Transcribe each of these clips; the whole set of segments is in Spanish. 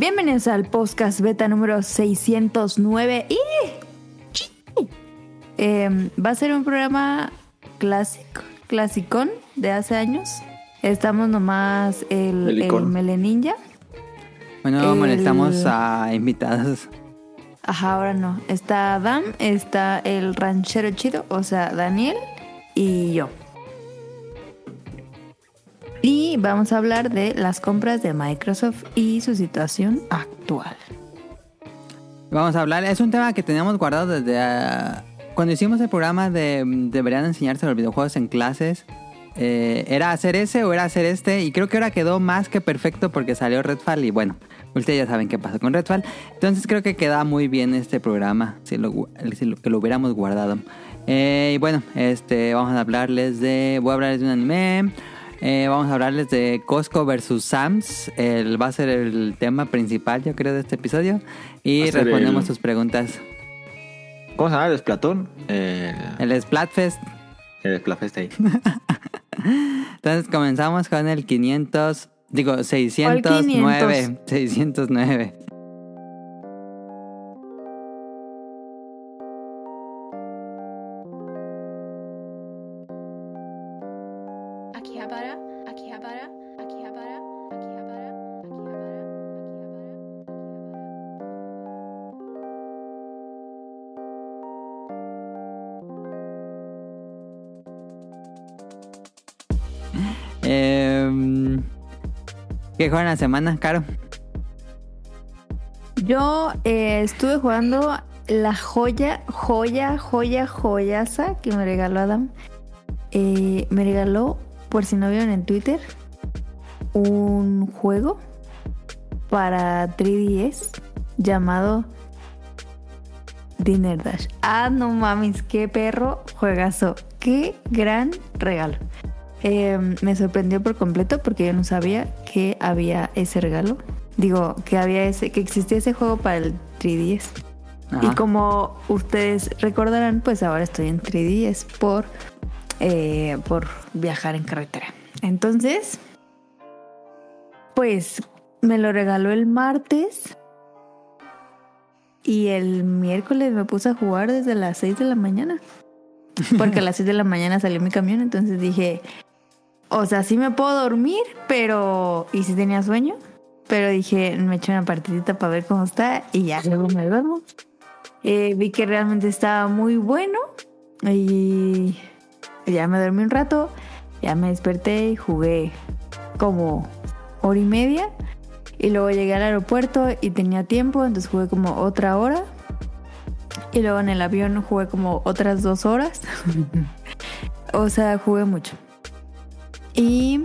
Bienvenidos al podcast beta número 609 y eh, va a ser un programa clásico, clasicón de hace años. Estamos nomás el, el. Meleninja. Bueno, El- molestamos a invitados. Ajá, ahora no. Está Adam, está el ranchero chido, o sea, Daniel y yo. Y vamos a hablar de las compras de Microsoft y su situación actual. Vamos a hablar, es un tema que teníamos guardado desde ah, cuando hicimos el programa de deberían enseñarse los videojuegos en clases. Eh, era hacer ese o era hacer este y creo que ahora quedó más que perfecto porque salió Redfall y bueno, ustedes ya saben qué pasó con Redfall. Entonces creo que queda muy bien este programa si lo, gu- si lo- que lo hubiéramos guardado. Eh, y bueno, este vamos a hablarles de, voy a hablarles de un anime. Eh, vamos a hablarles de Costco versus Sams. El, va a ser el tema principal, yo creo, de este episodio. Y respondemos el- sus preguntas. ¿Cómo se llama? El Splatón. El, El Splatfest. el Splatfest ahí. Entonces comenzamos con el 500, digo 609. 609. ¿Qué juegan la semana, Caro? Yo eh, estuve jugando la joya, joya, joya, joyaza que me regaló Adam. Eh, me regaló, por si no vieron en Twitter, un juego para 3DS llamado Dinner Dash. Ah, no mames, qué perro juegazo. Qué gran regalo. Eh, me sorprendió por completo porque yo no sabía que había ese regalo. Digo, que había ese, que existía ese juego para el 3DS. Ajá. Y como ustedes recordarán, pues ahora estoy en 3DS por, eh, por viajar en carretera. Entonces, pues me lo regaló el martes. Y el miércoles me puse a jugar desde las 6 de la mañana. Porque a las 6 de la mañana salió mi camión, entonces dije, o sea, sí me puedo dormir, pero... Y si tenía sueño, pero dije, me eché una partidita para ver cómo está y ya luego me duermo. Eh, vi que realmente estaba muy bueno y ya me dormí un rato, ya me desperté y jugué como hora y media. Y luego llegué al aeropuerto y tenía tiempo, entonces jugué como otra hora. Y luego en el avión jugué como otras dos horas. o sea, jugué mucho. Y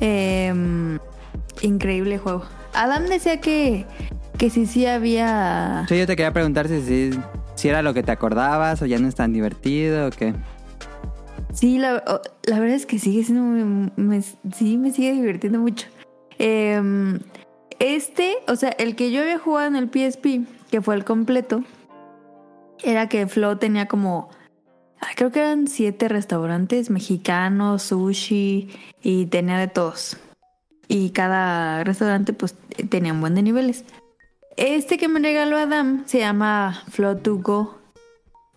em, increíble juego. Adam decía que, que sí, sí había... Sí, yo te quería preguntar si, si, si era lo que te acordabas o ya no es tan divertido o qué. Sí, la, la verdad es que sigue siendo me- sí, me sigue divirtiendo mucho. Em, este, o sea, el que yo había jugado en el PSP, que fue el completo, era que Flo tenía como, creo que eran siete restaurantes mexicanos, sushi, y tenía de todos. Y cada restaurante pues tenía un buen de niveles. Este que me regaló Adam se llama Flow to Go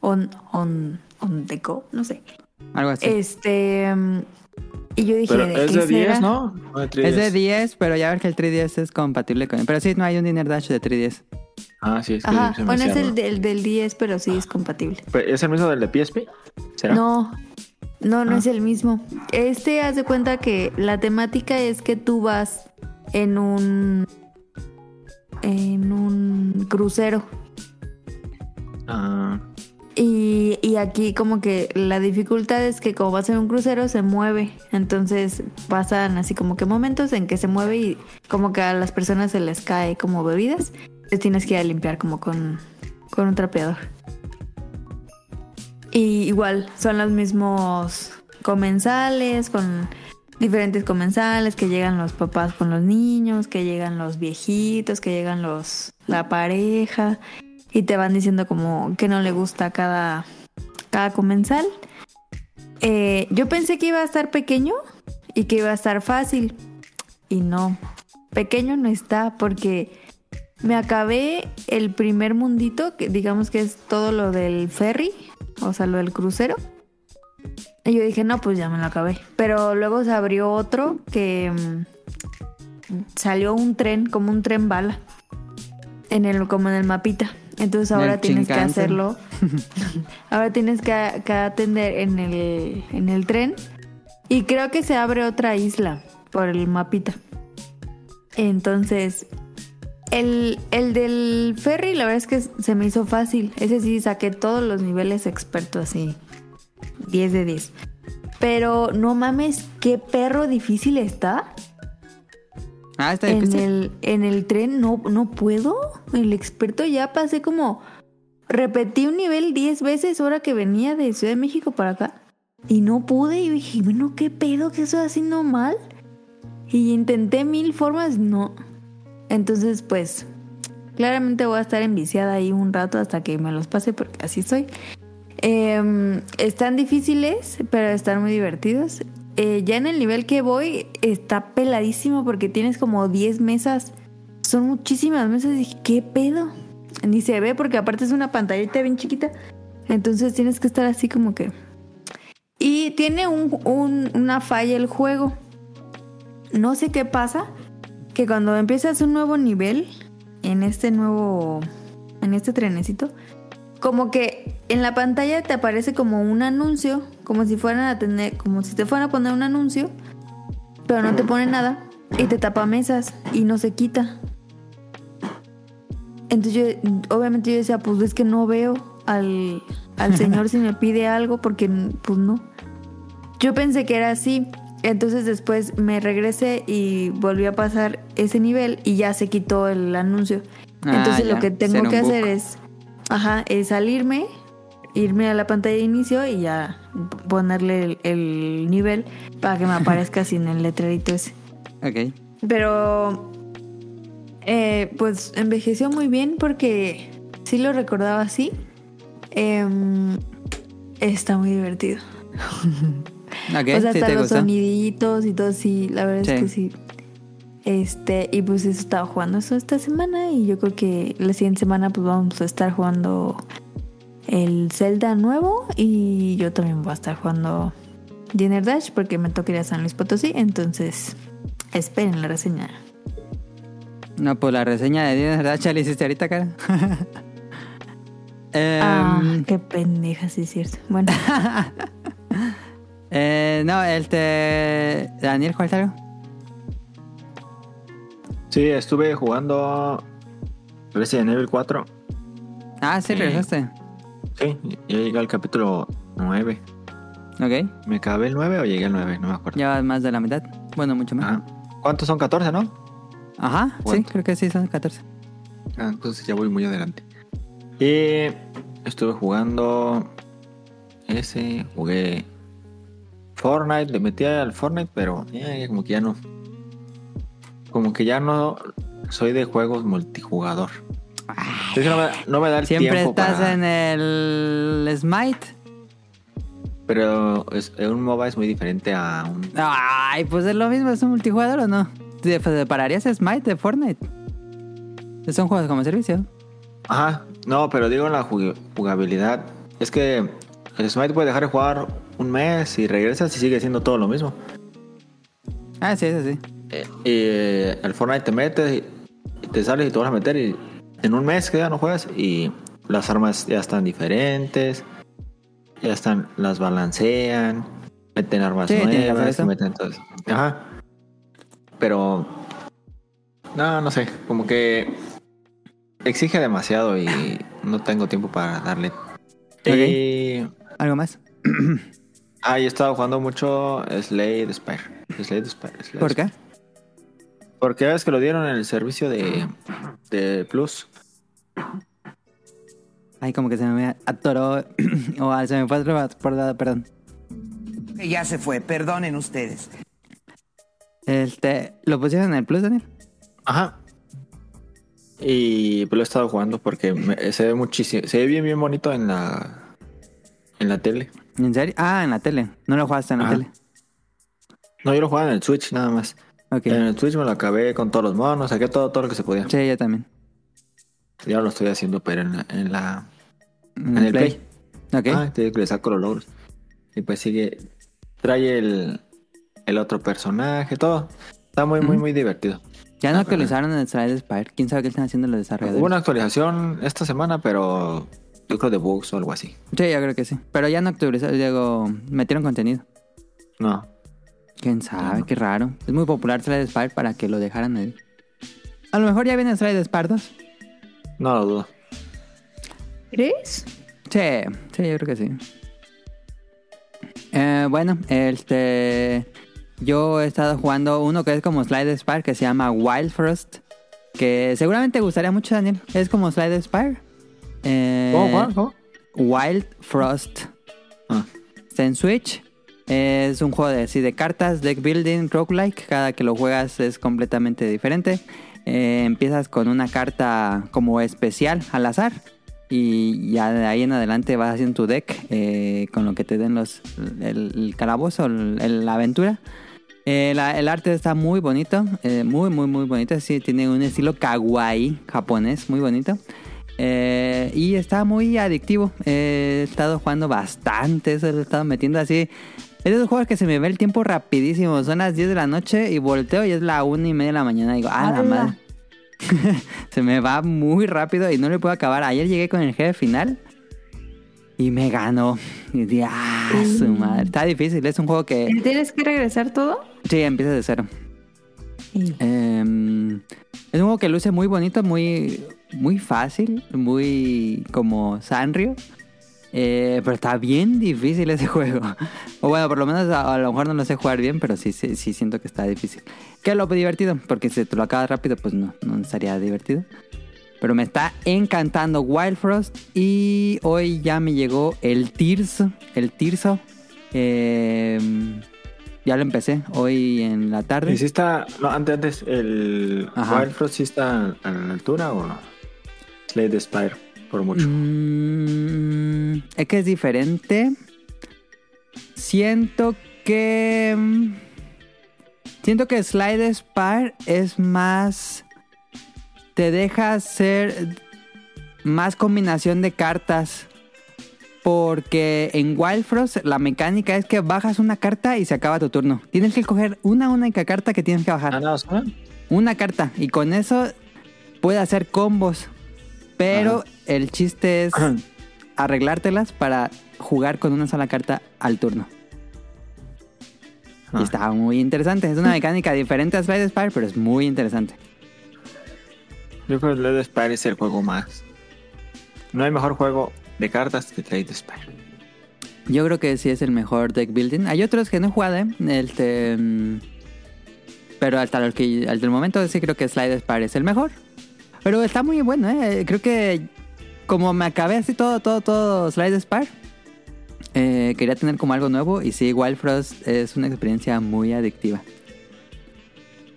on, on, on the go, no sé. Algo así. Este. Y yo dije, Pero ¿de es qué de 10, será? ¿no? No de 3DS. es de 10, pero ya ver que el 3DS es compatible con él. Pero sí, no hay un Dinner Dash de 3DS. Ah, sí, es que Ajá, se me bueno, es el del, del 10, pero sí es compatible. Pero, ¿Es el mismo del de PSP? ¿Será? No, no, no Ah. es el mismo. Este, haz de cuenta que la temática es que tú vas en un. en un crucero. Ah, Y, y aquí como que la dificultad es que como vas en un crucero se mueve. Entonces pasan así como que momentos en que se mueve y como que a las personas se les cae como bebidas. Entonces tienes que ir a limpiar como con, con un trapeador. Y igual son los mismos comensales, con diferentes comensales, que llegan los papás con los niños, que llegan los viejitos, que llegan los la pareja y te van diciendo como que no le gusta cada, cada comensal. Eh, yo pensé que iba a estar pequeño y que iba a estar fácil y no, pequeño no está porque me acabé el primer mundito, que digamos que es todo lo del ferry, o sea, lo del crucero. Y yo dije, no, pues ya me lo acabé. Pero luego se abrió otro que mm, salió un tren, como un tren bala, en el, como en el mapita. Entonces ahora tienes que hacerlo. ahora tienes que, que atender en el, en el tren. Y creo que se abre otra isla por el mapita. Entonces, el, el del ferry, la verdad es que se me hizo fácil. Ese sí saqué todos los niveles expertos así. 10 de 10. Pero no mames, qué perro difícil está. Ah, está En difícil. el, en el tren no, no puedo. El experto ya pasé como. Repetí un nivel 10 veces ahora que venía de Ciudad de México para acá. Y no pude. Y dije, bueno, ¿qué pedo? ¿Qué estoy haciendo mal? Y intenté mil formas, no. Entonces, pues. Claramente voy a estar enviciada ahí un rato hasta que me los pase, porque así soy. Em, están difíciles, pero están muy divertidos. Eh, ya en el nivel que voy está peladísimo porque tienes como 10 mesas. Son muchísimas mesas. Y dije, ¿qué pedo? Ni se ve porque aparte es una pantallita bien chiquita. Entonces tienes que estar así como que... Y tiene un- un- una falla el juego. No sé qué pasa. Que cuando empiezas un nuevo nivel, en este nuevo... En este trenecito, como que en la pantalla te aparece como un anuncio, como si fueran a tener, como si te fueran a poner un anuncio, pero no te pone nada y te tapa mesas y no se quita. Entonces yo, obviamente yo decía, pues es que no veo al, al señor si me pide algo porque pues no. Yo pensé que era así. Entonces después me regresé y volví a pasar ese nivel y ya se quitó el anuncio. Ah, Entonces ya. lo que tengo que hacer es, ajá, es salirme, irme a la pantalla de inicio y ya ponerle el, el nivel para que me aparezca sin el letrerito ese. Ok. Pero, eh, pues envejeció muy bien porque sí lo recordaba así. Em, está muy divertido. O sea, sí hasta los soniditos y todo, sí, la verdad es que sí. Este, y pues eso estaba jugando eso esta semana y yo creo que la siguiente semana pues vamos a estar jugando el Zelda nuevo y yo también voy a estar jugando Dinner Dash porque me toca ir a San Luis Potosí, entonces esperen la reseña. No, pues la reseña de Dinner Dash la hiciste ahorita, cara. Em, ah, qué pendeja, sí es cierto. Bueno, eh, no, el te... Daniel, ¿cuál es algo? Sí, estuve jugando Resident Evil 4. Ah, sí, regresaste. Sí, ya llegué al capítulo 9. Ok, ¿Me acabé el 9 o llegué al 9? No me acuerdo. ya más de la mitad. Bueno, mucho más. Ajá. ¿Cuántos son? 14, ¿no? Ajá, sí, creo que sí, son 14. Ah, entonces ya voy muy adelante. Y estuve jugando ese, jugué Fortnite, le metí al Fortnite, pero eh, como que ya no. Como que ya no soy de juegos multijugador. Entonces no me, no me da el Siempre tiempo estás para- en el Smite. Pero es, un MOBA es muy diferente a un... Ay, pues es lo mismo, es un multijugador o no. ¿Te separarías Smite de Fortnite? Son juegos como servicio. Ajá, no, pero digo en la jug- jugabilidad. Es que el Smite puede dejar de jugar un mes y regresas y sigue siendo todo lo mismo. Ah, sí, eso sí. Eh, y eh, el Fortnite te metes y, te sales y te vas a meter y en un mes que ya no juegas y las armas ya están diferentes, ya están, las balancean, meten armas Sí, nuevas, meten todo eso. Ajá. Pero no, no sé, como que exige demasiado y no tengo tiempo para darle. Y ¿Algo más? ah, y he estado jugando mucho Slade Spire. Slade Spire. Slade ¿Por qué? Porque ves que lo dieron en el servicio de, de Plus. Ay, como que se me atoró. o se me fue lado, perdón. Que ya se fue, perdonen ustedes. Este, ¿Lo pusieron en el Plus, Daniel? Ajá. Y pues lo he estado jugando porque me- se ve muchísimo. Se ve bien, bien bonito en la. En la tele. ¿En serio? Ah, en la tele. No lo jugaste en la Ajá. tele. No, yo lo jugaba en el Switch nada más. En el Switch me lo acabé con todos los monos, saqué todo, todo lo que se podía. Sí, yo también. Ya lo estoy haciendo, pero en la, en, la- En en el Play. Ok. Ah, te le saco los logros. Y pues sigue. Trae el, el otro personaje, todo. Está muy, muy, muy divertido. ya no actualizaron el Slide Spire. ¿Quién sabe qué están haciendo los desarrolladores? Hubo una actualización esta semana, pero yo creo de bugs o algo así. Sí, yo creo que sí. Pero ya no actualizaron, digo, metieron contenido. No. ¿Quién sabe? No. Qué raro. Es muy popular Slide Spire para que lo dejaran ahí. A lo mejor ya viene Slide Spire 2. No lo dudo. ¿Crees? Sí, sí, yo creo que sí. Eh, bueno, este. Yo he estado jugando uno que es como Slide Spire que se llama Wild Frost. Que seguramente te gustaría mucho, Daniel. Es como Slide Spire. Eh, ¿Cómo, Juan? ¿Cómo? Wild Frost. Ah, Está en Switch. Es un juego de, así, de cartas, deck building, roguelike. Cada que lo juegas es completamente diferente. Eh, empiezas con una carta como especial al azar. Y ya de ahí en adelante vas haciendo tu deck eh, con lo que te den los el, el calabozo, el- el- la aventura. Eh, la- el arte está muy bonito, muy, muy, muy bonito. Sí, tiene un estilo kawaii japonés, muy bonito. Eh, y está muy adictivo. Eh, he estado jugando bastante, eso lo he estado metiendo así. Es de esos juegos que se me ve el tiempo rapidísimo. Son las 10 de la noche y volteo y es la 1 y media de la mañana. Y digo, ah, la madre. se me va muy rápido y no le puedo acabar. Ayer llegué con el jefe final y me ganó. Y dije, ah, su madre. Está difícil, es un juego que... ¿Tienes que regresar todo? Sí, empieza de cero. Sí. Em, es un juego que luce muy bonito, muy, muy fácil, muy como Sanrio. Eh, pero está bien difícil ese juego. O bueno, por lo menos a, a lo mejor no lo sé jugar bien, pero sí, sí, sí siento que está difícil. Que es lo divertido, porque si te lo acabas rápido, pues no, no estaría divertido. Pero me está encantando Wild Frost. Y hoy ya me llegó el Tirso. El Tirso. Em, ya lo empecé hoy en la tarde. ¿Y si está, no, antes, antes, el Ajá. Wild Frost sí está a la altura o no? Slade Spire, por mucho. Mm, es que es diferente. Siento que. mm, Siento que Slide Spire es más. Te deja hacer más combinación de cartas. Porque en Wild Frost la mecánica es que bajas una carta y se acaba tu turno. Tienes que coger una única carta que tienes que bajar. Ah. Una carta. Y con eso puede hacer combos. Pero Ajá. el chiste es arreglártelas para jugar con una sola carta al turno. Ah. Y está muy interesante. Es una mecánica diferente a Slide Spire, pero es muy interesante. Yo creo que Slade Spire es el juego más. No hay mejor juego de cartas que Slade Spire. Yo creo que sí es el mejor deck building. Hay otros que no he jugado, ¿eh? Este, mm, pero hasta el, que, hasta el momento sí creo que Slide Spire es el mejor. Pero está muy bueno, ¿eh? Creo que como me acabé así todo, todo, todo Slide Spire, eh, quería tener como algo nuevo. Y sí, Wild Frost es una experiencia muy adictiva.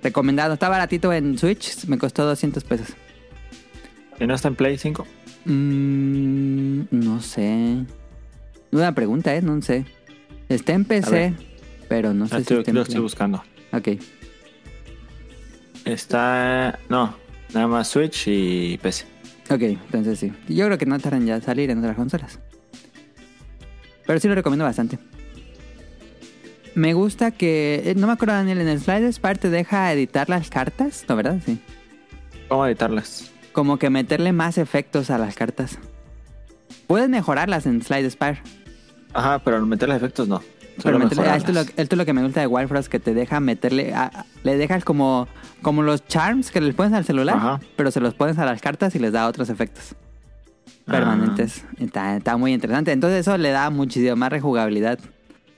Recomendado. Está baratito en Switch. Me costó 200 pesos. ¿Y no está en Play 5? Mm, no sé. Una pregunta, ¿eh? No sé. Está en PC, pero no sé Ah, si estoy- está en lo estoy buscando. Ok. Está. No, nada más Switch y PC. Ok, entonces sí. Yo creo que no tardan ya salir en otras consolas. Pero sí lo recomiendo bastante. Me gusta que... eh, No me acuerdo, Daniel, en el Slide Spire te deja editar las cartas, ¿no, verdad? Sí. ¿Cómo editarlas? Como que meterle más efectos a las cartas. Puedes mejorarlas en Slide Spire. Ajá, pero al meterle efectos no. Pero meterle- ah, esto, es lo, esto es lo que me gusta de Wild Frost, que te deja meterle... a- le dejas como, como los charms que les pones al celular, Ajá. pero se los pones a las cartas y les da otros efectos. Ah. permanentes. Está, está muy interesante. Entonces eso le da muchísima más rejugabilidad.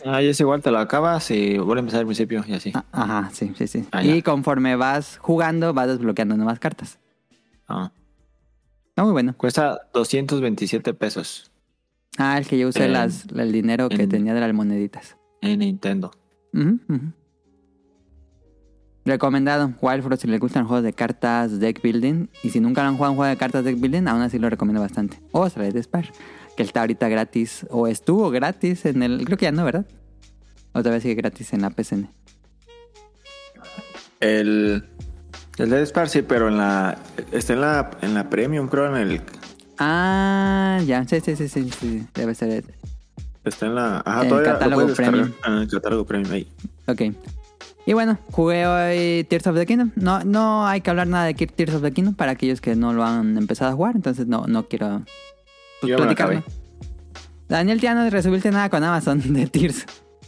Ah, y es igual, te lo acabas y vuelve a empezar al principio y así. Ah, Ajá, sí, sí, sí. Ah, y ya. conforme vas jugando, vas desbloqueando nuevas cartas. Ah. Está muy bueno. Cuesta 227 pesos Ah, el que yo usé En- las, el dinero que en- tenía de las moneditas. en Nintendo. Ujú, ujú. Recomendado. Wild Frost si les gustan juegos de cartas, deck building. Y si nunca lo han jugado un juego de cartas, deck building, aún así lo recomiendo bastante. O Slade Spire, que está ahorita gratis. O estuvo gratis en el... Creo que ya no, ¿verdad? Otra vez sigue gratis en la PCN. El El Dead Spark sí, pero en la. Está en la, en la Premium, creo, en el. Ah, ya. Sí, sí, sí, sí. sí. Debe ser. Está en la. Ajá, El todavía lo catálogo premium. Ah, el catálogo premium ahí. Ok. Y bueno, jugué hoy Tears of the Kingdom. No, no hay que hablar nada de Tears of the Kingdom para aquellos que no lo han empezado a jugar. Entonces no, no quiero pues, Yo platicarlo. Daniel, ya no resolviste nada con Amazon de Tears.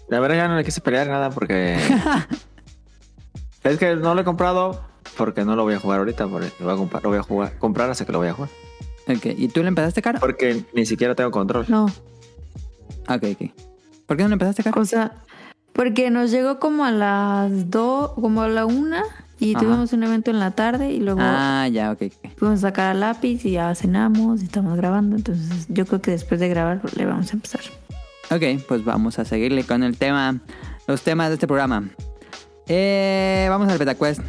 La verdad ya no le quise pelear nada porque. es que no lo he comprado porque no lo voy a jugar ahorita. Porque lo voy a comprar, lo voy a jugar, comprar hasta que lo voy a jugar. Ok, ¿y tú lo empezaste, Caro? Porque ni siquiera tengo control. No, Ok, ok. ¿Por qué no lo empezaste, Caro? o sea, porque nos llegó como a las dos, como a la una y Ajá. tuvimos un evento en la tarde y luego Ah, ya, ok. fuimos a sacar el lápiz y ya cenamos y estamos grabando. Entonces yo creo que después de grabar le vamos a empezar. Ok, pues vamos a seguirle con el tema, los temas de este programa. Eh, vamos al BetaQuest.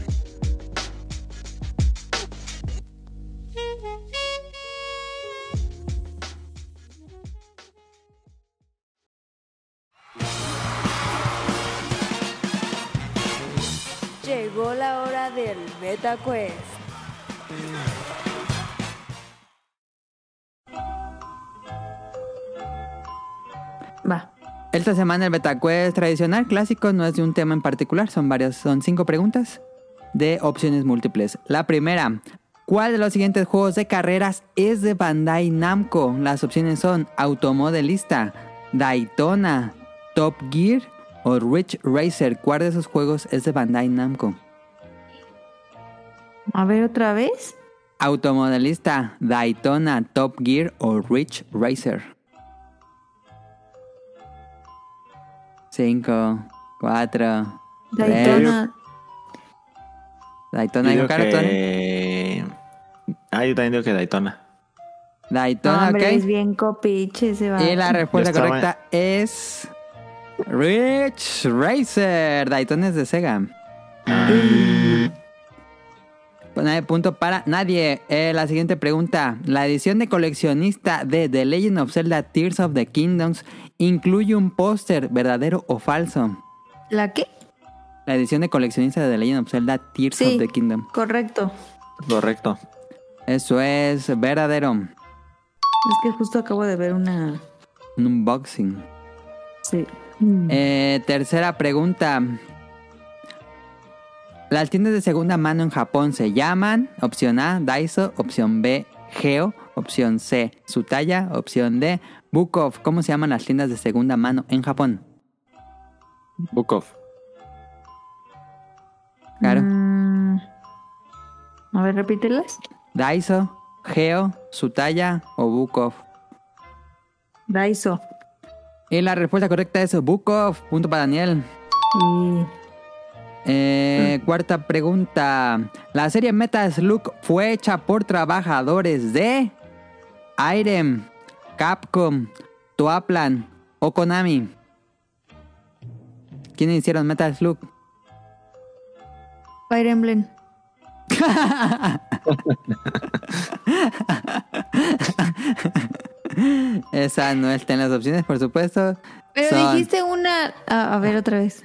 Llegó la hora del Beta Quest. Va. Esta semana el BetaQuest tradicional clásico no es de un tema en particular, son varias, son cinco preguntas de opciones múltiples. La primera, ¿cuál de los siguientes juegos de carreras es de Bandai Namco? Las opciones son Automodelista, Daytona, Top Gear o Rich Racer. ¿Cuál de esos juegos es de Bandai Namco? A ver otra vez. Automodelista, Daytona, Top Gear o Rich Racer. 5, 4, Daytona. Daytona, Digo que... Ah, yo también digo que Daytona. Daytona, Hombre, ok. es bien copiche ese va. Y la respuesta estaba- correcta es. Rich Racer. Daytona es de Sega. Pues nadie punto para nadie. Eh, la siguiente pregunta. La edición de coleccionista de The Legend of Zelda Tears of the Kingdoms incluye un póster, verdadero o falso. ¿La qué? La edición de coleccionista de The Legend of Zelda Tears Sí. of the Kingdom. Correcto. Correcto. Eso es verdadero. Es que justo acabo de ver una. Un unboxing. Sí. Eh, tercera pregunta. Las tiendas de segunda mano en Japón se llaman opción A, Daiso, opción B, Geo, opción C, Sutaya, opción D, Bukov. ¿Cómo se llaman las tiendas de segunda mano en Japón? Bukov. Claro. Mm, A ver, repítelas. Daiso, Geo, Sutaya o Bukov. Daiso. Y la respuesta correcta es Bukov. Punto para Daniel. Y. Eh, Cuarta pregunta. La serie Metal Slug fue hecha por trabajadores de Irem, Capcom, Toaplan o Konami. ¿Quiénes hicieron Metal Slug? Fire Emblem. Esa no está en las opciones, por supuesto. Pero Son dijiste una. A, a ver, otra vez.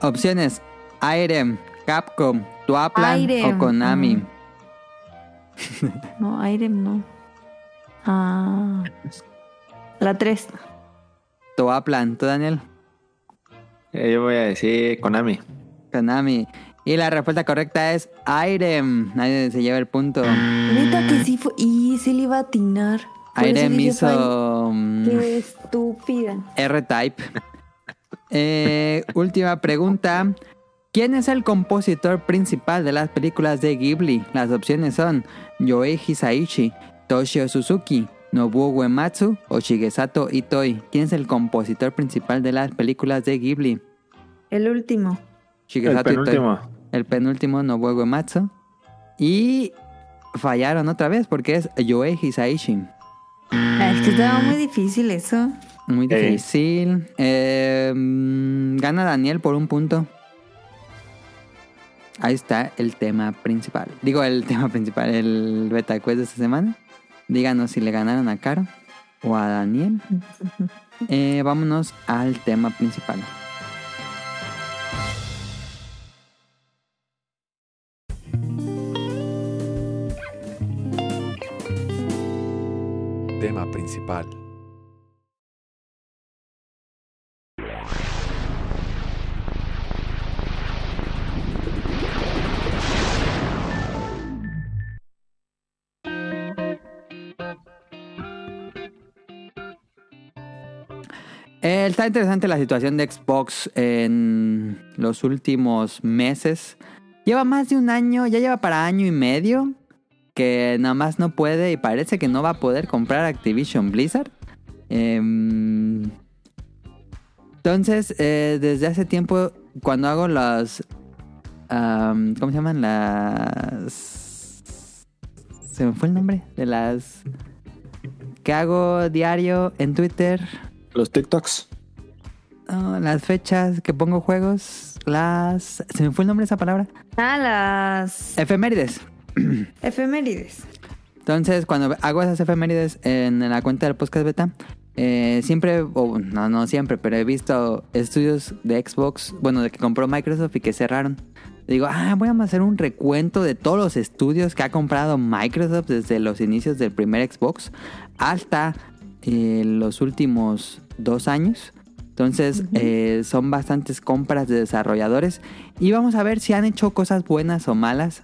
opciones: Irem, Capcom, Toaplan Irem, o Konami. mm. No, Irem no. Ah. La 3. Toaplan, ¿tú, Daniel? Eh, yo voy a decir Konami. Konami. Y la respuesta correcta es Irem. Nadie se lleva el punto. Neta que sí fue. Y se le iba a atinar. Por Irem hizo mm, "Ay, Qué estúpida. R-Type. Eh, última pregunta. ¿Quién es el compositor principal de las películas de Ghibli? Las opciones son Yoei Hisaishi, Toshio Suzuki, Nobuo Uematsu o Shigesato Itoi. ¿Quién es el compositor principal de las películas de Ghibli? El último. El Shigesato Itoi. penúltimo. El penúltimo, Nobuo Uematsu. Y fallaron otra vez porque es Yoei Hisaishi. Ah, es que estaba muy difícil eso. Muy difícil. Eh, mm, gana Daniel por un punto ahí está el tema principal. Digo, el tema principal, el beta quest de esta semana. Díganos si le ganaron a Caro o a Daniel. Eh, vámonos al tema principal. Tema principal. Eh, está interesante la situación de Xbox en los últimos meses. Lleva más de un año, ya lleva para año y medio que nada más no puede y parece que no va a poder comprar Activision Blizzard. Em, entonces, eh, desde hace tiempo, cuando hago las... ¿Cómo se llaman? Las... Se me fue el nombre de las... Que hago diario en Twitter. Los TikToks. Oh, las fechas que pongo juegos, las... Se me fue el nombre de esa palabra. Ah, las Efemérides. efemérides. Entonces, cuando hago esas efemérides en la cuenta del podcast beta, eh, siempre, o no, no siempre, pero he visto estudios de Xbox, bueno, de que compró Microsoft y que cerraron. Digo, ah, voy a hacer un recuento de todos los estudios que ha comprado Microsoft desde los inicios del primer Xbox hasta eh, los últimos dos años. Entonces, eh, son bastantes compras de desarrolladores y vamos a ver si han hecho cosas buenas o malas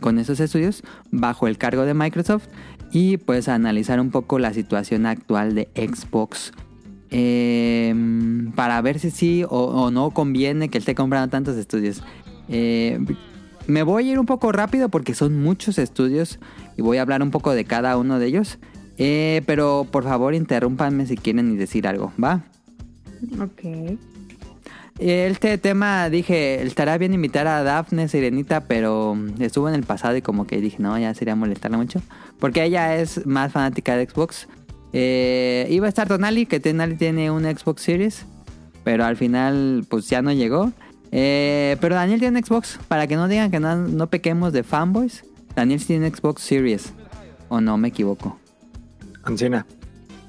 con esos estudios bajo el cargo de Microsoft y pues analizar un poco la situación actual de Xbox eh, para ver si sí o, o no conviene que esté comprando tantos estudios. Eh, me voy a ir un poco rápido porque son muchos estudios y voy a hablar un poco de cada uno de ellos. Eh, pero por favor interrúmpanme si quieren y decir algo, ¿va? Ok. Este tema dije, estará bien invitar a Daphne Sirenita, pero estuvo en el pasado y como que dije, no, ya sería molestarla mucho. Porque ella es más fanática de Xbox. Eh, iba a estar Tonali, que Tonali tiene un Xbox Series, pero al final pues ya no llegó. Eh, pero Daniel tiene Xbox, para que no digan que no, no pequemos de fanboys. Daniel tiene Xbox Series, o no me equivoco. Ancina.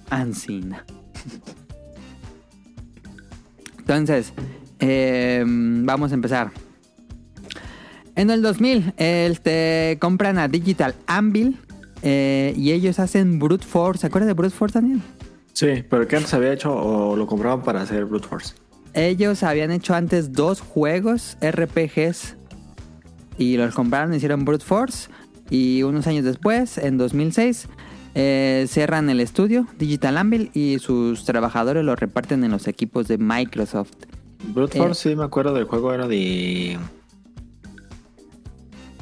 Ancina. Entonces, eh, vamos a empezar. En el 2000, este, compran a Digital Anvil eh, y ellos hacen Brute Force. ¿Se acuerdan de Brute Force, Daniel? Sí, pero que antes había hecho o lo compraban para hacer Brute Force. Ellos habían hecho antes dos juegos RPGs y los compraron, hicieron Brute Force y unos años después, en 2006, eh, cierran el estudio Digital Anvil y sus trabajadores lo reparten en los equipos de Microsoft. Brute Eh. Force, sí, me acuerdo del juego, era de.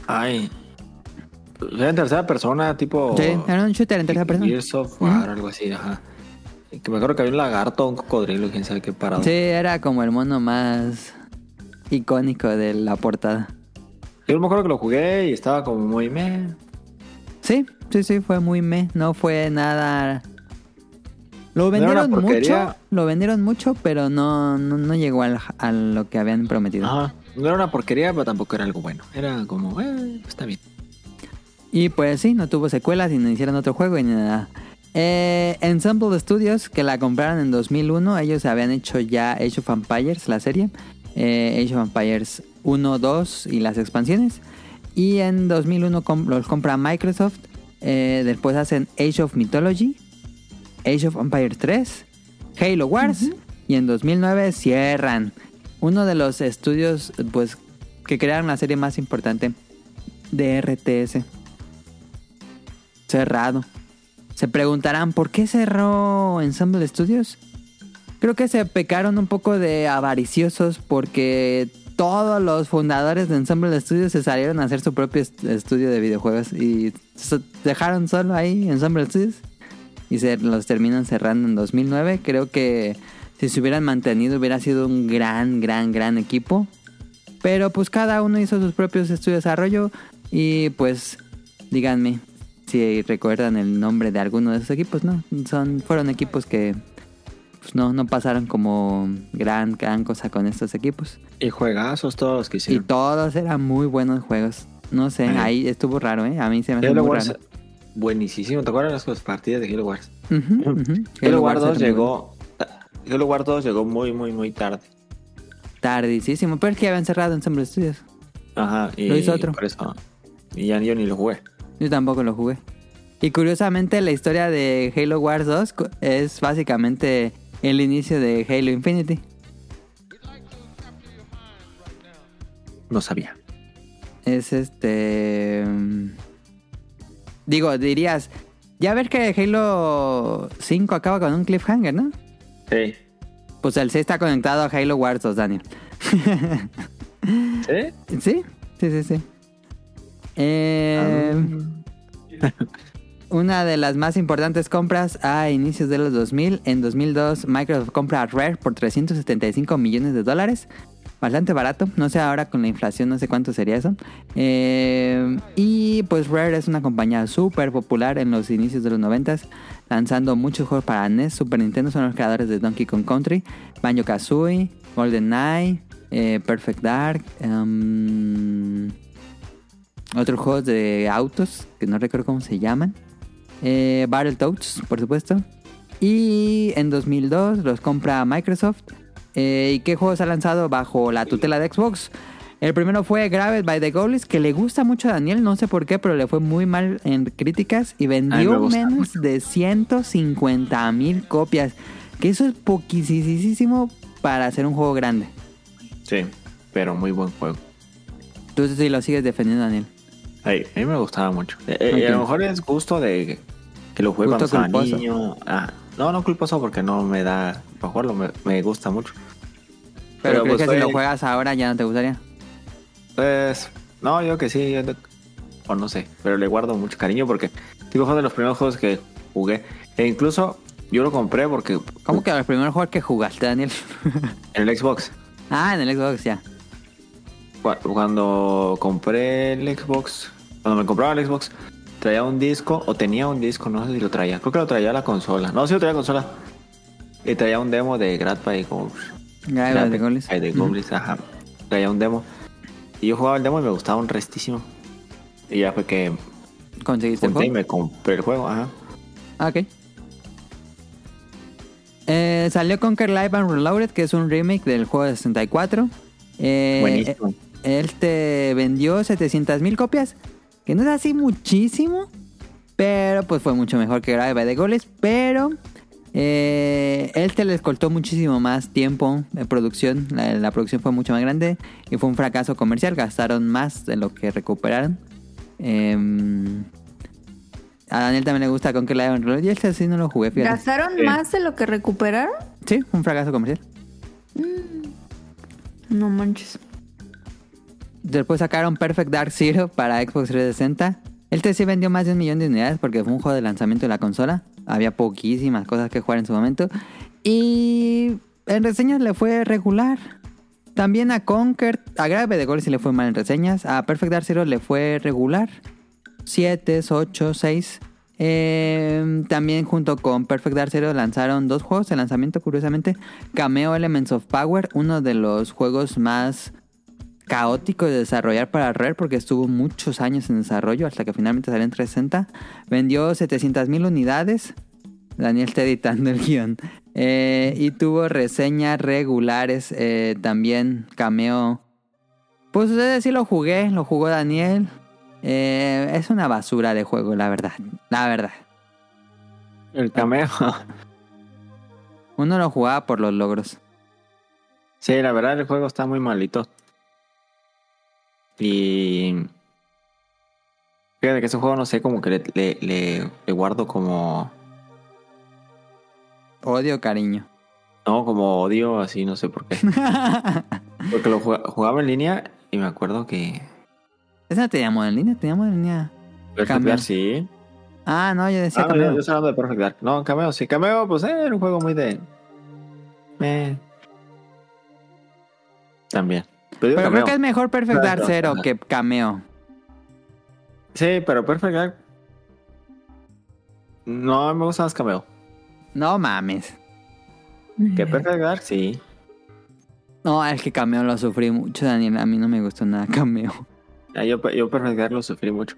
Ay. Era en tercera persona, tipo. Sí, era un shooter en tercera persona. Gears of War, algo así, ajá. Que me acuerdo que había un lagarto, un cocodrilo, quién sabe qué parado. Sí, era como el mono más icónico de la portada. Yo me acuerdo que lo jugué y estaba como muy meh. Sí, sí, sí, fue muy me. No fue nada. Lo vendieron mucho, lo vendieron mucho, pero no, no, no llegó al- a lo que habían prometido. Ajá. No era una porquería, pero tampoco era algo bueno. Era como, eh, está bien. Y pues sí, no tuvo secuelas y no hicieron otro juego y ni nada. Eh, Ensemble Studios, que la compraron en 2001, ellos habían hecho ya Age of Empires, la serie. Eh, Age of Empires 1, 2 y las expansiones. Y en 2001 com- los compra Microsoft. Eh, después hacen Age of Mythology, Age of Empires 3, Halo Wars. Y en 2009 cierran. Uno de los estudios pues, que crearon la serie más importante de RTS cerrado. Se preguntarán, ¿por qué cerró Ensemble Studios? Creo que se pecaron un poco de avariciosos porque todos los fundadores de Ensemble Studios se salieron a hacer su propio est- estudio de videojuegos y so- dejaron solo ahí Ensemble Studios y se los terminan cerrando en 2009. Creo que si se hubieran mantenido hubiera sido un gran, gran, gran equipo. Pero pues cada uno hizo sus propios estudios de desarrollo y pues díganme si recuerdan el nombre de alguno de esos equipos, ¿no? Son, fueron equipos que pues, no, no pasaron como gran, gran cosa con estos equipos. Y juegazos todos los que Y hicieron. todos eran muy buenos juegos. No sé, ahí estuvo raro, ¿eh? A mí se me hace Halo muy Wars, raro. buenísimo. ¿Te acuerdas las partidas de Halo Wars? Ujú, ujú. Halo Wars era 2 muy llegó. Halo Wars 2 llegó muy, muy, muy tarde. Tardísimo, pero es que habían cerrado Ensemble Studios. Ajá. Y Lo hizo otro. Por eso. Y ya yo ni lo jugué. Yo tampoco lo jugué. Y curiosamente la historia de Halo Wars 2 cu- es básicamente el inicio de Halo Infinity. No sabía. Es este... mm, Digo, dirías, ya ver que Halo 5 acaba con un cliffhanger, ¿no? Sí. Pues el 6 está conectado a Halo Wars 2, Daniel. ¿Sí? ¿Sí? Sí, sí, sí. Eh, Una de las más importantes compras a inicios de los 2000. En 2002 Microsoft compra a Rare por 375 millones de dólares. Bastante barato. No sé ahora con la inflación, no sé cuánto sería eso. Eh, y pues Rare es una compañía súper popular en los inicios de los 90 lanzando muchos juegos para NES, Super Nintendo. Son los creadores de Donkey Kong Country, Banjo Kazooie, Golden Knight, Perfect Dark. em, otros juegos de autos que no recuerdo cómo se llaman. Eh, Battletoads, por supuesto. Y en 2002 los compra Microsoft. Eh, ¿Y qué juegos ha lanzado bajo la tutela de Xbox? El primero fue Grabbed by the Goalies, que le gusta mucho a Daniel, no sé por qué, pero le fue muy mal en críticas y me vendió menos de 150 mil copias. Que eso es poquísimo para hacer un juego grande. Sí, pero muy buen juego. Entonces sí lo sigues defendiendo, Daniel. Ay, a mí me gustaba mucho. Eh, eh. A lo mejor es gusto de que lo juegue cuando estaba niño. Ah, no, no culposo porque no me da. A lo mejor lo me, me gusta mucho. Pero, Pero, creo pues, que si lo juegas ahora ya no te gustaría. Pues, no, yo que sí. yo o no sé, pero le guardo mucho cariño porque digo, fue de los primeros juegos que jugué. E incluso yo lo compré porque ¿Cómo que los primeros juegos que jugaste, Daniel? en el Xbox. ah, en el Xbox ya. Cu- Cuando compré el Xbox, cuando me compraba el Xbox, traía un disco, o tenía un disco, no sé si lo traía. Creo que lo traía la consola. No, sí lo traía la consola. Y traía un demo de Grad by Goals. Ya, Grad de by the Goblins, ajá. Traía un demo. Y yo jugaba el demo y me gustaba un restísimo. Y ya fue que ¿Conseguiste el junté y juego? me compré el juego, ajá. Ah, ok. Eh, salió Conquer Live and Reloaded, que es un remake del juego de 64. Eh, Buenísimo. Él te vendió 700 mil copias, que no es así muchísimo, pero pues fue mucho mejor que Grave by the Goles. Pero eh, él te les cortó muchísimo más tiempo de producción. La, la producción fue mucho más grande y fue un fracaso comercial. Gastaron más de lo que recuperaron. Em, a Daniel también le gusta Live and Reloaded y este sí no lo jugué, fíjate. ¿Gastaron Sí. más de lo que recuperaron? Sí, un fracaso comercial. No manches. Después sacaron Perfect Dark Zero para Xbox 360. Este sí vendió más de un millón de unidades porque fue un juego de lanzamiento de la consola. Había poquísimas cosas que jugar en su momento. Y en reseñas le fue regular. También a Conquer, a Grave de Gol sí le fue mal en reseñas. A Perfect Dark Zero le fue regular. 7, 8, 6. Eh, también junto con Perfect Dark Zero lanzaron dos juegos de lanzamiento, curiosamente. Cameo Elements of Power, uno de los juegos más caóticos de desarrollar para Rare porque estuvo muchos años en desarrollo hasta que finalmente salió en 360. Vendió 700 mil unidades. Daniel está editando el guion. Eh, y tuvo reseñas regulares. eh, también cameo. Pues ustedes sí lo jugué, lo jugó Daniel. Eh, es una basura de juego, la verdad. La verdad. El cameo. Uno lo jugaba por los logros. sí, la verdad el juego está muy malito. Y... Fíjate que ese juego no sé, como que le, le, le- le guardo como... Odio cariño. No, como odio, así, no sé por qué. Porque lo jugaba, en línea y me acuerdo que... Esa no modo en línea, tenía modo en línea. Perfect. Dark, sí. Ah, no, yo decía Ah, cameo. yo, estoy hablando de Perfect Dark. No, Cameo, sí. Cameo, pues eh, era un juego muy de... Eh. También. Pero, creo que es mejor Perfect Dark Zero que Cameo. Sí, pero Perfect Dark... No, me gusta más Cameo. No mames. Que Perfect Dark, sí. No, es que Cameo lo sufrí mucho, Daniel. A mí no me gustó nada Cameo. Ah, Yo, yo Perfect Dark lo sufrí mucho.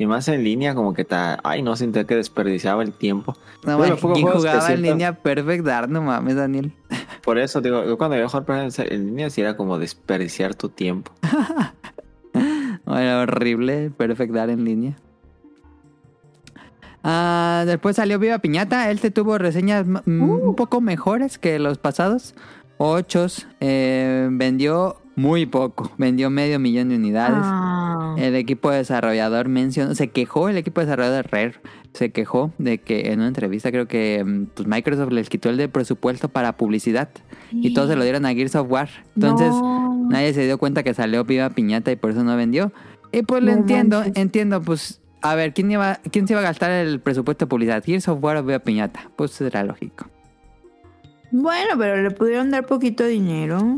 Y más en línea, como que ta... Ay, no, sentía que desperdiciaba el tiempo. No pocos ¿quién jugaba en siento- línea Perfect Dark? No mames, Daniel. Por eso, digo, yo cuando iba a jugar Perfect Dark en línea, sí era como desperdiciar tu tiempo. Era horrible Perfect Dark en línea. Ah, después salió Viva Piñata. Él te tuvo reseñas mm, un poco mejores que los pasados. Ochos. Eh, vendió muy poco. Vendió medio millón de unidades. Ah. El equipo desarrollador mencionó, se quejó el equipo desarrollador de Rare, se quejó de que en una entrevista creo que mm, pues Microsoft les quitó el de presupuesto para publicidad y todos se lo dieron a Gears of War. Entonces No. nadie se dio cuenta que salió Viva Piñata y por eso no vendió. Y pues lo No entiendo, manches. entiendo, pues a ver, ¿quién, iba, ¿quién se iba a gastar el presupuesto de publicidad? ¿Gears of War o Viva Piñata? Pues era lógico. Bueno, pero le pudieron dar poquito dinero.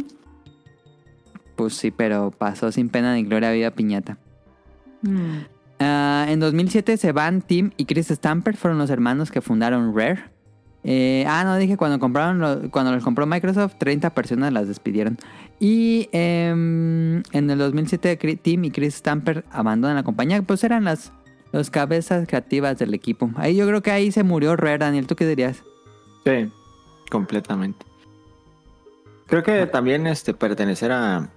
Pues sí, pero pasó sin pena ni gloria Viva Piñata. Mm. Ah, en 2007 se van Tim y Chris Stamper, fueron los hermanos que fundaron Rare. Eh, ah, no, dije cuando compraron lo- cuando los compró Microsoft, 30 personas las despidieron. Y em, en el 2007 Cri- Tim y Chris Stamper abandonan la compañía, pues eran las los cabezas creativas del equipo. Ahí yo creo que ahí se murió Rare, Daniel, ¿tú qué dirías? Sí, completamente. Creo que también este pertenecer a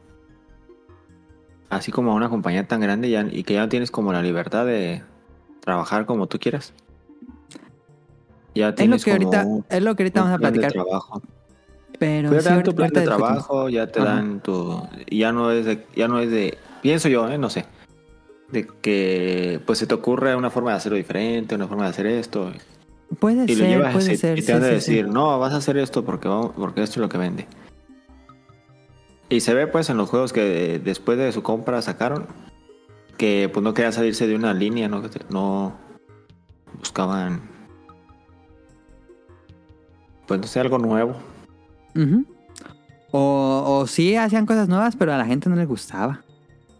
así como a una compañía tan grande ya, y que ya no tienes como la libertad de trabajar como tú quieras. Ya Es lo tienes que como ahorita un es lo que ahorita vamos a platicar, trabajo. pero Ya te dan tu plan de trabajo, ya te dan tu ya no es de ya no es de pienso yo, eh, no sé. De que pues se te ocurre una forma de hacerlo diferente, una forma de hacer esto Puede y lo ser, llevas puede ser. y te sí, van a sí, sí. decir, no, vas a hacer esto porque, vamos- porque esto es lo que vende. Y se ve pues en los juegos que después de su compra sacaron que pues no querían salirse de una línea, no, no buscaban pues no sé, algo nuevo. O, o sí hacían cosas nuevas, pero a la gente no les gustaba.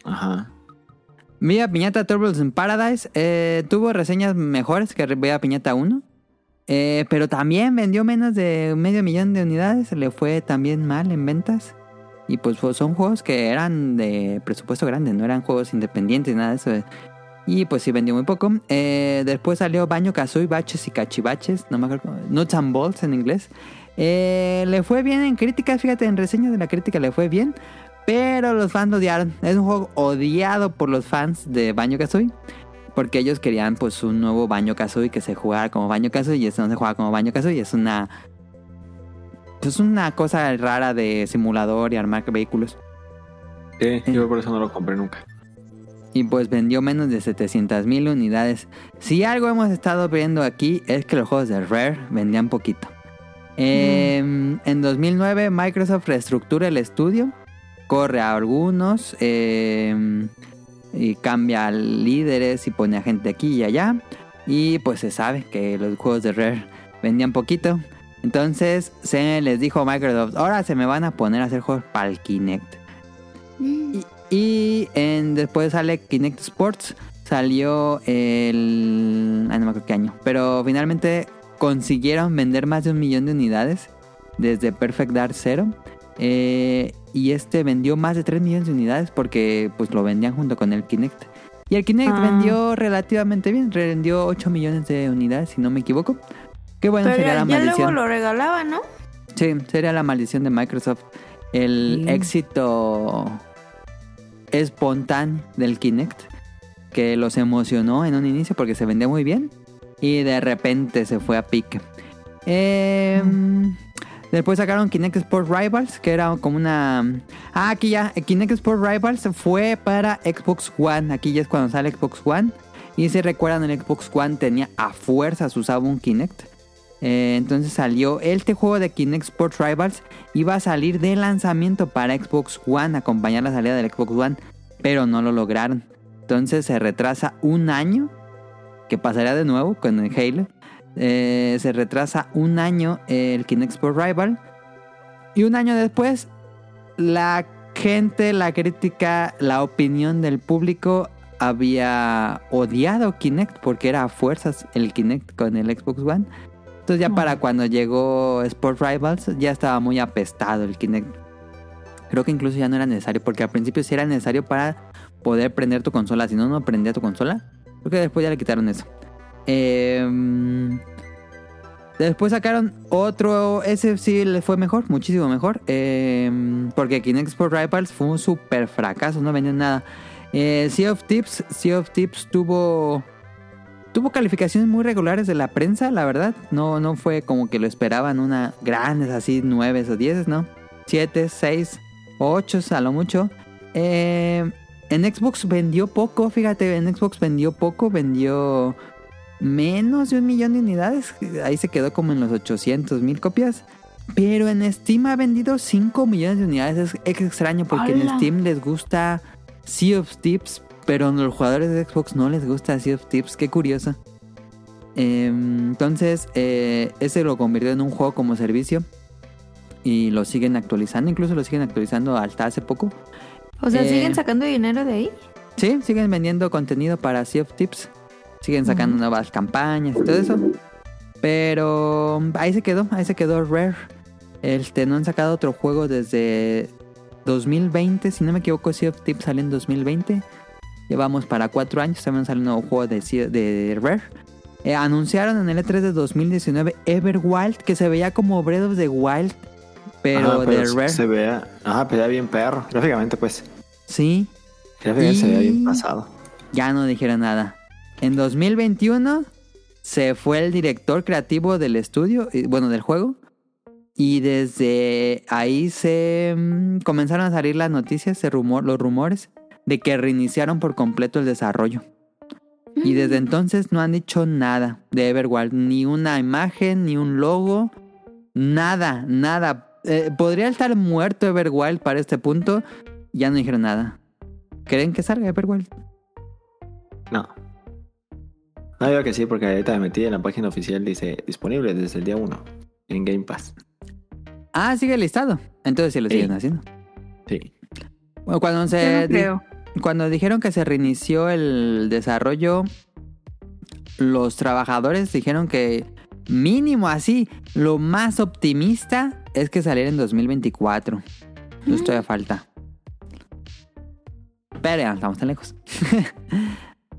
Ajá. Viva Piñata Turtles in Paradise eh, tuvo reseñas mejores que Viva Piñata 1. eh, pero también vendió menos de medio millón de unidades. Le fue también mal en ventas. Y pues son juegos que eran de presupuesto grande, no eran juegos independientes, nada de eso. Y pues sí vendió muy poco. Eh, después salió Baño Kazooie, Baches y Cachivaches, no me acuerdo, Nuts and Bolts en inglés. Eh, le fue bien en críticas, fíjate, en reseñas de la crítica le fue bien. Pero los fans lo odiaron. Es un juego odiado por los fans de Baño Kazooie. Porque ellos querían pues un nuevo Baño Kazooie que se jugara como Baño Kazooie. Y este no se juega como Baño Kazooie. Es una... Pues una cosa rara de simulador y armar vehículos. Sí, yo por eso no lo compré nunca. Y pues vendió menos de 700 mil unidades. Si algo hemos estado viendo aquí es que los juegos de Rare vendían poquito. Eh, En 2009 Microsoft reestructura el estudio, corre a algunos eh, y cambia líderes y pone a gente aquí y allá. Y pues se sabe que los juegos de Rare vendían poquito. Entonces se les dijo a Microsoft, ahora se me van a poner a hacer juegos para el Kinect. Y, y en, después sale Kinect Sports. Salió el... Ay, no me acuerdo qué año. Pero finalmente consiguieron vender más de un millón de unidades desde Perfect Dark Zero. Eh, y este vendió más de 3 millones de unidades porque pues lo vendían junto con el Kinect. Y el Kinect Ah. vendió relativamente bien. Vendió 8 millones de unidades, si no me equivoco. Qué bueno Pero sería ya, la ya luego lo regalaban, ¿no? Sí, sería la maldición de Microsoft. El Sí. éxito espontáneo del Kinect. Que los emocionó en un inicio porque se vendía muy bien. Y de repente se fue a pique. Em, Después sacaron Kinect Sport Rivals, que era como una... Ah, aquí ya. Kinect Sport Rivals fue para Xbox One. Aquí ya es cuando sale Xbox One. Y si recuerdan, el Xbox One tenía a fuerzas usaba un Kinect. Eh, entonces salió este juego de Kinect Sports Rivals. Iba a salir de lanzamiento para Xbox One, acompañar la salida del Xbox One, pero no lo lograron. Entonces se retrasa un año, que pasaría de nuevo con el Halo. Eh, se retrasa un año el Kinect Sport Rival. Y un año después, la gente, la crítica, la opinión del público había odiado Kinect porque era a fuerzas el Kinect con el Xbox One. Entonces ya para cuando llegó Sport Rivals ya estaba muy apestado el Kinect. Creo que incluso ya no era necesario porque al principio sí era necesario para poder prender tu consola. Si no, no prendía tu consola. Creo que después ya le quitaron eso. Eh, después sacaron otro. Ese sí le fue mejor, muchísimo mejor. Eh, porque Kinect Sport Rivals fue un super fracaso, no vendió nada. Eh, sea of Tips, Sea of Tips tuvo tuvo calificaciones muy regulares de la prensa, la verdad. No, no fue como que lo esperaban una grandes así, 9 o 10, ¿no? 7, 6, 8 a lo mucho. Eh, en Xbox vendió poco, fíjate, en Xbox vendió poco, vendió menos de un millón de unidades. Ahí se quedó como en los 800 mil copias. Pero en Steam ha vendido 5 millones de unidades. Es, extraño porque en. Steam les gusta Sea of Tips, pero a los jugadores de Xbox no les gusta Sea of Tips. Qué curioso. Eh, entonces, eh, ese lo convirtió en un juego como servicio. Y lo siguen actualizando, incluso lo siguen actualizando hasta hace poco. O sea, Eh, ¿siguen sacando dinero de ahí? Sí, siguen vendiendo contenido para Sea of Tips. Siguen sacando nuevas campañas y todo eso. Pero ahí se quedó, ahí se quedó Rare. Este, no han sacado otro juego desde 2020. Si no me equivoco, Sea of Tips salió en 2020. Llevamos para cuatro años. También sale un nuevo juego de, de Rare. Eh, anunciaron en el E3 de 2019 Everwild, que se veía como Breath of the Wild, pero Ajá, de se- Rare. Se vea, ajá, pero bien perro. Gráficamente, pues. Sí, Gráficamente se veía bien Y- pasado. ya no dijeron nada. En 2021 se fue el director creativo del estudio, bueno, del juego. Y desde ahí se mm, comenzaron a salir las noticias, se rumor, los rumores de que reiniciaron por completo el desarrollo. Y desde entonces no han dicho nada de Everwild, ni una imagen, ni un logo, nada, nada. Eh, podría estar muerto Everwild para este punto, ya no dijeron nada. ¿Creen que salga Everwild? No. No, digo que sí, porque ahorita me metí en la página oficial, dice disponible desde el día 1 en Game Pass. Ah, sigue listado. Entonces sí lo Sí. siguen haciendo. Sí. Bueno, cuando Yo se no di- creo. Cuando dijeron que se reinició el desarrollo, los trabajadores dijeron que mínimo así, lo más optimista es que saliera en 2024. No todavía falta. Pero ya estamos tan lejos.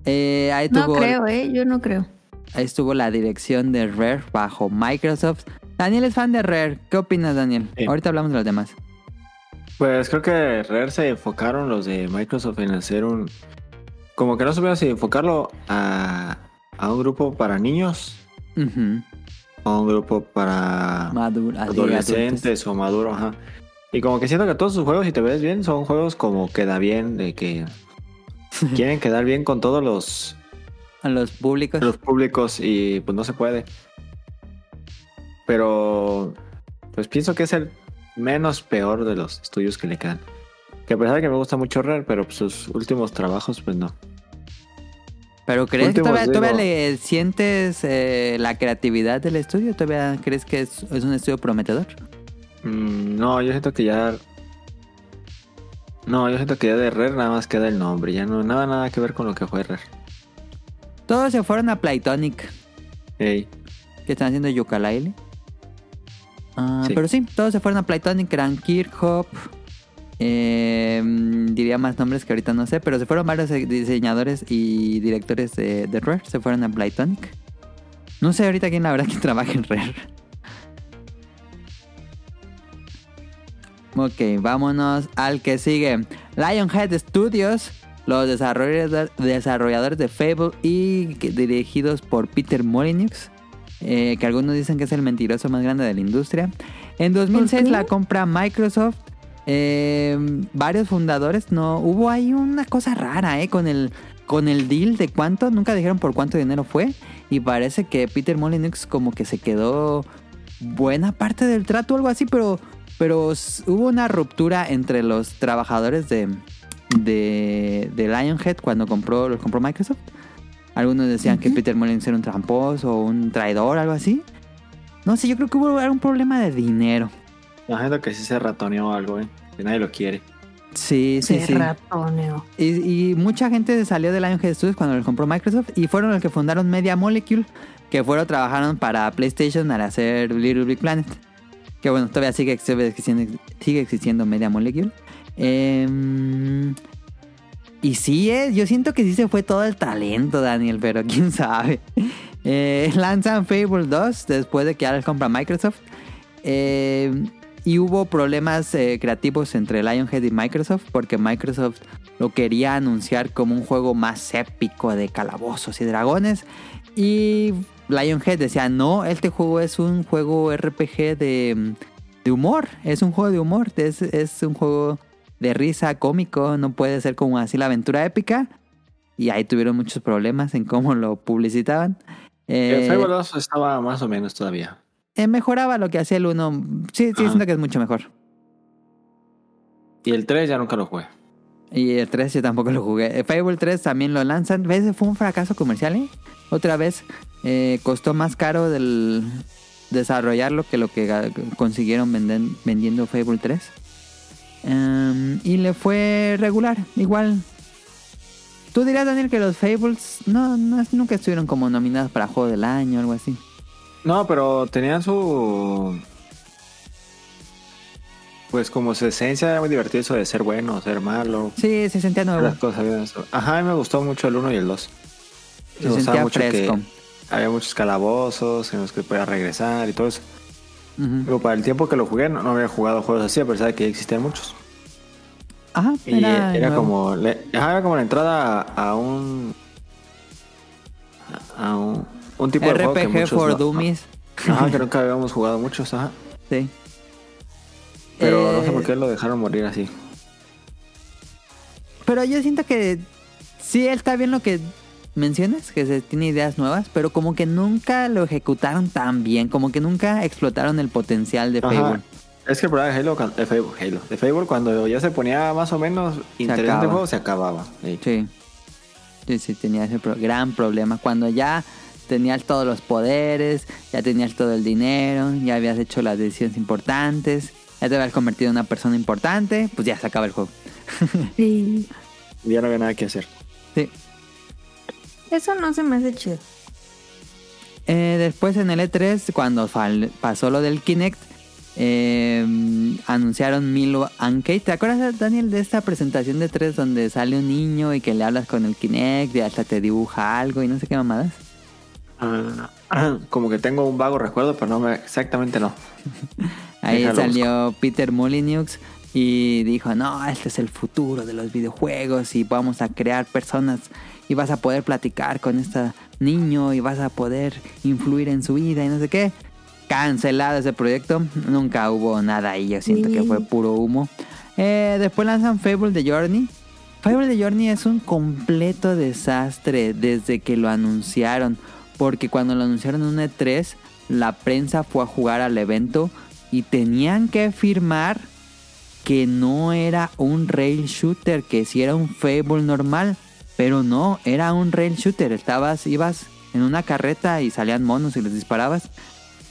Eh, ahí No tuvo- creo, ¿eh? Yo no creo. Ahí estuvo la dirección de Rare bajo Microsoft. Daniel es fan de Rare. ¿Qué opinas, Daniel? Sí. Ahorita hablamos de los demás. Pues creo que Rare se enfocaron los de Microsoft en hacer un... Como que no supieron si enfocarlo a, a un grupo para niños Ujú. o a un grupo para Maduro, adolescentes o maduro, ajá. Y como que siento que todos sus juegos, si te ves bien, son juegos como queda bien, de que quieren quedar bien con todos los, A los públicos. los públicos y pues no se puede. Pero pues pienso que es el menos peor de los estudios que le quedan. Que a pesar de que me gusta mucho Rare, pero pues, sus últimos trabajos pues no. Pero ¿crees que todavía, todavía digo- le sientes eh, la creatividad del estudio? ¿Todavía crees que es, es un estudio prometedor? Mm, no, yo siento que ya... No, yo siento que ya de Rare nada más queda el nombre. Ya no nada, nada que ver con lo que fue Rare. Todos se fueron a Playtonic, Ey. que están haciendo Yooka-Laylee. Ah, Sí. Pero sí, todos se fueron a Playtonic, Gran Kirchhoff. eh, diría más nombres que ahorita no sé, pero se fueron varios diseñadores y directores de, de Rare, se fueron a Playtonic. No sé ahorita quién la verdad que trabaja en Rare. Ok, vámonos al que sigue. Lionhead Studios, los desarrolladores, de Fable y dirigidos por Peter Molyneux, eh, que algunos dicen que es el mentiroso más grande de la industria. En 2006 qué? la compra Microsoft. eh, varios fundadores, no, hubo ahí una cosa rara, eh, con el con el deal de cuánto, nunca dijeron por cuánto dinero fue y parece que Peter Molyneux como que se quedó buena parte del trato o algo así, pero pero hubo una ruptura entre los trabajadores de de, de Lionhead cuando compró los compró Microsoft. Algunos decían que Peter Molyneux era un tramposo o un traidor, algo así. No sé, yo creo que hubo algún problema de dinero. Siento que sí se ratoneó algo, eh. Que nadie lo quiere. Sí, sí, Se sí. ratoneo. Y, y mucha gente salió de Lionhead Studios cuando los compró Microsoft y fueron los que fundaron Media Molecule, que fueron trabajaron para PlayStation al hacer Little Big Planet. Que bueno, todavía sigue existiendo, sigue existiendo Media Molecule. Em, y sí, eh, yo siento que sí se fue todo el talento, Daniel, pero quién sabe. Eh, lanzan Fable 2 después de que les compra Microsoft. Eh, y hubo problemas eh, creativos entre Lionhead y Microsoft porque Microsoft lo quería anunciar como un juego más épico de calabozos y dragones. Y Lionhead decía, no, este juego es un juego RPG de, de humor, es un juego de humor, es, es un juego de risa cómico, no puede ser como así la aventura épica. Y ahí tuvieron muchos problemas en cómo lo publicitaban. El Eh, Fable 2 estaba más o menos todavía. eh, mejoraba lo que hacía el 1. Sí, sí, siento que es mucho mejor. Y el 3 ya nunca lo jugué. Y el 3 yo tampoco lo jugué. Fable 3 también lo lanzan. ¿Ves? Fue un fracaso comercial, ¿eh? Otra vez eh, costó más caro del desarrollarlo que lo que consiguieron venden- vendiendo Fable 3. Em, y le fue regular, igual. Tú dirás, Daniel, que los Fables no, no nunca estuvieron como nominados para Juego del Año o algo así. No, pero tenían su. Pues como su esencia era muy divertido eso de ser bueno, ser malo. Sí, se sentía nuevo. Las cosas bien. Ajá, a mí me gustó mucho el 1 y el 2. Se sentía fresco. que había muchos calabozos en los que podía regresar y todo eso. Pero para el tiempo que lo jugué no, no había jugado juegos así, a pesar de que existían muchos. Ajá, Y era, como le- ajá, era como la entrada a, a un a un, un tipo de juego que RPG for no- Dummies. Ajá, que nunca habíamos jugado muchos, ajá. Sí. Pero no Eh, sé por qué lo dejaron morir así. Pero yo siento que sí está bien lo que mencionas, que se tiene ideas nuevas, pero como que nunca lo ejecutaron tan bien, como que nunca explotaron el potencial de Ajá. Fable. Es que el problema de Halo, de Fable, Halo, de Fable, cuando ya se ponía más o menos interesante acaba. el juego, se acababa. Sí. Sí. Sí, sí, tenía ese pro- gran problema. Cuando ya tenías todos los poderes, ya tenías todo el dinero, ya habías hecho las decisiones importantes, ya te habías convertido en una persona importante, pues ya se acaba el juego. Sí. Ya no había nada que hacer. Sí. Eso no se me hace chido. Eh, después en el E3, cuando pasó lo del Kinect, eh, anunciaron Milo Ankey. ¿Te acuerdas, Daniel, de esta presentación de 3 donde sale un niño y que le hablas con el Kinect y hasta te dibuja algo y no sé qué mamadas? Ah, como que tengo un vago recuerdo, pero no me, exactamente no. Ahí Déjalo salió Peter Molyneux y dijo, no, este es el futuro de los videojuegos y vamos a crear personas y vas a poder platicar con este niño y vas a poder influir en su vida y no sé qué. Cancelado ese proyecto, nunca hubo nada ahí, yo siento que fue puro humo. Eh, después lanzan Fable The Journey. Fable The Journey es un completo desastre desde que lo anunciaron. Porque cuando lo anunciaron en un E3, la prensa fue a jugar al evento y tenían que firmar que no era un rail shooter, que si era un Fable normal. Pero no, era un rail shooter. Estabas, ibas en una carreta y salían monos y les disparabas.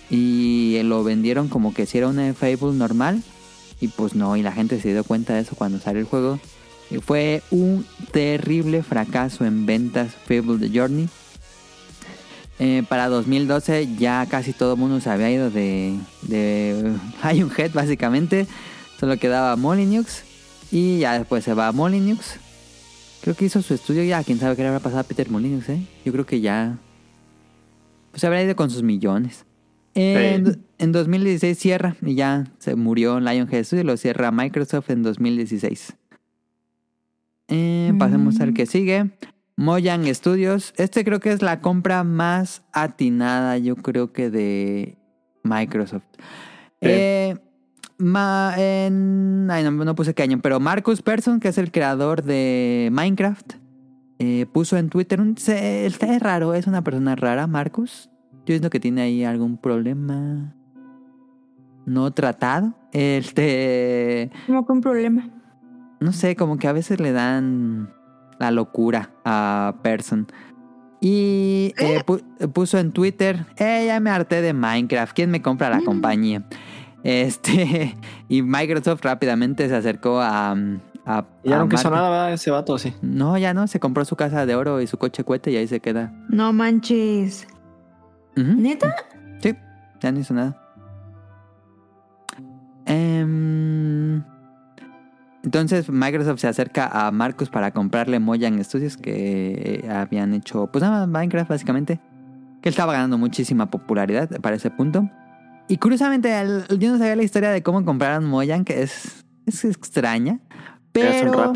Y lo vendieron como que si era un Fable normal. Y pues no, y la gente se dio cuenta de eso cuando salió el juego. Y fue un terrible fracaso en ventas Fable The Journey. Eh, para 2012 ya casi todo el mundo se había ido de, de Lionhead básicamente. Solo quedaba Molyneux. Y ya después se va Molyneux. Creo que hizo su estudio ya. Quién sabe qué le habrá pasado a Peter Molyneux, ¿eh? Yo creo que ya... Pues se habrá ido con sus millones. En, Sí. en 2016 cierra y ya se murió Lionhead Studio. Lo cierra Microsoft en 2016. Eh, pasemos al que sigue. Mojang Studios. Este creo que es la compra más atinada, yo creo que de Microsoft. Sí. Eh, ma- en- ay, no, no puse qué año, pero Marcus Persson, que es el creador de Minecraft, eh, puso en Twitter un... se- está es raro, es una persona rara, Marcus. Yo siento que tiene ahí algún problema no tratado. Este Como que un problema. no sé, como que a veces le dan la locura a Person. Y eh, pu- puso en Twitter, eh, ya me harté de Minecraft, ¿quién me compra la compañía? Este, y Microsoft rápidamente se acercó a... a Y ya a no quiso nada, ¿verdad? Ese vato, sí. No, ya no, se compró su casa de oro y su coche cohete y ahí se queda. No manches. ¿Neta? Sí, ya no hizo nada. Em, entonces Microsoft se acerca a Marcus para comprarle Mojang Studios que eh, habían hecho, pues nada, Minecraft básicamente. Que él estaba ganando muchísima popularidad para ese punto. Y curiosamente, el- yo no sabía la historia de cómo compraron Mojang, que es, es extraña. Pero.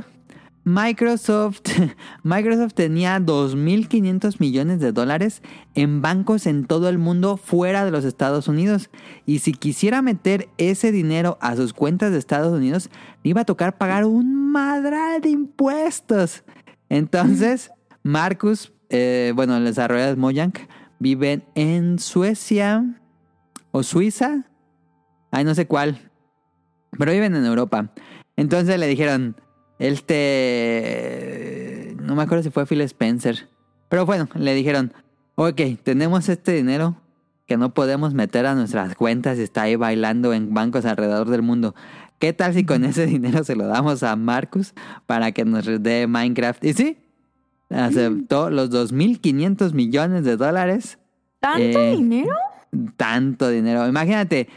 Microsoft, Microsoft tenía 2.500 millones de dólares en bancos en todo el mundo fuera de los Estados Unidos. Y si quisiera meter ese dinero a sus cuentas de Estados Unidos, le iba a tocar pagar un madral de impuestos. Entonces, Marcus, eh, bueno, el desarrollador de Mojang, viven en Suecia o Suiza. Ay, no sé cuál. Pero viven en Europa. Entonces le dijeron, este... No me acuerdo si fue Phil Spencer. Pero bueno, le dijeron, ok, tenemos este dinero que no podemos meter a nuestras cuentas y está ahí bailando en bancos alrededor del mundo. ¿Qué tal si con ese dinero se lo damos a Marcus para que nos dé Minecraft? Y sí, aceptó los 2.500 millones de dólares. ¿Tanto Eh, dinero? Tanto dinero. Imagínate,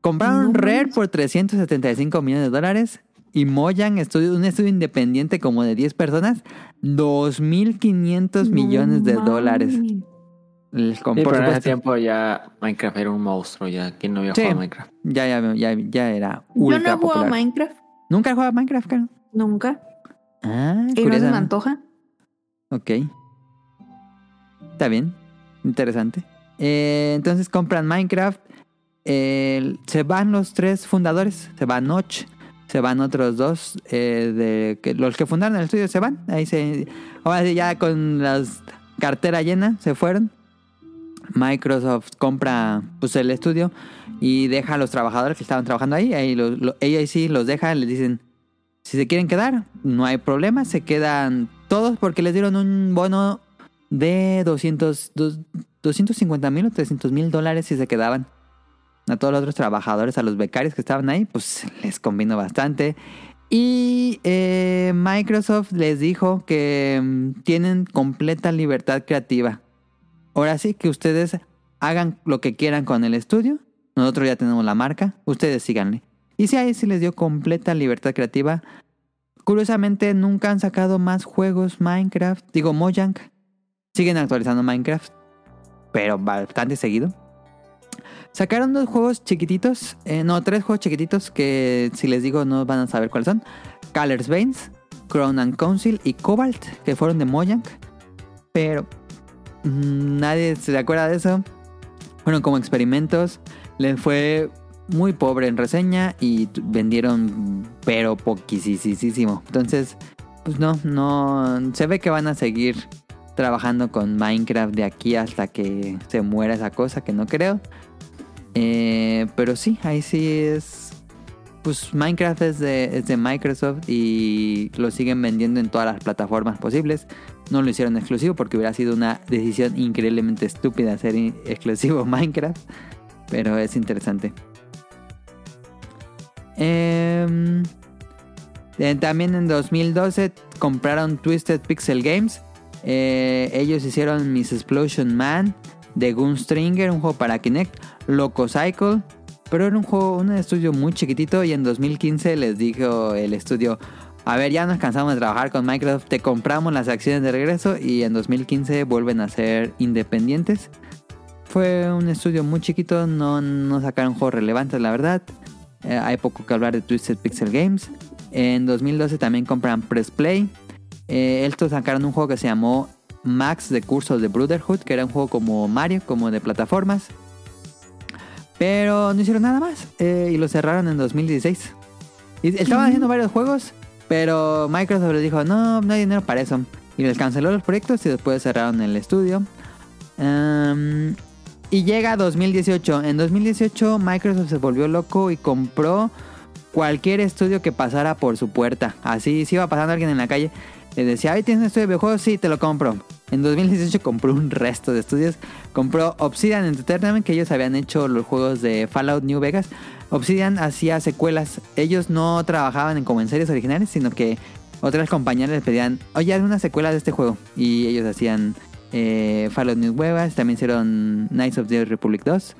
compraron No Rare por 375 millones de dólares y Mojang, estudio, un estudio independiente como de 10 personas, 2.500 millones de dólares. Sí, por pero en ese tiempo ya Minecraft era un monstruo, ya. ¿Quién no había Sí. jugado Minecraft? ya, ya, ya, ya era Yo ultra no he jugado popular. Minecraft. ¿Nunca has jugado Minecraft, Caro? Nunca. Ah, Y no se me antoja. Ok. Está bien. Interesante. Eh, entonces compran Minecraft. Eh, se van los tres fundadores. Se va Notch. Se van otros dos. eh, de que, los que fundaron el estudio se van. Ahí se. Ahora ya con la cartera llena se fueron. Microsoft compra pues, el estudio y deja a los trabajadores que estaban trabajando ahí. ahí sí los deja. Les dicen: si se quieren quedar, no hay problema. Se quedan todos porque les dieron un bono de 200, dos- 250 mil o 300 mil dólares si se quedaban. A todos los otros trabajadores, a los becarios que estaban ahí, pues les convino bastante. Y eh, Microsoft les dijo que mm, tienen completa libertad creativa. Ahora sí que ustedes hagan lo que quieran con el estudio. Nosotros ya tenemos la marca. Ustedes síganle. Y sí, ahí sí les dio completa libertad creativa. Curiosamente, nunca han sacado más juegos Minecraft. Digo, Mojang. Siguen actualizando Minecraft. Pero bastante seguido. Sacaron dos juegos chiquititos. eh, no, tres juegos chiquititos que si les digo no van a saber cuáles son. Colors Veins, Crown and Council y Cobalt, que fueron de Mojang. Pero mm, nadie se acuerda de eso. Fueron como experimentos. Les fue muy pobre en reseña y vendieron pero poquisísimo. Entonces, pues no, no, se ve que van a seguir trabajando con Minecraft de aquí hasta que se muera esa cosa, que no creo. Eh, pero sí, ahí sí es, pues Minecraft es de, es de Microsoft y lo siguen vendiendo en todas las plataformas posibles. No lo hicieron exclusivo porque hubiera sido una decisión increíblemente estúpida hacer exclusivo Minecraft. Pero es interesante. Em, también en 2012 compraron Twisted Pixel Games. Eh, ellos hicieron Miss Explosion Man, The Gunstringer, un juego para Kinect, Loco Cycle. Pero era un juego, un estudio muy chiquitito y en 2015 les dijo el estudio, a ver, ya nos cansamos de trabajar con Microsoft, te compramos las acciones de regreso y en 2015 vuelven a ser independientes. Fue un estudio muy chiquito, no, no sacaron juegos relevantes, la verdad. Eh, hay poco que hablar de Twisted Pixel Games. En 2012 también compran Press Play. Eh, estos sacaron un juego que se llamó Max de Cursos de Brotherhood, que era un juego como Mario, como de plataformas. Pero no hicieron nada más eh, y lo cerraron en 2016. Y estaban haciendo varios juegos, pero Microsoft les dijo, no, no hay dinero para eso. Y les canceló los proyectos y después cerraron el estudio. Em, y llega 2018. En 2018 Microsoft se volvió loco y compró cualquier estudio que pasara por su puerta. Así, si iba pasando alguien en la calle, le decía, ay, ¿tienes un estudio de videojuegos? Sí, te lo compro. En 2018 compró un resto de estudios. Compró Obsidian Entertainment, que ellos habían hecho los juegos de Fallout New Vegas. Obsidian hacía secuelas. Ellos no trabajaban en como en series originales, sino que otras compañías les pedían, oye, haz una secuela de este juego. Y ellos hacían eh, Fallout New Vegas, también hicieron Knights of the Republic 2.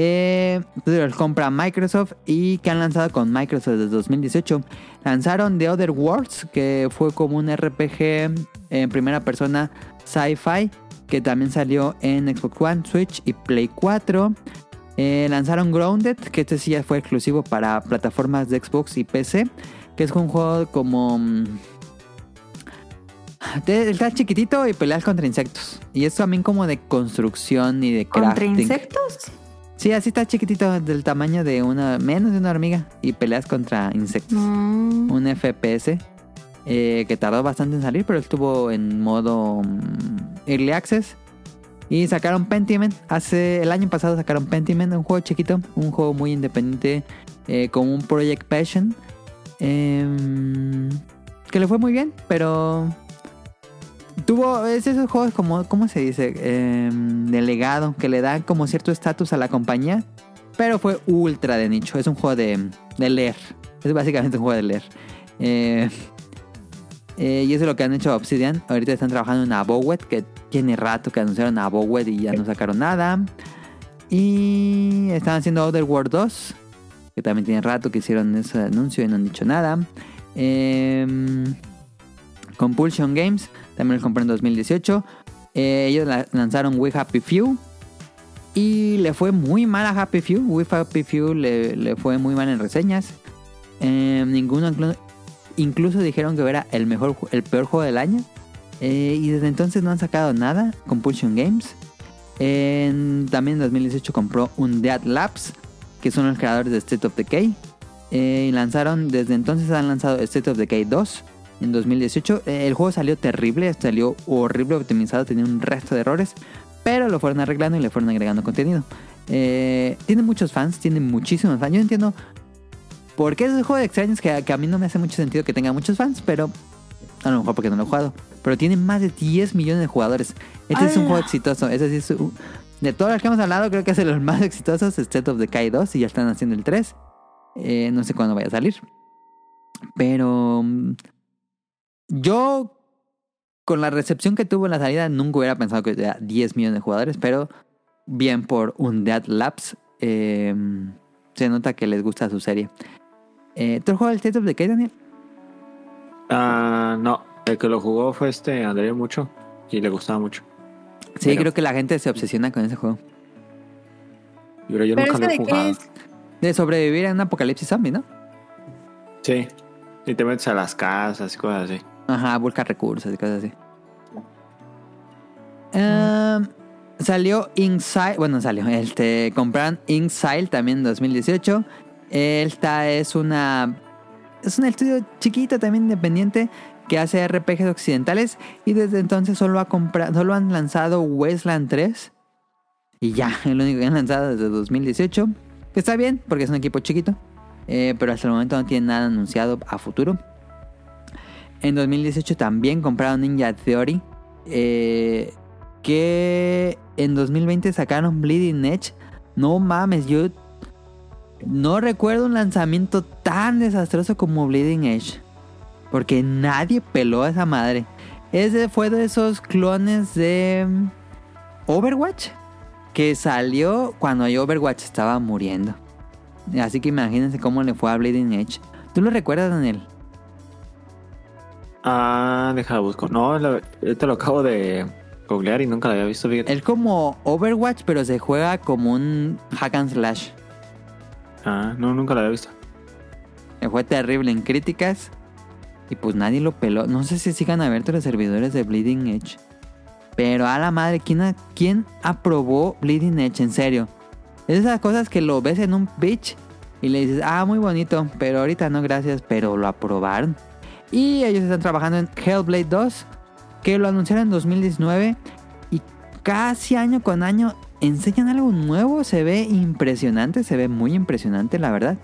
Eh, los compra Microsoft y que han lanzado con Microsoft desde 2018. Lanzaron The Other Worlds, que fue como un RPG en primera persona sci-fi, que también salió en Xbox One, Switch y Play 4. Eh, lanzaron Grounded, que este sí ya fue exclusivo para plataformas de Xbox y PC, que es un juego como... mm, te- está chiquitito y peleas contra insectos. Y es también como de construcción y de ¿Contra crafting. insectos? Sí, así está chiquitito, del tamaño de una, menos de una hormiga. Y peleas contra insectos. Mm. Un FPS eh, que tardó bastante en salir, pero estuvo en modo mm, Early Access. Y sacaron Pentiment. Hace el año pasado sacaron Pentiment, un juego chiquito, un juego muy independiente, eh, con un Project Passion. em, que le fue muy bien, pero tuvo es esos juegos como, ¿cómo se dice? Em, de legado, que le dan como cierto estatus a la compañía, pero fue ultra de nicho. Es un juego de, de leer. Es básicamente un juego de leer. Eh, eh, y eso es lo que han hecho Obsidian. Ahorita están trabajando en Abowet, que tiene rato que anunciaron Abowet y ya no sacaron nada. Y están haciendo Other World 2, que también tiene rato que hicieron ese anuncio y no han dicho nada. Em, Compulsion Games, también los compré en 2018. Eh, ellos la- lanzaron We Happy Few. Y le fue muy mal a Happy Few. We Happy Few le, le fue muy mal en reseñas. Eh, ninguno inclu- incluso dijeron que era el mejor el peor juego del año. Eh, y desde entonces no han sacado nada. Compulsion Games. También en 2018 compró un Dead Labs, que son los creadores de State of Decay. Eh, y lanzaron, desde entonces han lanzado State of Decay 2 en 2018. Eh, el juego salió terrible, salió horrible optimizado, tenía un resto de errores, pero lo fueron arreglando y le fueron agregando contenido. Eh, tiene muchos fans, tiene muchísimos fans. Yo entiendo por qué es un juego de extraños que, que a mí no me hace mucho sentido que tenga muchos fans, pero a lo mejor porque no lo he jugado. Pero tiene más de 10 millones de jugadores. Este es un juego exitoso. Ese sí es un- de todos los que hemos hablado, creo que es de los más exitosos. State of Decay 2 y ya están haciendo el 3. Eh, no sé cuándo vaya a salir. Pero mm, yo, con la recepción que tuvo en la salida, nunca hubiera pensado que tuviera 10 millones de jugadores. Pero bien por un Dead Labs. eh, se nota que les gusta su serie. Eh, ¿Tú has jugado el State of Decay, Daniel? Ah, no, el que lo jugó fue este André mucho y le gustaba mucho. Sí, Pero- creo que la gente se obsesiona con ese juego. Pero yo ¿Pero nunca lo he jugado. es? De sobrevivir en un apocalipsis zombie, ¿no? Sí. Y te metes a las casas y cosas así. Ajá, busca recursos y cosas así. Em, salió Inside, bueno, salió, este, compraron Inside también en 2018. Esta es una, es un estudio chiquito también independiente que hace RPGs occidentales y desde entonces solo ha comprado, solo han lanzado Wasteland 3 y ya, es lo único que han lanzado desde 2018, que está bien porque es un equipo chiquito, eh, pero hasta el momento no tiene nada anunciado a futuro. En 2018 también compraron Ninja Theory. eh, que en 2020 sacaron Bleeding Edge. No mames, yo no recuerdo un lanzamiento tan desastroso como Bleeding Edge. Porque nadie peló a esa madre. Ese fue de esos clones de mm, Overwatch. Que salió cuando Overwatch estaba muriendo. Así que imagínense cómo le fue a Bleeding Edge. ¿Tú lo recuerdas, Daniel? Ah, deja busco. No, lo, ahorita lo acabo de googlear y nunca lo había visto. Fíjate. Es como Overwatch, pero se juega como un hack and slash. Ah, no, nunca lo había visto. Eh, Fue terrible en críticas. Y pues nadie lo peló. No sé si sigan abiertos los servidores de Bleeding Edge. Pero a la madre, ¿quién, a- quién aprobó Bleeding Edge? En serio. Es esas cosas que lo ves en un pitch y le dices, ah, muy bonito, pero ahorita no, gracias, pero lo aprobaron. Y ellos están trabajando en Hellblade 2, que lo anunciaron en 2019 y casi año con año enseñan algo nuevo. Se ve impresionante, se ve muy impresionante, la verdad.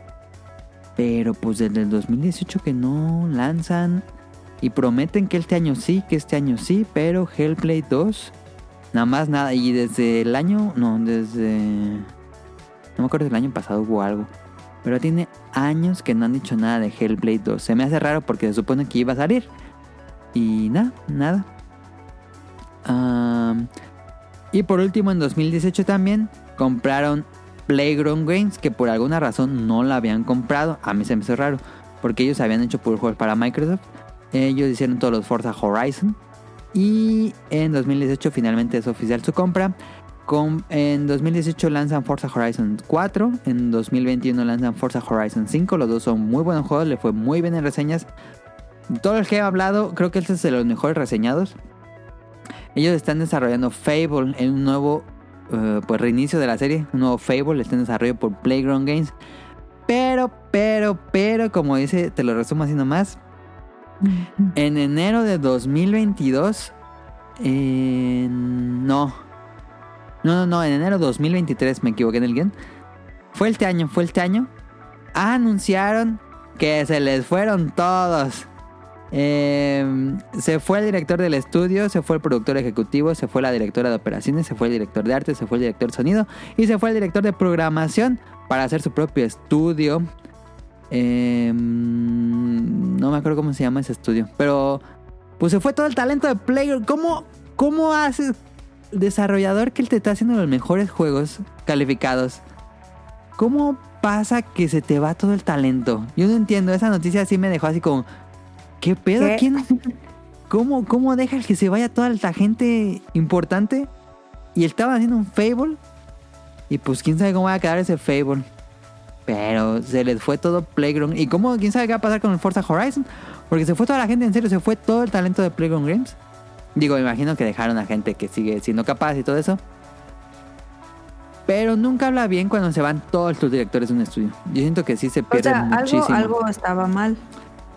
Pero pues desde el 2018 que no lanzan y prometen que este año sí, que este año sí, pero Hellblade 2 nada más nada y desde el año no, desde no me acuerdo del año pasado hubo algo, pero tiene años que no han dicho nada de Hellblade 2. Se me hace raro porque se supone que iba a salir y nada, nada. Y por último en 2018 también compraron Playground Games, que por alguna razón no la habían comprado. A mí se me hace raro, porque ellos habían hecho puros juegos para Microsoft. Ellos hicieron todos los Forza Horizon. Y en 2018 finalmente es oficial su compra. Con- en 2018 lanzan Forza Horizon 4. En 2021 lanzan Forza Horizon 5. Los dos son muy buenos juegos. Le fue muy bien en reseñas. todos los que he hablado, creo que este es de los mejores reseñados. Ellos están desarrollando Fable en un nuevo eh, pues reinicio de la serie, un nuevo Fable, está en desarrollo por Playground Games. Pero, pero, pero, como dice, te lo resumo así nomás. En enero de 2022, eh, no, no, no, no, en enero de 2023 me equivoqué en el guion. Fue este año, fue este año. Anunciaron que se les fueron todos. Eh, se fue el director del estudio, se fue el productor ejecutivo, se fue la directora de operaciones, se fue el director de arte, se fue el director de sonido y se fue el director de programación para hacer su propio estudio. Eh, no me acuerdo cómo se llama ese estudio, pero pues se fue todo el talento de Player. ¿Cómo, cómo hace desarrollador que él te está haciendo los mejores juegos calificados? ¿Cómo pasa que se te va todo el talento? Yo no entiendo, esa noticia así me dejó así como, ¿qué pedo? ¿Qué? ¿Quién? ¿Cómo, ¿Cómo dejas que se vaya toda la gente importante? Y estaba haciendo un Fable. Y pues quién sabe cómo va a quedar ese Fable. Pero se les fue todo Playground. ¿Y cómo? ¿Quién sabe qué va a pasar con el Forza Horizon? Porque se fue toda la gente, en serio, se fue todo el talento de Playground Games. Digo, me imagino que dejaron a gente que sigue siendo capaz y todo eso. Pero nunca habla bien cuando se van todos los directores de un estudio. Yo siento que sí se O pierde sea, algo, muchísimo. algo estaba mal.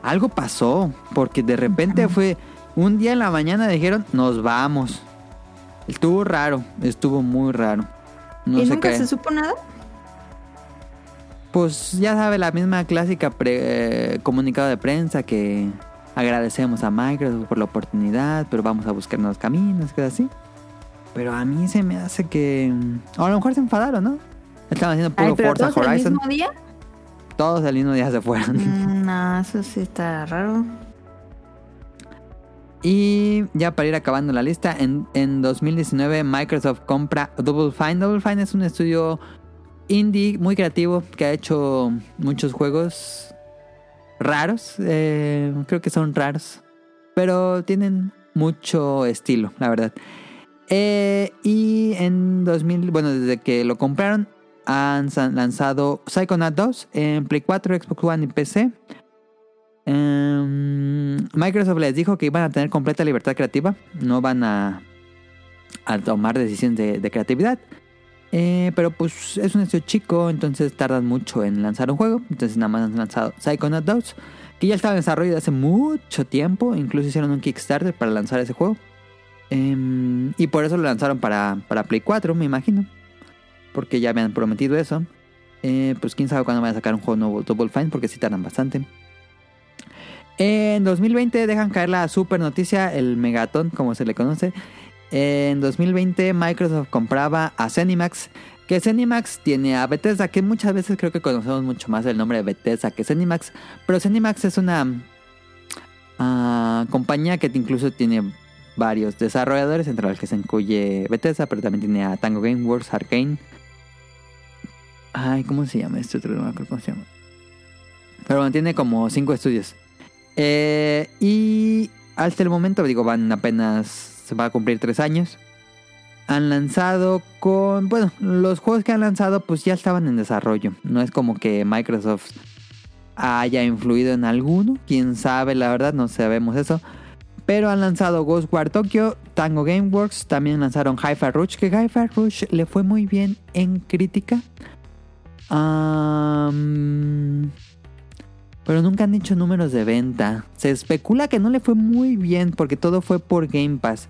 Algo pasó, porque de repente fue un día en la mañana dijeron, nos vamos. Estuvo raro, estuvo muy raro. No ¿Y sé nunca qué. se supo nada? Pues ya sabe, la misma clásica pre- eh, comunicado de prensa que agradecemos a Microsoft por la oportunidad, pero vamos a buscar nuevos caminos, cosas así. Pero a mí se me hace que... O a lo mejor se enfadaron, ¿no? Estaban haciendo puro Ay, pero Forza todos el Horizon. mismo día. Todos el mismo día se fueron. Mm, no, eso sí está raro. Y ya para ir acabando la lista, en, en 2019 Microsoft compra Double Fine. Double Fine es un estudio indie muy creativo que ha hecho muchos juegos raros. eh, creo que son raros, pero tienen mucho estilo, la verdad. Eh, y en 2000, bueno, desde que lo compraron, han lanzado Psychonaut 2 en Play 4, Xbox One y PC. Em, Microsoft les dijo que iban a tener completa libertad creativa, no van a, tomar decisiones de, de creatividad. Eh, pero pues es un estudio chico, entonces tardan mucho en lanzar un juego. Entonces nada más han lanzado Psychonaut 2, que ya estaba en desarrollo de hace mucho tiempo. Incluso hicieron un Kickstarter para lanzar ese juego. Em, y por eso lo lanzaron para, para Play 4, me imagino. Porque ya habían prometido eso. Eh, pues quién sabe cuándo van a sacar un juego nuevo Double Fine, porque sí tardan bastante. En 2020 dejan caer la super noticia, el megatón, como se le conoce. En 2020 Microsoft compraba a Zenimax, que Zenimax tiene a Bethesda, que muchas veces creo que conocemos mucho más el nombre de Bethesda que Zenimax, pero Zenimax es una ah, compañía que incluso tiene varios desarrolladores, entre los que se incluye Bethesda, pero también tiene a Tango Gameworks, Arcane. Ay, ¿cómo se llama este otro? No me acuerdo cómo se llama. Pero bueno, tiene como cinco estudios. Eh, y hasta el momento, digo, van apenas, se va a cumplir tres años. Han lanzado con, bueno, los juegos que han lanzado pues ya estaban en desarrollo. No es como que Microsoft haya influido en alguno. Quién sabe, la verdad, no sabemos eso. Pero han lanzado Ghostwire Tokyo, Tango Gameworks, también lanzaron Hi-Fi Rush, que Hi-Fi Rush le fue muy bien en crítica. Pero nunca han dicho números de venta. Se especula que no le fue muy bien porque todo fue por Game Pass.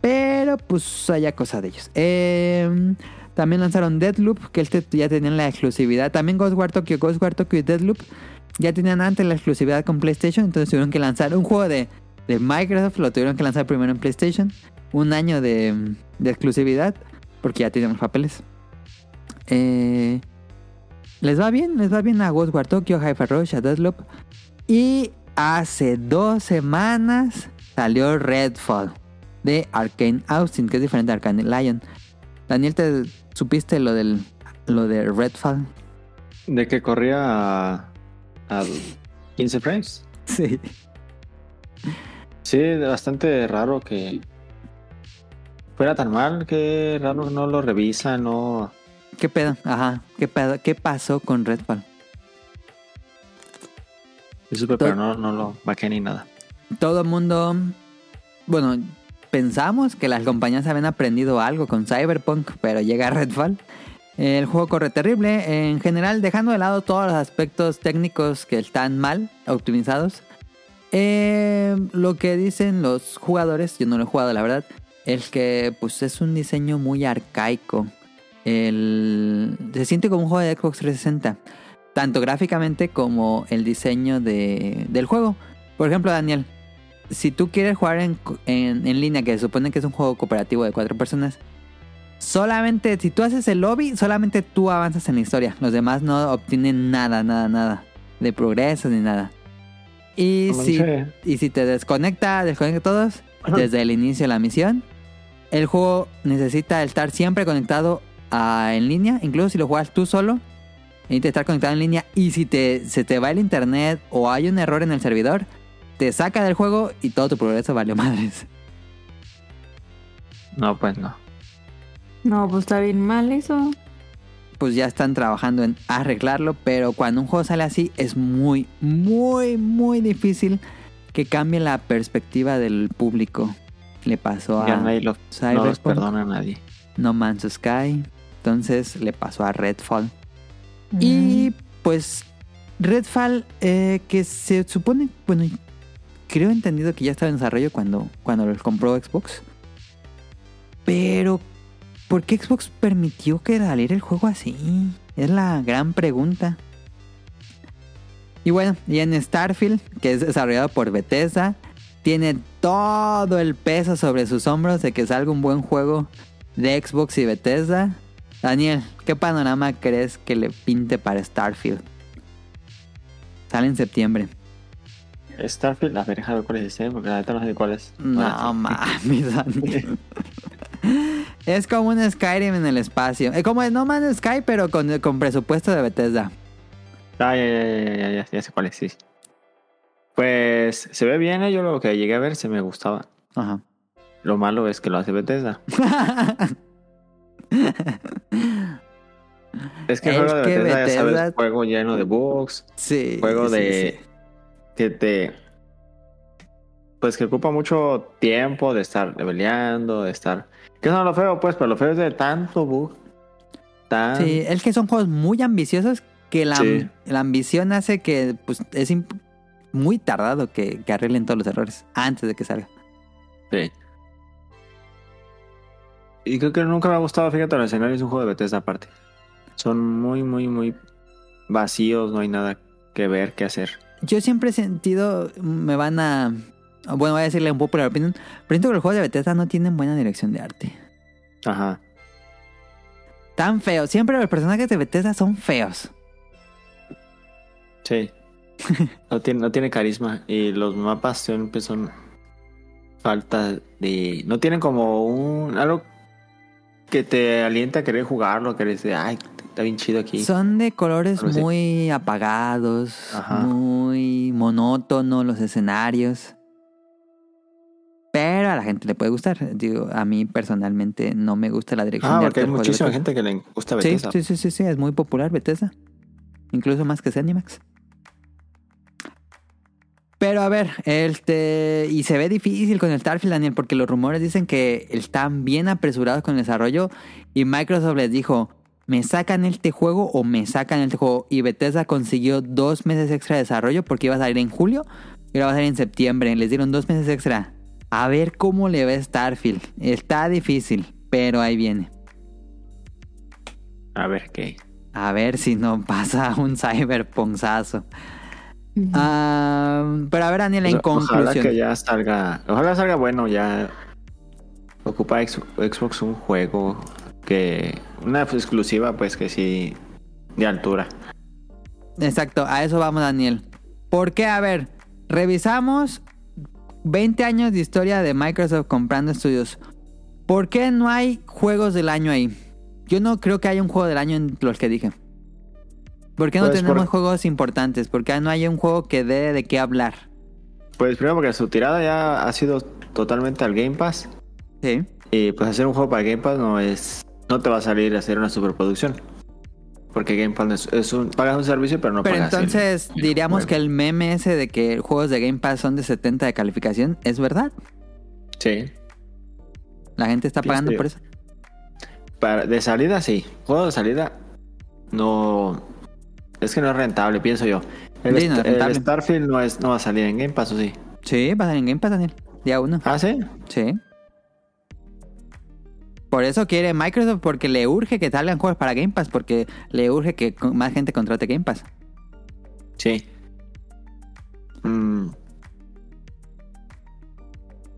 Pero pues haya cosa de ellos. Em, también lanzaron Deadloop, que este ya tenían la exclusividad. También Ghostwire Tokyo, Ghostwire Tokyo y Deadloop ya tenían antes la exclusividad con PlayStation. Entonces tuvieron que lanzar un juego de, de Microsoft. Lo tuvieron que lanzar primero en PlayStation. Un año de, de exclusividad. Porque ya tenían los papeles. Eh, les va bien, les va bien a Ghostwire Tokyo, Hyper Rush, a Deadloop. Y hace dos semanas salió Redfall de Arkane Austin, que es diferente a Arkane Lion. Daniel, ¿te supiste lo del lo de Redfall? De que corría a, a 15 frames. Sí. Sí, bastante raro que fuera tan mal, que raro no lo revisa, no... ¿Qué pedo? Ajá. ¿Qué pedo? ¿Qué pasó con Redfall? Yo supe, pero no, no lo bajé ni nada. todo el mundo, bueno, pensamos que las compañías habían aprendido algo con Cyberpunk, pero llega Redfall. El juego corre terrible, en general dejando de lado todos los aspectos técnicos que están mal optimizados. Eh, lo que dicen los jugadores, yo no lo he jugado la verdad, es que pues es un diseño muy arcaico. El, se siente como un juego de Xbox 360, tanto gráficamente como el diseño de- del juego. Por ejemplo, Daniel, si tú quieres jugar en, en- en línea, que se supone que es un juego cooperativo de cuatro personas, solamente si tú haces el lobby, solamente tú avanzas en la historia. Los demás no obtienen nada, nada, nada de progreso ni nada. Y No si, y si te desconecta, desconecta todos Ajá. desde el inicio de la misión, el juego necesita estar siempre conectado a- en línea, incluso si lo juegas tú solo. Necesita estar conectado en línea y si te, se te va el internet o hay un error en el servidor, te saca del juego y todo tu progreso valió madres. No, pues no. No, pues está bien mal eso. Pues ya están trabajando en arreglarlo, pero cuando un juego sale así es muy, muy, muy difícil que cambie la perspectiva del público. Le pasó Ya a nadie lo, no los perdona a nadie. No Man's Sky, entonces le pasó a Redfall. Y pues Redfall, eh, que se supone, bueno, creo entendido que ya estaba en desarrollo cuando, cuando lo compró Xbox. Pero, ¿por qué Xbox permitió que saliera el juego así? Es la gran pregunta. Y bueno, y en Starfield, que es desarrollado por Bethesda, tiene todo el peso sobre sus hombros de que salga un buen juego de Xbox y Bethesda. Daniel, ¿qué panorama crees que le pinte para Starfield? Sale en septiembre. Starfield, a ver, déjame cuál es ese, porque la neta no sé cuál es. No mames, Daniel. es como un Skyrim en el espacio. Es como el No Man's Sky, pero con, con presupuesto de Bethesda. Ah, ya, ya, ya, ya, ya, ya sé cuál es, sí. Pues se ve bien, eh, yo lo que llegué a ver se me gustaba. Ajá. Lo malo es que lo hace Bethesda. Es que el Es juego de que Bethesda, ya sabes, Bethesda- juego lleno de bugs, sí. juego sí, de sí. que te pues que ocupa mucho tiempo de estar leveleando, de estar que no lo feo, pues, pero lo feo es de tanto bug. Tan Sí, es que son juegos muy ambiciosos que la, Sí. la ambición hace que pues, es muy tardado que, que arreglen todos los errores antes de que salga. Sí. Y creo que nunca me ha gustado, fíjate, los escenarios de un juego de Bethesda aparte. Son muy, muy, muy vacíos, no hay nada que ver, que hacer. Yo siempre he sentido, me van a... Bueno, voy a decirle un popular opinion, pero siento que los juegos de Bethesda no tienen buena dirección de arte. Ajá. Tan feos. Siempre los personajes de Bethesda son feos. Sí. no, tiene, no tiene carisma. Y los mapas siempre son falta de. No tienen como un. algo que te alienta a querer jugarlo, que decir, ay, está bien chido aquí. Son de colores muy apagados, Ajá. muy monótonos los escenarios. Pero a la gente le puede gustar. Digo, a mí personalmente no me gusta la dirección Ah, de porque arte hay muchísima gente que le gusta Sí, Bethesda. sí, sí, sí, sí, es muy popular Bethesda. Incluso más que Zenimax. Pero a ver, este. Y se ve difícil con el Starfield, Daniel, porque los rumores dicen que están bien apresurados con el desarrollo. Y Microsoft les dijo: ¿Me sacan este juego o me sacan este juego? Y Bethesda consiguió dos meses extra de desarrollo porque iba a salir en julio y ahora va a salir en septiembre. Les dieron dos meses extra. A ver cómo le ve Starfield. Está difícil, pero ahí viene. A ver qué. A ver si no pasa un cyberponzazo. Ah, pero a ver, Daniel, en O sea, Ojalá conclusión. que ya salga. Ojalá salga bueno, ya. Ocupa Ex- Xbox un juego que. Una exclusiva, pues que sí. De altura. Exacto, a eso vamos, Daniel. Porque, a ver, revisamos 20 años de historia de Microsoft comprando estudios. ¿Por qué no hay juegos del año ahí? Yo no creo que haya un juego del año en los que dije. ¿Por qué no Pues, tenemos por- juegos importantes? ¿Por qué no hay un juego que dé de qué hablar? Pues primero porque su tirada ya ha sido totalmente al Game Pass. Sí. Y pues hacer un juego para Game Pass no es. No te va a salir a hacer una superproducción. Porque Game Pass es, es un, pagas un servicio, pero no Pero pagas entonces el diríamos que el meme ese de que juegos de Game Pass son de 70 de calificación, ¿es verdad? Sí. La gente está pagando por eso. Para, de salida, sí. Juego de salida, no. Es que no es rentable, pienso yo. El, Sí, no. Starfield no, es, no va a salir en Game Pass, ¿o sí? Sí, va a salir en Game Pass, Daniel. Día uno. Ah, sí. Sí. Por eso quiere Microsoft, porque le urge que salgan juegos para Game Pass, porque le urge que más gente contrate Game Pass. Sí. Mm.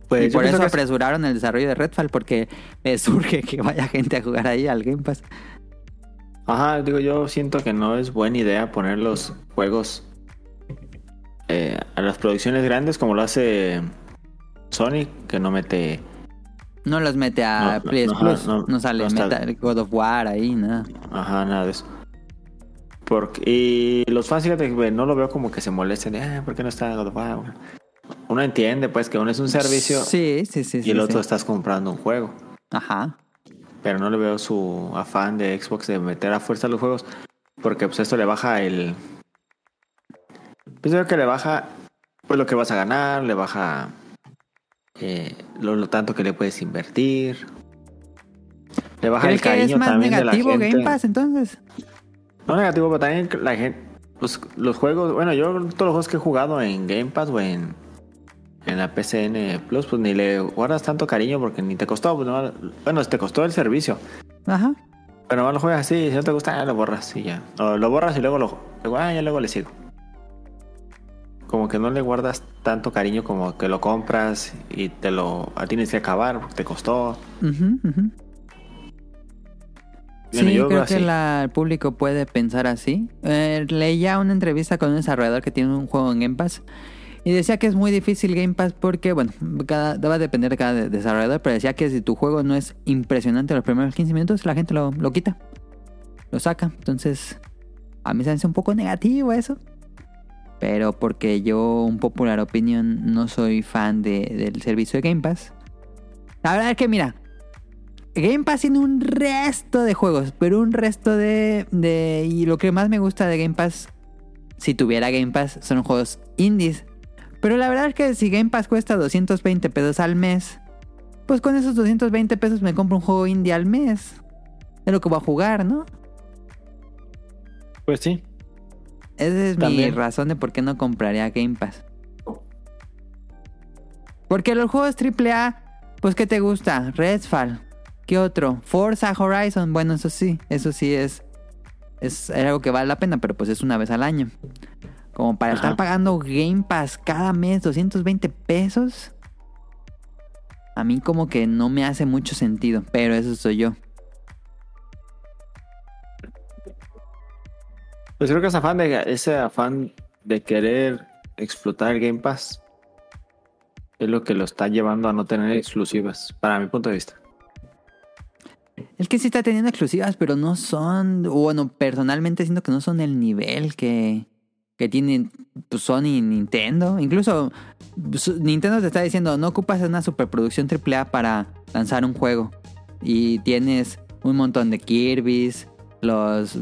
Pues y por eso es- apresuraron el desarrollo de Redfall, porque les urge que vaya gente a jugar ahí al Game Pass. Ajá, digo, yo siento que no es buena idea poner los juegos eh, a las producciones grandes como lo hace Sony, que no mete. No los mete a No, PS no, Plus, no, no, sale Metal- God of War ahí, nada. Ajá, nada de eso. Porque, y los fans, fíjate, que no lo veo como que se molesten. de, "Ah, ¿Por qué no está God of War?". Uno entiende, pues, que uno es un servicio Sí, sí, sí. y el otro estás comprando un juego. Ajá. Pero no le veo su afán de Xbox de meter a fuerza los juegos. Porque pues esto le baja el. Pues creo que le baja pues lo que vas a ganar, le baja eh, lo, lo tanto que le puedes invertir. Le baja ¿Crees el que cariño es más también negativo de la gente. Game Pass entonces? No negativo, pero también la gente. Los, los juegos, bueno, yo todos los juegos que he jugado en Game Pass o en, en la PCN Plus, pues ni le guardas tanto cariño porque ni te costó. Pues, nomás- bueno, te costó el servicio. Ajá. Pero nomás lo juegas así, si no te gusta, ya lo borras y ya. O lo borras y luego lo luego, ah, ya luego le sigo. Como que no le guardas tanto cariño como que lo compras y te lo a tienes que acabar porque te costó. Ujú. Bueno, sí, yo creo que la- el público puede pensar así. Eh, leía una entrevista con un desarrollador que tiene un juego en Game Pass y decía que es muy difícil Game Pass porque, bueno, cada, a depender de cada de- desarrollador, pero decía que si tu juego no es impresionante los primeros 15 minutos, la gente lo, lo quita, lo saca. Entonces, a mí se me hace un poco negativo eso. Pero porque yo, un popular opinion, no soy fan de- del servicio de Game Pass. La verdad es que, mira, Game Pass tiene un resto de juegos, pero un resto de, de... Y lo que más me gusta de Game Pass, si tuviera Game Pass, son juegos indies. Pero la verdad es que si Game Pass cuesta 220 pesos al mes, pues con esos 220 pesos me compro un juego indie al mes. Es lo que voy a jugar, ¿no? Pues sí. Esa es mi razón de por qué no compraría Game Pass. Porque los juegos AAA, pues ¿qué te gusta? Redfall. ¿Qué otro? Forza Horizon. Bueno, eso sí, eso sí es, es algo que vale la pena, pero pues es una vez al año. Como para estar pagando Game Pass cada mes 220 pesos. A mí como que no me hace mucho sentido, pero eso soy yo. Pues creo que ese afán de, ese afán de querer explotar el Game Pass es lo que lo está llevando a no tener exclusivas, para mi punto de vista. Es que sí está teniendo exclusivas, pero no son. Bueno, personalmente siento que no son el nivel que, que tienen pues, Sony y Nintendo. Incluso su- Nintendo te está diciendo: no ocupas una superproducción AAA para lanzar un juego. Y tienes un montón de Kirby's, los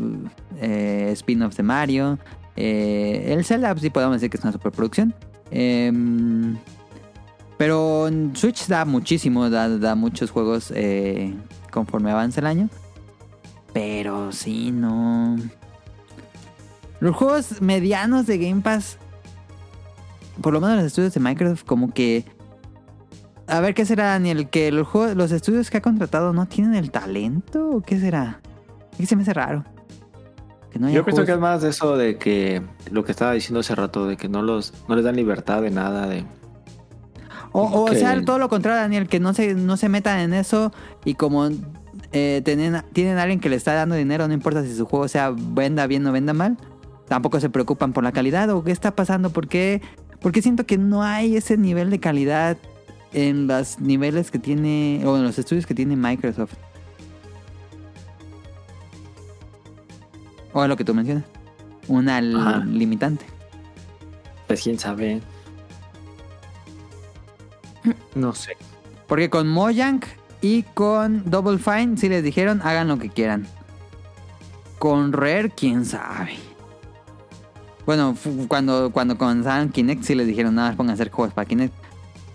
eh, spin-offs de Mario. eh, el Zelda, pues, sí podemos decir que es una superproducción. Em, pero Switch da muchísimo, da, da muchos juegos eh, conforme avanza el año. Pero sí, no. Los juegos medianos de Game Pass, por lo menos los estudios de Microsoft, como que. A ver, ¿qué será, Daniel? ¿Que los, juegos, los estudios que ha contratado no tienen el talento? ¿O qué será? Es que se me hace raro. Que no haya Yo pienso que es más de eso de que lo que estaba diciendo hace rato, de que no los no les dan libertad de nada, de O, o que- sea, todo lo contrario, Daniel, que no se, no se metan en eso y como eh, tienen, tienen a alguien que le está dando dinero, no importa si su juego sea venda bien o venda mal, tampoco se preocupan por la calidad o qué está pasando, ¿por qué? Porque siento que no hay ese nivel de calidad en los niveles que tiene, o en los estudios que tiene Microsoft. O es lo que tú mencionas. Una Ajá. limitante. pues quién sabe. No sé. Porque con Mojang y con Double Fine sí les dijeron hagan lo que quieran. Con Rare, quién sabe. Bueno, cuando, cuando comenzaban Kinect, sí les dijeron nada, más pongan a hacer juegos para Kinect.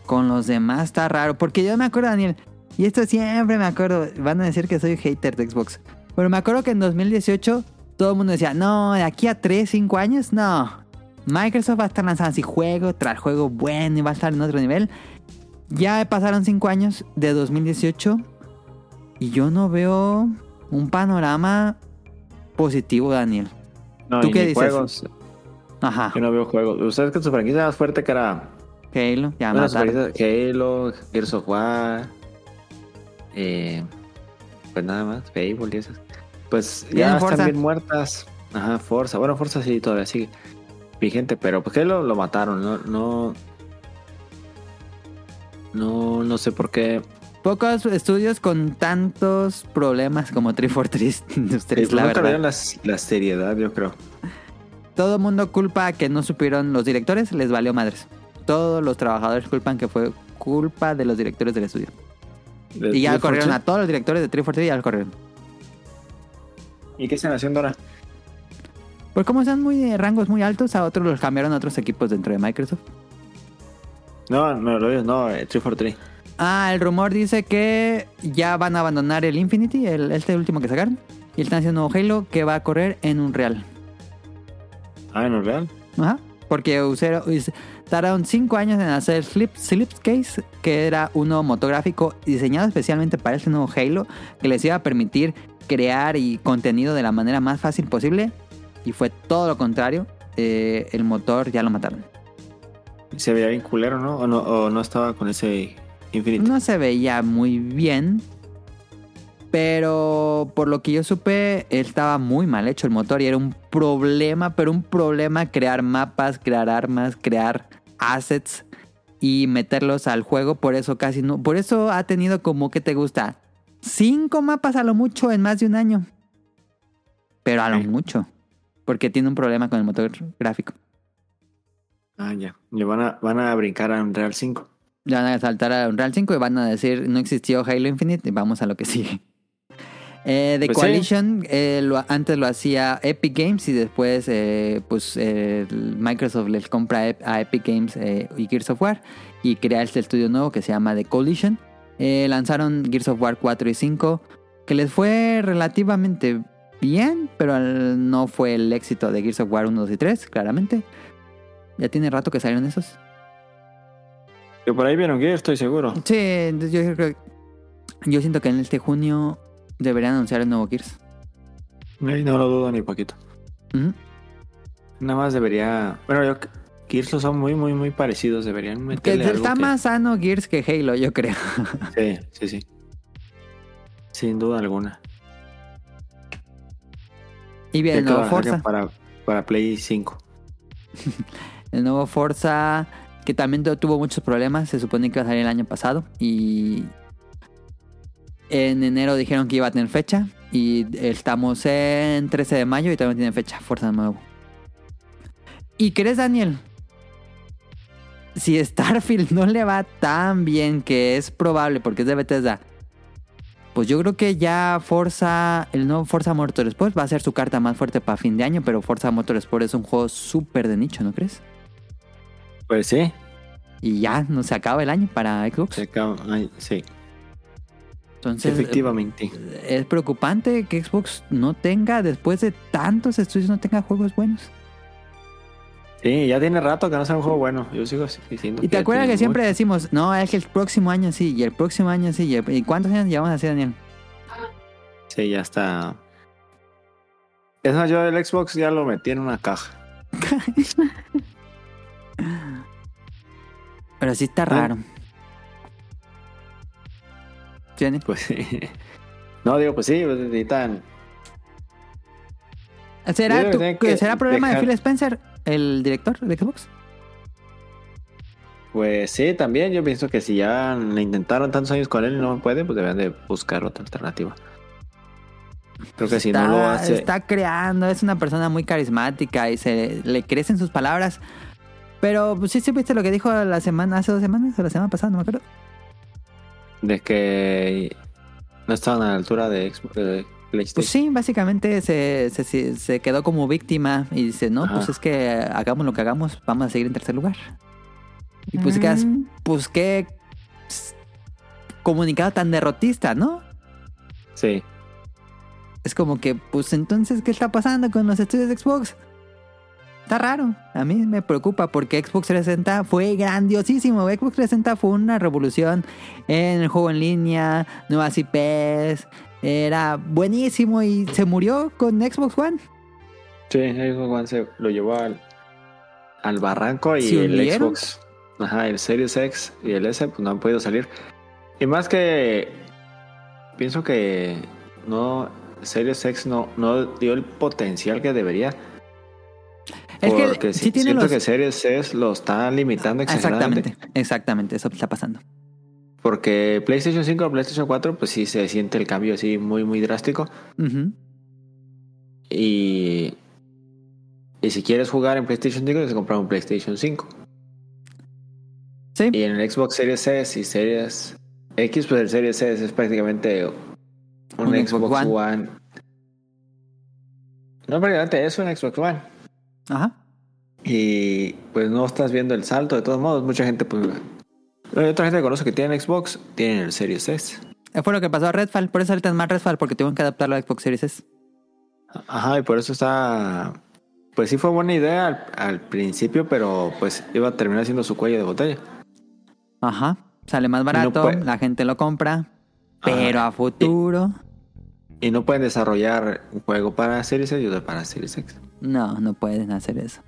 Con los demás está raro. Porque yo me acuerdo, Daniel, y esto siempre me acuerdo, van a decir que soy hater de Xbox. Pero me acuerdo que en 2018 todo el mundo decía, no, de aquí a 3, 5 años, no. Microsoft va a estar lanzando así juego tras juego bueno y va a estar en otro nivel. Ya pasaron 5 años de 2018 y yo no veo un panorama positivo, Daniel. No, ¿Tú y qué ni dices? juegos. Ajá. Yo no veo juegos. Ustedes que su franquicia más fuerte que era. Halo, ya franquicia, Halo, Gears of War. Eh, pues nada más, Fable y esas. Pues ya Forza. están bien muertas. Ajá, Forza. Bueno, Forza sí todavía sigue vigente, pero pues Halo lo mataron. No, no. No, no sé por qué. Pocos estudios con tantos problemas como 343 Industries, Pues la verdad. las- la seriedad, yo creo. Todo el mundo culpa que no supieron los directores, les valió madres. Todos los trabajadores culpan que fue culpa de los directores del estudio. De- Y ya corrieron a todos los directores de 343 y ya los corrieron. ¿Y qué están haciendo ahora? Por como sean muy de rangos muy altos, a otros los cambiaron a otros equipos dentro de Microsoft. No, no, lo digo, no, eh, 343. Ah, el rumor dice que ya van a abandonar el Infinity, el, este último que sacaron. Y están haciendo Halo que va a correr en un real. Ah, en real. Ajá. Porque usaron- us- tardaron 5 años en hacer Slip, Slipcase, que era un nuevo motográfico diseñado especialmente para este nuevo Halo, que les iba a permitir crear y contenido de la manera más fácil posible. Y fue todo lo contrario. Eh, el motor ya lo mataron. Se veía bien culero, ¿no? O no, o no estaba con ese Infinity. No se veía muy bien. Pero por lo que yo supe, estaba muy mal hecho el motor y era un problema, pero un problema crear mapas, crear armas, crear assets y meterlos al juego. Por eso casi no. Por eso ha tenido como que te gusta. Cinco mapas a lo mucho en más de un año. Pero a lo Sí. mucho. Porque tiene un problema con el motor gráfico. Ah, ya. Le van a, van a brincar a Unreal 5. Ya van a saltar a Unreal 5 y van a decir no existió Halo Infinite y vamos a lo que sigue. Eh, The Pues sí. Coalition eh, lo- antes lo hacía Epic Games y después eh, pues eh, Microsoft les compra a Ep- a Epic Games y Gears of War y crea este estudio nuevo que se llama The Coalition. Lanzaron Gears of War 4 y 5 que les fue relativamente bien, pero no fue el éxito de Gears of War 1, 2 y 3, claramente. Ya tiene rato que salieron esos. Que por ahí vieron Gear, estoy seguro. Sí, yo creo que- Yo siento que en este junio deberían anunciar el nuevo Gears. Ay, no lo dudo ni poquito. Nada más debería. Bueno, yo. Gears los son muy, muy, muy parecidos. Deberían Que meterle algo está que- más sano Gears que Halo, yo creo. Sí, sí, sí. Sin duda alguna. Y bien, el que nuevo Forza. Para, para Play 5. El nuevo Forza, que también tu- tuvo muchos problemas. Se supone que iba a salir el año pasado. Y en enero dijeron que iba a tener fecha. Y estamos en 13 de mayo y todavía no tiene fecha. Forza nuevo. ¿Y crees, Daniel? Si Starfield no le va tan bien, que es probable porque es de Bethesda. Pues yo creo que ya Forza, el nuevo Forza Motorsport va a ser su carta más fuerte para fin de año, pero Forza Motorsport es un juego súper de nicho, ¿no crees? Pues sí. Y ya no se acaba el año para Xbox. Se acaba- ay, sí. Entonces, Efectivamente. eh, es preocupante que Xbox no tenga, después de tantos estudios, no tenga juegos buenos. Sí, ya tiene rato que no sea un juego bueno. Yo sigo diciendo Y te acuerdas que siempre mucho. decimos, no, es que el próximo año sí, y el próximo año sí. y el- ¿Y cuántos años llevamos así, Daniel? Sí, ya está. Es más, yo el Xbox ya lo metí en una caja. Pero sí está Ah. raro. ¿Sí, Daniel? Pues sí. No, digo, pues sí, pues necesitan. ¿Será, tu- que ¿será problema de Phil Spencer, el director de Xbox? Pues sí, también yo pienso que si ya le intentaron tantos años con él y no puede, pues deben de buscar otra alternativa. Creo que si está, no lo hace. está creando, es una persona muy carismática y se le crecen sus palabras. Pero pues, sí supiste lo que dijo la semana, hace dos semanas o la semana pasada, no me acuerdo. De que no estaban a la altura de, Xbox- de PlayStation. Pues sí, básicamente se, se- quedó como víctima y dice, no, Ajá. pues es que hagamos lo que hagamos, vamos a seguir en tercer lugar. Y pues quedas, Mm. pues qué comunicado tan derrotista, ¿no? Sí. Es como que, pues entonces, ¿qué está pasando con los estudios de Xbox? Está raro. A mí me preocupa porque Xbox 360 fue grandiosísimo. Xbox 360 fue una revolución en el juego en línea, nuevas IPs. Era buenísimo y se murió con Xbox One. Sí, Xbox One se lo llevó al, al barranco y ¿Se el? Xbox, ajá, el Series X y el S pues no han podido salir. Y más que pienso que no Series X no, no dio el potencial que debería. Es que sí, tiene siento los- que Series S lo está limitando exageradamente. Exactamente, exactamente, eso está pasando. Porque PlayStation 5 o PlayStation 4 pues sí se siente el cambio así muy muy drástico. Y, y si quieres jugar en PlayStation 5 tienes que comprar un PlayStation 5. Sí, Y en el Xbox Series S y Series X, pues el Series S es prácticamente un, Un Xbox Xbox, One. One. No, prácticamente es un Xbox One. Ajá. Y pues no estás viendo el salto. De todos modos, mucha gente, pues. Hay otra gente que conoce que tiene Xbox, tienen el Series S. Fue lo que pasó a Redfall, por eso ahorita es más Redfall, porque tuvieron que adaptarlo a Xbox Series S. Ajá, y por eso está. Pues sí fue buena idea al, al principio, pero pues iba a terminar siendo su cuello de botella. Ajá. Sale más barato, puede- la gente lo compra, pero a futuro, Y no pueden desarrollar un juego para Series S y otro para Series X. no, no pueden hacer eso.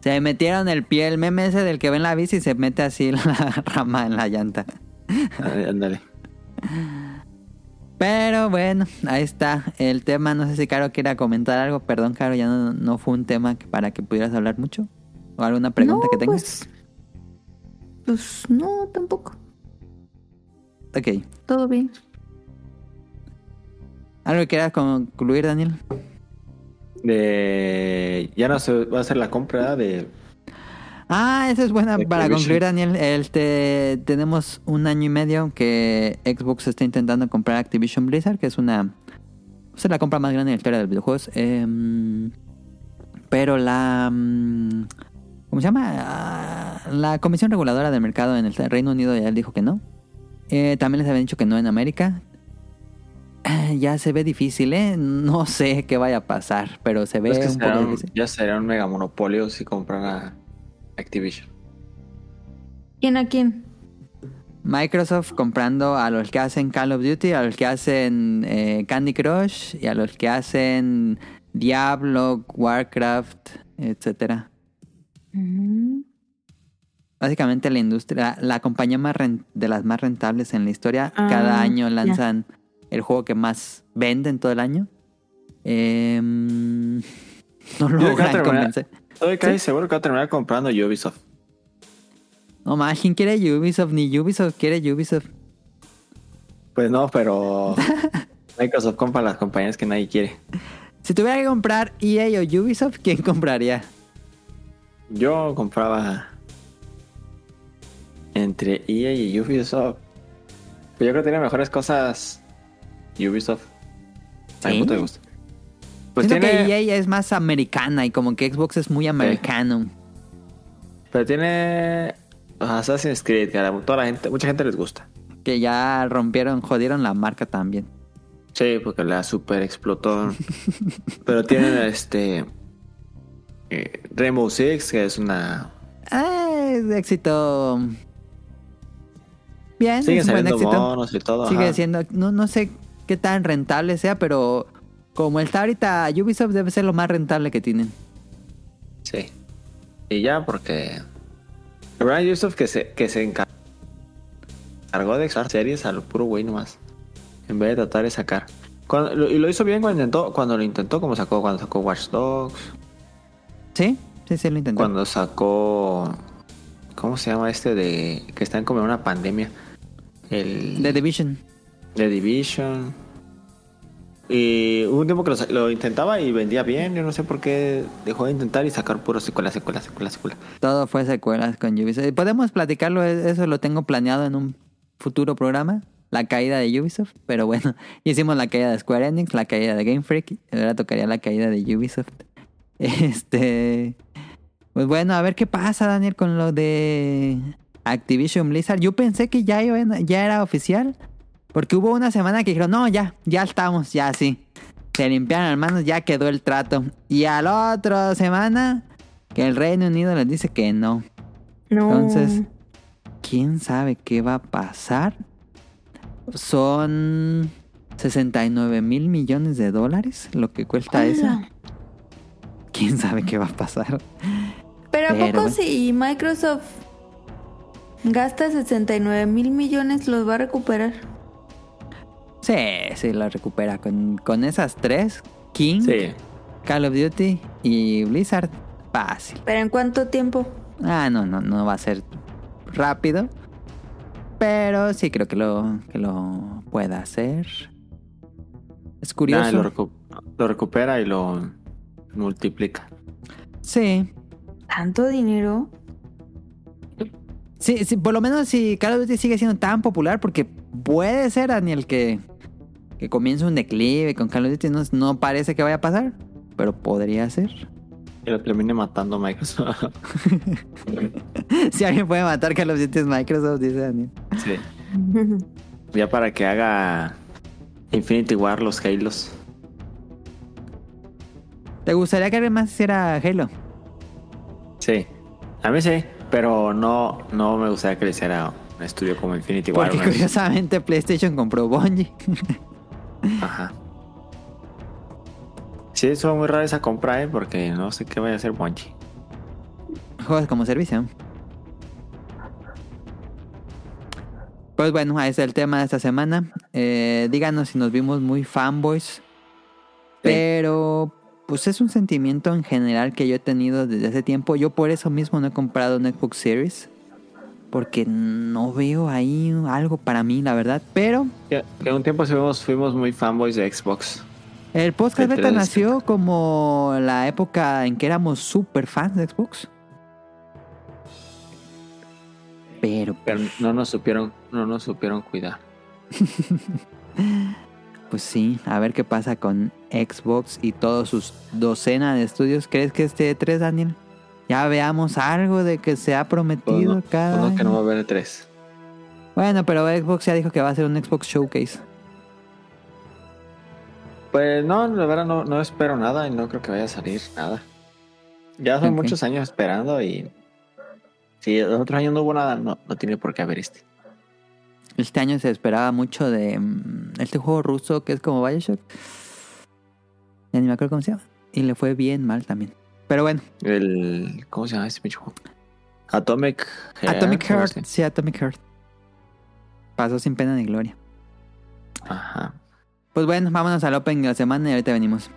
Se metieron el pie, el meme ese del que ven la bici y se mete así la rama en la llanta. Ándale. Pero bueno, ahí está el tema. No sé si Caro quiera comentar algo. Perdón, Caro, ya no, no fue un tema que- para que pudieras hablar mucho. ¿O alguna pregunta No, que tengas? Pues, pues no, tampoco. Ok. Todo bien. ¿Algo que quieras concluir, Daniel? De... Ya no se va a hacer la compra de... Ah, eso es buena De para Activision. concluir, Daniel. Este, tenemos un año y medio que Xbox está intentando comprar Activision Blizzard, que es una pues, la compra más grande en la historia de los videojuegos. Em, pero la mm, ¿cómo se llama? Ah, La Comisión Reguladora del Mercado en el Reino Unido ya dijo que no. Eh, también les habían dicho que no en América. Ya se ve difícil, ¿eh? No sé qué vaya a pasar, pero se ve Es que un será poco un- difícil. ya será un mega monopolio si compran a Activision. ¿Quién a quién? Microsoft comprando a los que hacen Call of Duty, a los que hacen eh, Candy Crush y a los que hacen Diablo, Warcraft, etcétera. Mm, Básicamente la industria, la compañía más de las más rentables en la historia, Ah, cada año lanzan el juego que más venden todo el año. Em, no a logran convencer. Estoy casi seguro que va a terminar comprando Ubisoft. No más, ¿quién quiere Ubisoft? Ni Ubisoft quiere Ubisoft. Pues no, pero Microsoft compra las compañías que nadie quiere. Si tuviera que comprar EA o Ubisoft, ¿quién compraría? Yo compraba entre EA y Ubisoft. Pero yo creo que tiene mejores cosas Ubisoft. A ¿Sí? punto de vista. Pues Siento tiene, que EA es más americana y como que Xbox es muy americano. pero tiene Assassin's Creed, que a toda la gente, mucha gente les gusta. Que ya rompieron, jodieron la marca también. Sí, porque la super explotó. pero tienen este eh, Rainbow Six, que es una Ah, es de éxito. Bien, siguen es un buen éxito. monos y todo. Sigue ajá. siendo, no, no sé qué tan rentable sea, pero como está ahorita Ubisoft debe ser lo más rentable que tienen. Sí. Y ya, porque. Verdad, Ubisoft que se, que se encar- encargó de exar series al puro güey nomás. En vez de tratar de sacar. Cuando- lo- y lo hizo bien cuando intentó, cuando lo intentó, como sacó, cuando sacó Watch Dogs, ¿Sí? Sí, sí, lo intenté. cuando sacó. ¿Cómo se llama este de. que está en como en una pandemia? El. The Division. The Division. Y hubo un tiempo que lo, intentaba y vendía bien. Yo no sé por qué dejó de intentar y sacar puro secuela, secuela, secuela, secuela. Todo fue secuelas con Ubisoft. ¿Podemos platicarlo? E- Eso lo tengo planeado en un futuro programa. la caída de Ubisoft, pero bueno, hicimos la caída de Square Enix, la caída de Game Freak, ahora tocaría la caída de Ubisoft. Este, pues bueno, a ver qué pasa, Daniel, con lo de Activision Blizzard. Yo pensé que ya, ya era oficial, porque hubo una semana que dijeron, no, ya, ya estamos, ya sí. Se limpiaron las manos, ya quedó el trato. Y a la otra semana, que el Reino Unido les dice que no. No. Entonces, ¿quién sabe qué va a pasar? Son 69 mil millones de dólares lo que cuesta eso. ¿Quién sabe qué va a pasar? Pero ¿a Pero poco bueno. si Microsoft gasta 69 mil millones los va a recuperar? Sí, sí, lo recupera. Con, con esas tres, King, Sí. Call of Duty y Blizzard, fácil. ¿Pero en cuánto tiempo? Ah, no, no, no va a ser rápido. Pero sí creo que lo, que lo pueda hacer. Es curioso. Lo, recu- lo recupera y lo multiplica. Sí, ¿Tanto dinero? Sí, sí, por lo menos si Call of Duty sigue siendo tan popular, porque puede ser, Daniel, que, que comience un declive con Call of Duty, no, no parece que vaya a pasar, pero podría ser. Y lo termine matando Microsoft. si alguien puede matar Call of Duty es Microsoft, dice Daniel. sí. Ya para que haga Infinity War los Halos. ¿Te gustaría que alguien más hiciera Halo? Sí. A mí sí. Pero no, no me gustaría que le hiciera un estudio como Infinity War. Porque curiosamente PlayStation compró Bungie. Ajá. Sí, eso muy rara esa compra, ¿eh? Porque no sé qué vaya a hacer Bungie. Juegos como servicio. Pues bueno, ahí está el tema de esta semana. Eh, díganos si nos vimos muy fanboys. Pero pues es un sentimiento en general que yo he tenido desde hace tiempo. Yo por eso mismo no he comprado un Xbox Series. Porque no veo ahí algo para mí, la verdad. Pero Que, que un tiempo fuimos, fuimos muy fanboys de Xbox. el podcast beta 360. nació como la época en que éramos super fans de Xbox. Pero Pero no nos supieron, no nos supieron cuidar. Pues sí, a ver qué pasa con Xbox y todos sus docena de estudios. ¿Crees que este 3, Daniel? Ya veamos algo de que se ha Pues prometido no, cada pues no, que año. no va a haber tres. Bueno, pero Xbox ya dijo que va a ser un Xbox Showcase. Pues no, la verdad no, no espero nada y no creo que vaya a salir nada. Ya son Ok. muchos años esperando y si los otros años no hubo nada, no, no tiene por qué haber este. Este año se esperaba mucho de mm, este juego ruso que es como Bioshock. Ya ni me acuerdo cómo se llama. Y le fue bien mal también. Pero bueno, El, ¿cómo se llama este pinche juego? Atomic Heart. Atomic Heart. Sí, Atomic Heart. Pasó sin pena ni gloria. Ajá. Pues bueno, vámonos al Open de la semana y ahorita venimos.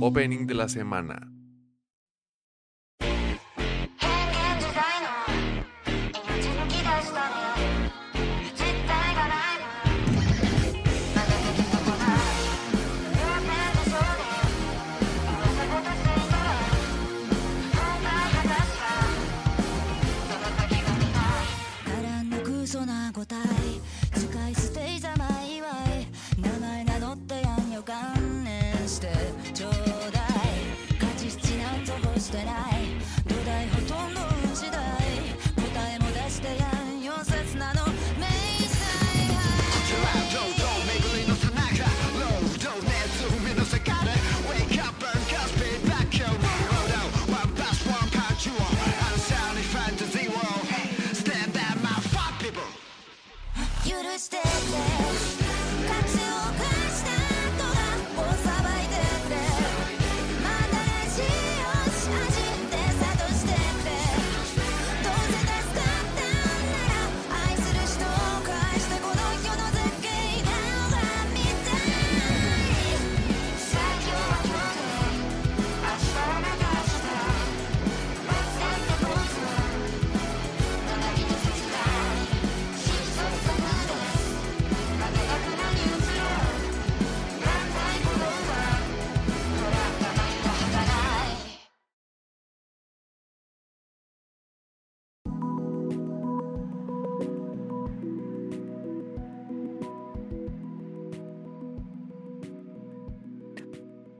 Opening de la semana.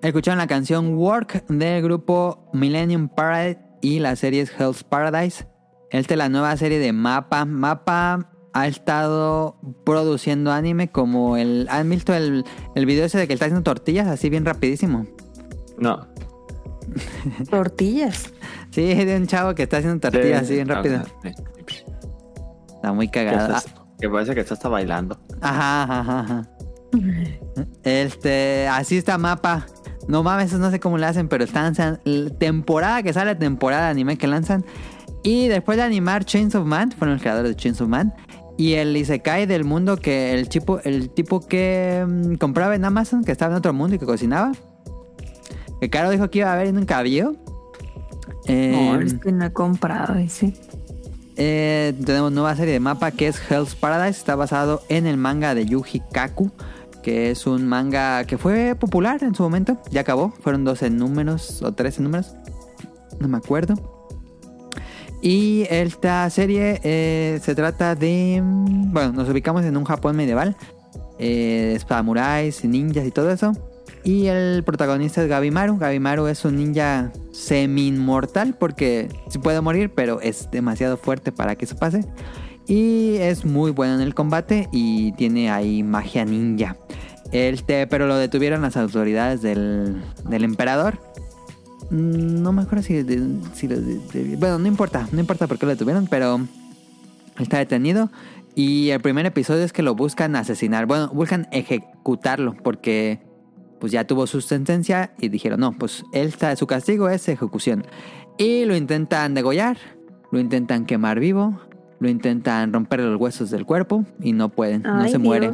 Escucharon la canción Work del grupo Millennium Parade y la serie es Hell's Paradise. Esta es la nueva serie de Mapa. Mapa ha estado produciendo anime como el... ¿Han visto el, el video ese de que está haciendo tortillas así bien rapidísimo? No. Tortillas. Sí, de un chavo que está haciendo tortillas así bien rápido. sí. Está muy cagada. que parece que está hasta bailando. Ajá, ajá, ajá, ajá. Este, así está mapa. No mames, no sé cómo le hacen, pero están temporada que sale, temporada de anime que lanzan. Y después de animar Chains of Man, fueron los creadores de Chains of Man. Y el Isekai del mundo que el tipo, el tipo que mm, compraba en Amazon, que estaba en otro mundo y que cocinaba. Que Caro dijo que iba a ver y nunca vio. Eh, No, es que no he comprado ese. eh, tenemos nueva serie de mapa que es Hell's Paradise. Está basado en el manga de Yuji Kaku, que es un manga que fue popular en su momento. Ya acabó. Fueron 12 números o 13 números. No me acuerdo. Y esta serie eh, se trata de... Bueno, nos ubicamos en un Japón medieval. Eh, samuráis, ninjas y todo eso. Y el protagonista es Gabimaru. Gabimaru es un ninja semi-inmortal porque sí puede morir, pero es demasiado fuerte para que eso pase. Y es muy bueno en el combate y tiene ahí magia ninja. Este, pero lo detuvieron las autoridades del, del emperador. Mm, No me acuerdo si, de- bueno, no importa, no importa por qué lo detuvieron, pero está detenido. Y el primer episodio es que lo buscan asesinar. Bueno, buscan ejecutarlo porque pues ya tuvo su sentencia y dijeron, no, pues él está, su castigo es ejecución. Y lo intentan degollar, lo intentan quemar vivo, lo intentan romper los huesos del cuerpo y no pueden, no se muere.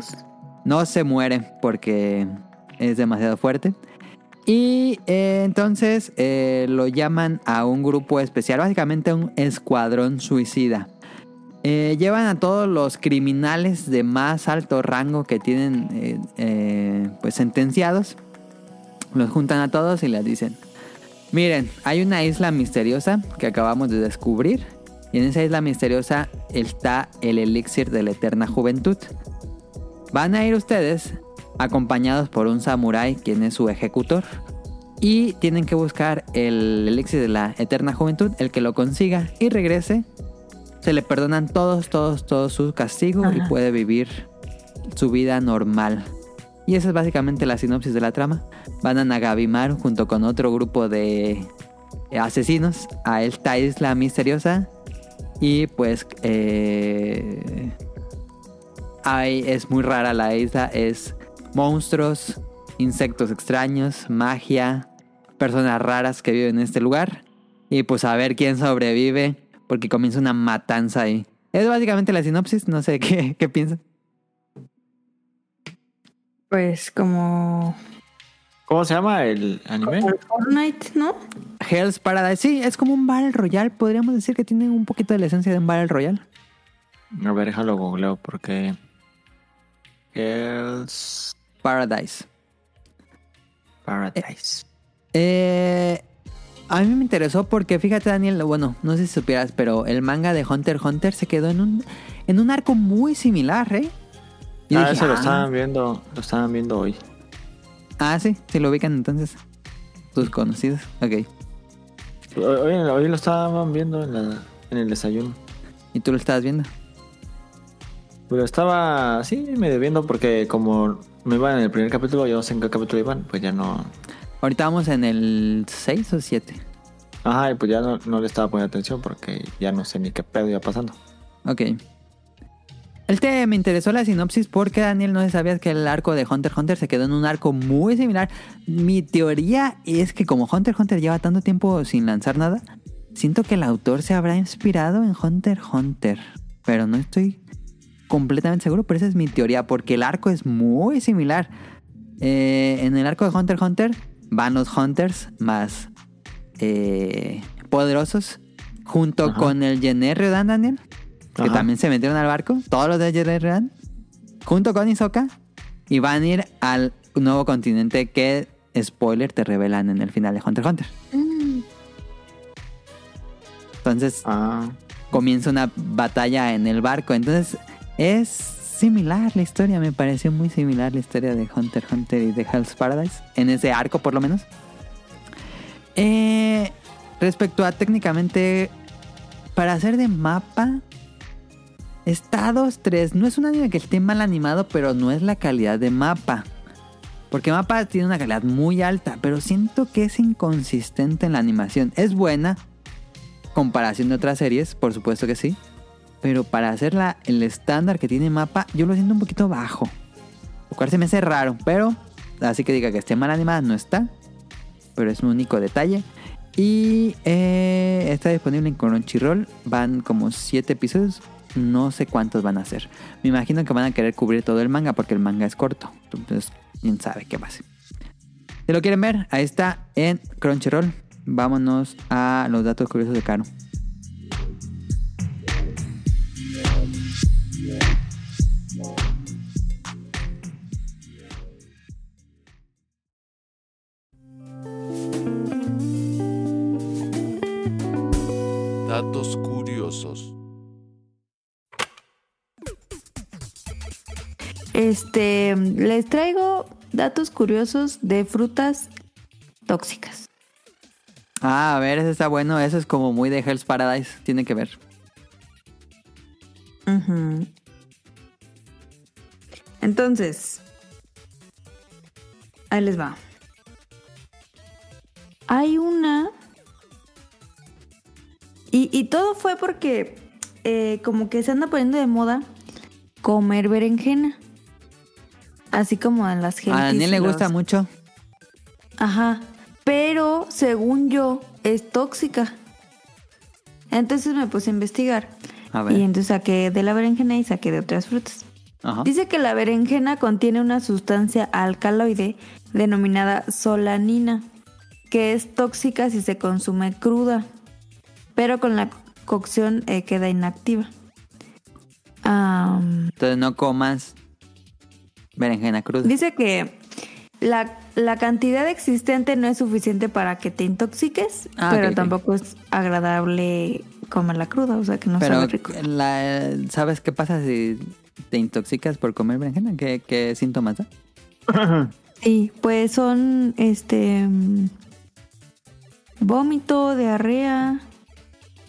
No se muere porque es demasiado fuerte. Y eh, entonces eh, lo llaman a un grupo especial, básicamente un escuadrón suicida. Eh, llevan a todos los criminales de más alto rango que tienen pues sentenciados. Los juntan a todos y les dicen, miren, hay una isla misteriosa que acabamos de descubrir. Y en esa isla misteriosa está el elixir de la eterna juventud. Van a ir ustedes acompañados por un samurái quien es su ejecutor. Y tienen que buscar el elixir de la eterna juventud, el que lo consiga y regrese. Se le perdonan todos, todos, todos su castigo y puede vivir su vida normal. Y esa es básicamente la sinopsis de la trama. Van a Nagabimaru junto con otro grupo de asesinos a esta isla misteriosa. Y pues eh, hay, es muy rara la isla. Es monstruos, insectos extraños, magia, personas raras que viven en este lugar. Y pues a ver quién sobrevive. Porque comienza una matanza ahí. Es básicamente la sinopsis. No sé qué, qué piensan. Pues como ¿Cómo se llama el anime? Fortnite, ¿no? Hell's Paradise. Sí, es como un Battle Royale. Podríamos decir que tiene un poquito de la esencia de un Battle Royale. A ver, déjalo googleo porque. Hell's Paradise. Paradise. Eh, a mí me interesó porque, fíjate, Daniel, bueno, no sé si supieras, pero el manga de Hunter x Hunter se quedó en un, en un arco muy similar, ¿eh? Y ah, dije, ese lo ah, estaban viendo, lo estaban viendo hoy. Ah, sí, sí lo ubican entonces. Tus conocidos. Ok. Hoy, lo estaban viendo en, la- en el desayuno. ¿Y tú lo estabas viendo? Pero estaba así medio viendo porque como no iban en el primer capítulo, yo no sé en qué capítulo iban, pues ya no... Ahorita vamos en el 6 o 7. Ajá, y pues ya no, no le estaba poniendo atención porque ya no sé ni qué pedo iba pasando. Ok. El te me interesó la sinopsis porque Daniel no sabías que el arco de Hunter x Hunter se quedó en un arco muy similar. Mi teoría es que como Hunter x Hunter lleva tanto tiempo sin lanzar nada, siento que el autor se habrá inspirado en Hunter x Hunter. Pero no estoy completamente seguro, pero esa es mi teoría porque el arco es muy similar. Eh, en el arco de Hunter x Hunter van los Hunters más eh, poderosos junto Ajá. con el Jenner Ryodan, Daniel que Ajá. también se metieron al barco, todos los de Jedi Ran, junto con Hisoka, y van a ir al nuevo continente que, spoiler, te revelan en el final de Hunter x Hunter. Mm, Entonces Ah, comienza una batalla en el barco. Entonces es similar la historia, me pareció muy similar la historia de Hunter x Hunter y de Hell's Paradise, en ese arco por lo menos. Eh, respecto a técnicamente, para hacer de mapa, está 2-3. No es un anime que esté mal animado, pero no es la calidad de mapa. Porque mapa tiene una calidad muy alta, pero siento que es inconsistente en la animación. Es buena, comparación de otras series, por supuesto que sí. Pero para hacer la- el estándar que tiene mapa, yo lo siento un poquito bajo. Lo cual se me hace raro, pero así que diga que esté mal animada, no está. Pero es un único detalle. Y eh, está disponible en Crunchyroll. Van como 7 episodios. No sé cuántos van a ser. Me imagino que van a querer cubrir todo el manga porque el manga es corto. Entonces, quién sabe qué ser. Si lo quieren ver, ahí está en Crunchyroll. Vámonos a los datos curiosos de Caro. Datos curiosos. Este, les traigo datos curiosos de frutas tóxicas. Ah, a ver, ese está bueno. Eso es como muy de Hell's Paradise. Tiene que ver. Ujú. Entonces, ahí les va. Hay una... Y, y todo fue porque eh, como que se anda poniendo de moda comer berenjena. Así como a las gentes. A Daniel le gusta mucho. Ajá. Pero según yo, es tóxica. Entonces me puse a investigar. A ver. Y entonces saqué de la berenjena y saqué de otras frutas. Ajá. Dice que la berenjena contiene una sustancia alcaloide denominada solanina, que es tóxica si se consume cruda, pero con la cocción eh, queda inactiva. Entonces no comas berenjena cruda. dice que la, la cantidad existente no es suficiente para que te intoxiques, Ah, pero tampoco es agradable comerla cruda, o sea que no Pero, sabe rico. la- ¿sabes qué pasa si te intoxicas por comer berenjena? ¿Qué, qué síntomas da? Sí, pues son este vómito, diarrea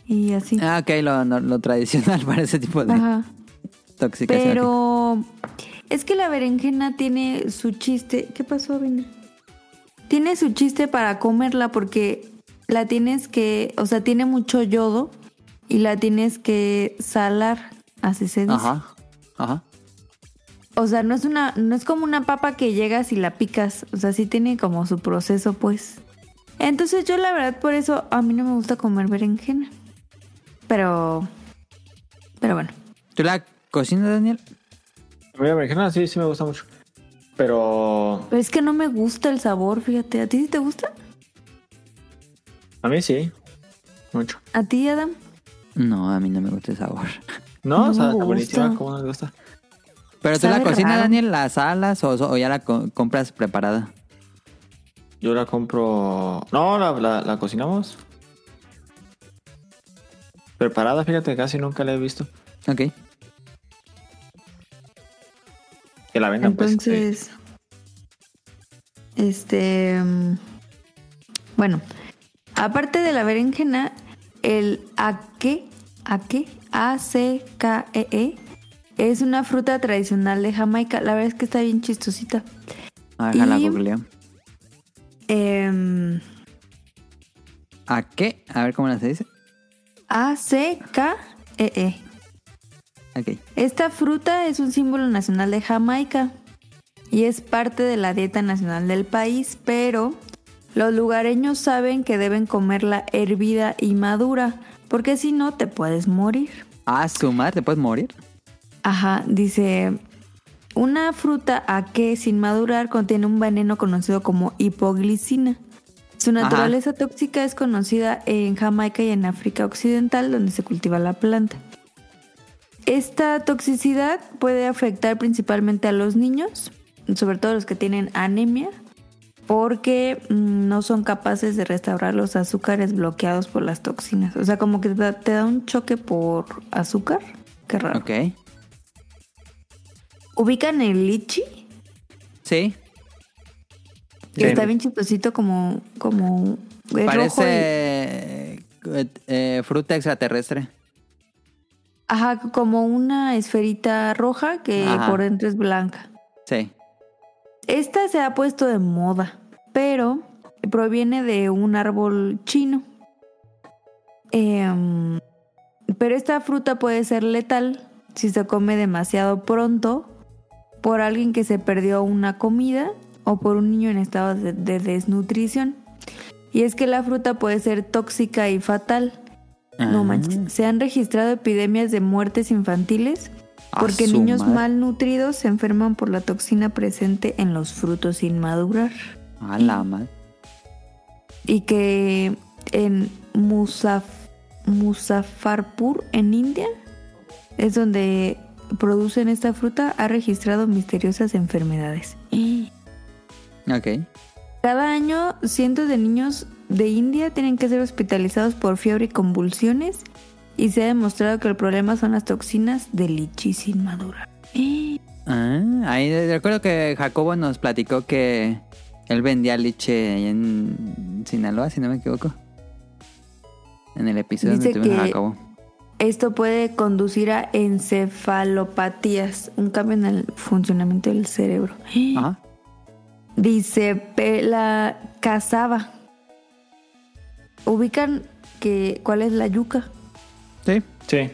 y así. Ah, ok, lo, lo- lo tradicional para ese tipo de Ajá. intoxicación. Pero es que la berenjena tiene su chiste. ¿Qué pasó, Avena? Tiene su chiste para comerla porque la tienes que, o sea, tiene mucho yodo y la tienes que salar, así se dice. Ajá, ajá. O sea, no es una, no es como una papa que llegas y la picas. O sea, sí tiene como su proceso, pues. Entonces yo la verdad por eso a mí no me gusta comer berenjena. Pero, pero bueno. ¿Tú la cocinas, Daniel? A mí la berenjena sí, sí me gusta mucho. Pero Pero es que no me gusta el sabor, fíjate. ¿A ti sí te gusta? a mí sí. Mucho. ¿A ti, Adam? No, a mí no me gusta el sabor. No, No o sea, me está gusta. buenísima, ¿cómo no le gusta? ¿Pero tú la cocinas, raro. Daniel? ¿La salas o, o ya la co- compras preparada? Yo la compro. No, la, la, la cocinamos. Preparada, fíjate, casi nunca la he visto. Ok. Que la vendan, pues. Entonces, este, mm, bueno, aparte de la berenjena, el aque, aque, A-C-K-E-E, E, es una fruta tradicional de Jamaica. La verdad es que está bien chistosita. A ver, la Y- googleo. Em, ¿A qué? A ver cómo se dice. A-C-K-E-E. Esta fruta es un símbolo nacional de Jamaica y es parte de la dieta nacional del país, pero los lugareños saben que deben comerla hervida y madura, porque si no te puedes morir. Ah, su madre, ¿te puedes morir? Ajá, dice, una fruta a que sin madurar contiene un veneno conocido como hipoglicina. Su Ajá. naturaleza tóxica es conocida en Jamaica y en África Occidental, donde se cultiva la planta. Esta toxicidad puede afectar principalmente a los niños, sobre todo los que tienen anemia, porque mm, no son capaces de restaurar los azúcares bloqueados por las toxinas. O sea, como que te da, un choque por azúcar. Qué raro. Ok. ¿Ubican el lichi? Sí. Que Sí. está bien chistosito como... como es rojo Parece y- eh, eh, fruta extraterrestre. Ajá, como una esferita roja que Ajá. por dentro es blanca. Sí. Esta se ha puesto de moda, pero proviene de un árbol chino. Em, pero esta fruta puede ser letal si se come demasiado pronto por alguien que se perdió una comida o por un niño en estado de, de desnutrición. Y es que la fruta puede ser tóxica y fatal. No Ah. manches. Se han registrado epidemias de muertes infantiles porque niños madre. malnutridos se enferman por la toxina presente en los frutos sin madurar. A la madre. Y que en Musaf en India, es donde producen esta fruta, ha registrado misteriosas enfermedades. Ok. Cada año, cientos de niños de India tienen que ser hospitalizados por fiebre y convulsiones. Y se ha demostrado que el problema son las toxinas de lichi sin madurar. Ah, ahí recuerdo que Jacobo nos platicó que él vendía liche en Sinaloa, si no me equivoco. En el episodio Dice donde tuvimos a Jacobo. Esto puede conducir a encefalopatías, un cambio en el funcionamiento del cerebro. Ajá. Dice la cazaba. Ubican que cuál es la yuca, Sí. Sí.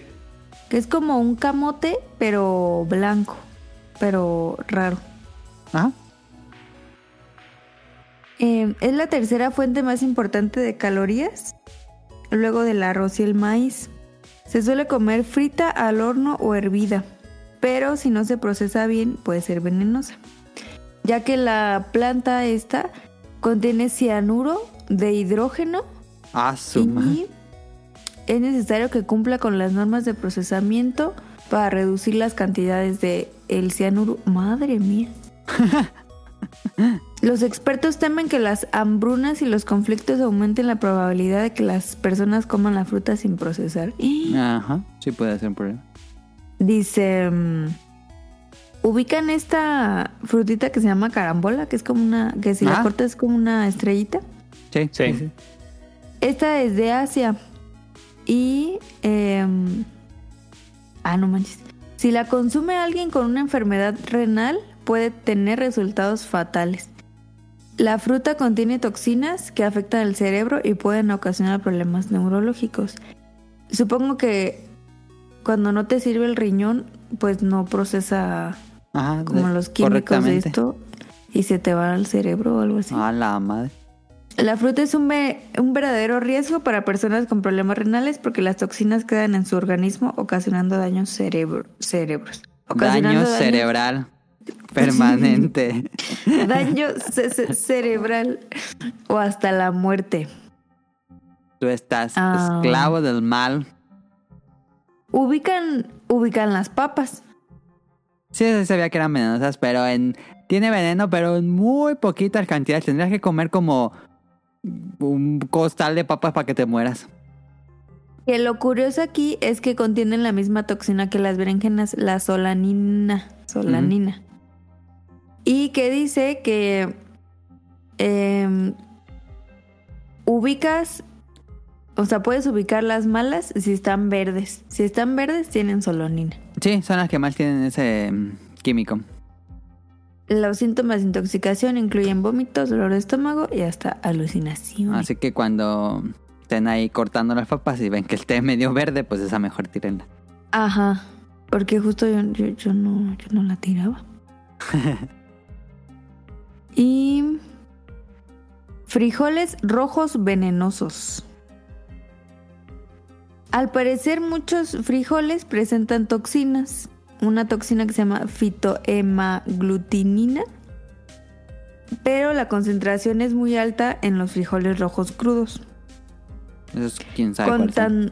que es como un camote pero blanco, pero raro. Ajá. Eh, es la tercera fuente más importante de calorías, luego del arroz y el maíz. Se suele comer frita al horno o hervida, pero si no se procesa bien puede ser venenosa, ya que la planta esta contiene cianuro de hidrógeno Y es necesario que cumpla con las normas de procesamiento para reducir las cantidades de el cianuro. Madre mía. Los expertos temen que las hambrunas y los conflictos aumenten la probabilidad de que las personas coman la fruta sin procesar. Ajá. Sí puede ser un problema. Dice, mm, ubican esta frutita que se llama carambola, que es como una, que si la Ah. cortas es como una estrellita. Sí. Sí. Esta es de Asia. Y. em, ah, no manches. Si la consume alguien con una enfermedad renal, puede tener resultados fatales. La fruta contiene toxinas que afectan el cerebro y pueden ocasionar problemas neurológicos. Supongo que cuando no te sirve el riñón, pues no procesa Ajá. como los químicos de esto y se te va al cerebro o algo así. A la madre. La fruta es un, ve- un verdadero riesgo para personas con problemas renales porque las toxinas quedan en su organismo ocasionando daños cerebro, cerebros. Daño Ocasionando cerebral permanente. daño ce- ce- cerebral o hasta la muerte. Tú estás Ah. esclavo del mal. Ubican, ubican las papas. Sí, sí sabía que eran venenosas, pero en tiene veneno, pero en muy poquitas cantidades. Tendrías que comer como un costal de papas para que te mueras. Que lo curioso aquí es que contienen la misma toxina que las berenjenas, la solanina. Solanina. Y que dice que em, ubicas, o sea, puedes ubicar las malas si están verdes. Si están verdes, tienen solanina. Sí, son las que más tienen ese mm, químico. Los síntomas de intoxicación incluyen vómitos, dolor de estómago y hasta alucinación. Así que cuando estén ahí cortando las papas y ven que el té es medio verde, pues esa mejor tírenla. Ajá. Porque justo yo, yo, yo no, yo no la tiraba. y frijoles rojos venenosos. Al parecer muchos frijoles presentan toxinas. Una toxina que se llama fitohemaglutinina. Pero la concentración es muy alta en los frijoles rojos crudos. Eso es quién sabe Con tan,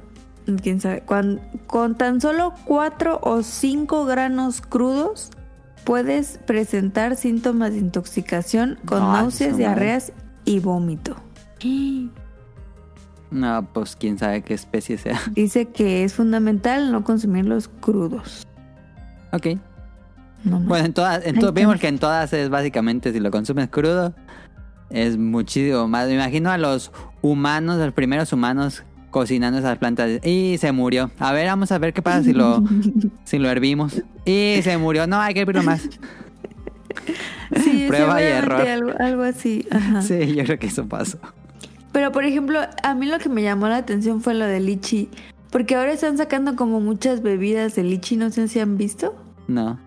quién sabe, con, con tan solo 4 o 5 granos crudos puedes presentar síntomas de intoxicación con náuseas, diarreas y vómito. No, pues quién sabe qué especie sea. Dice que es fundamental no consumirlos crudos. Ok. no, no. Bueno, en todas, en to- vimos que en todas es básicamente si lo consumes crudo, es muchísimo más. Me imagino a los humanos, los primeros humanos cocinando esas plantas y se murió. A ver, vamos a ver qué pasa si lo, si lo hervimos. Y se murió. No, hay que hervirlo más. Sí, Prueba y error. Algo, algo así. Ajá. Sí, yo creo que eso pasó. Pero por ejemplo, a mí lo que me llamó la atención fue lo de lichi. Porque ahora están sacando como muchas bebidas de lichi, no sé si han visto. No.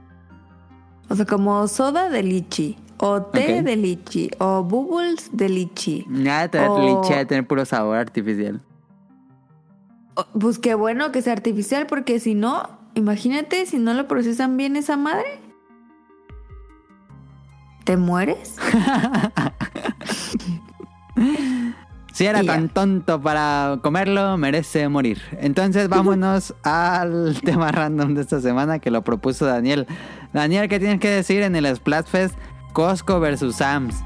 O sea, como soda de lichi, o té de lichi, o bubbles de lichi. Nada de tener O- leche, de tener puro sabor artificial. Pues qué bueno que sea artificial, porque si no, imagínate si no lo procesan bien esa madre. ¿Te mueres? Si era tan tonto para comerlo, merece morir. Entonces vámonos al tema random de esta semana que lo propuso Daniel. Daniel, ¿qué tienes que decir en el Splatfest Costco versus Sam's?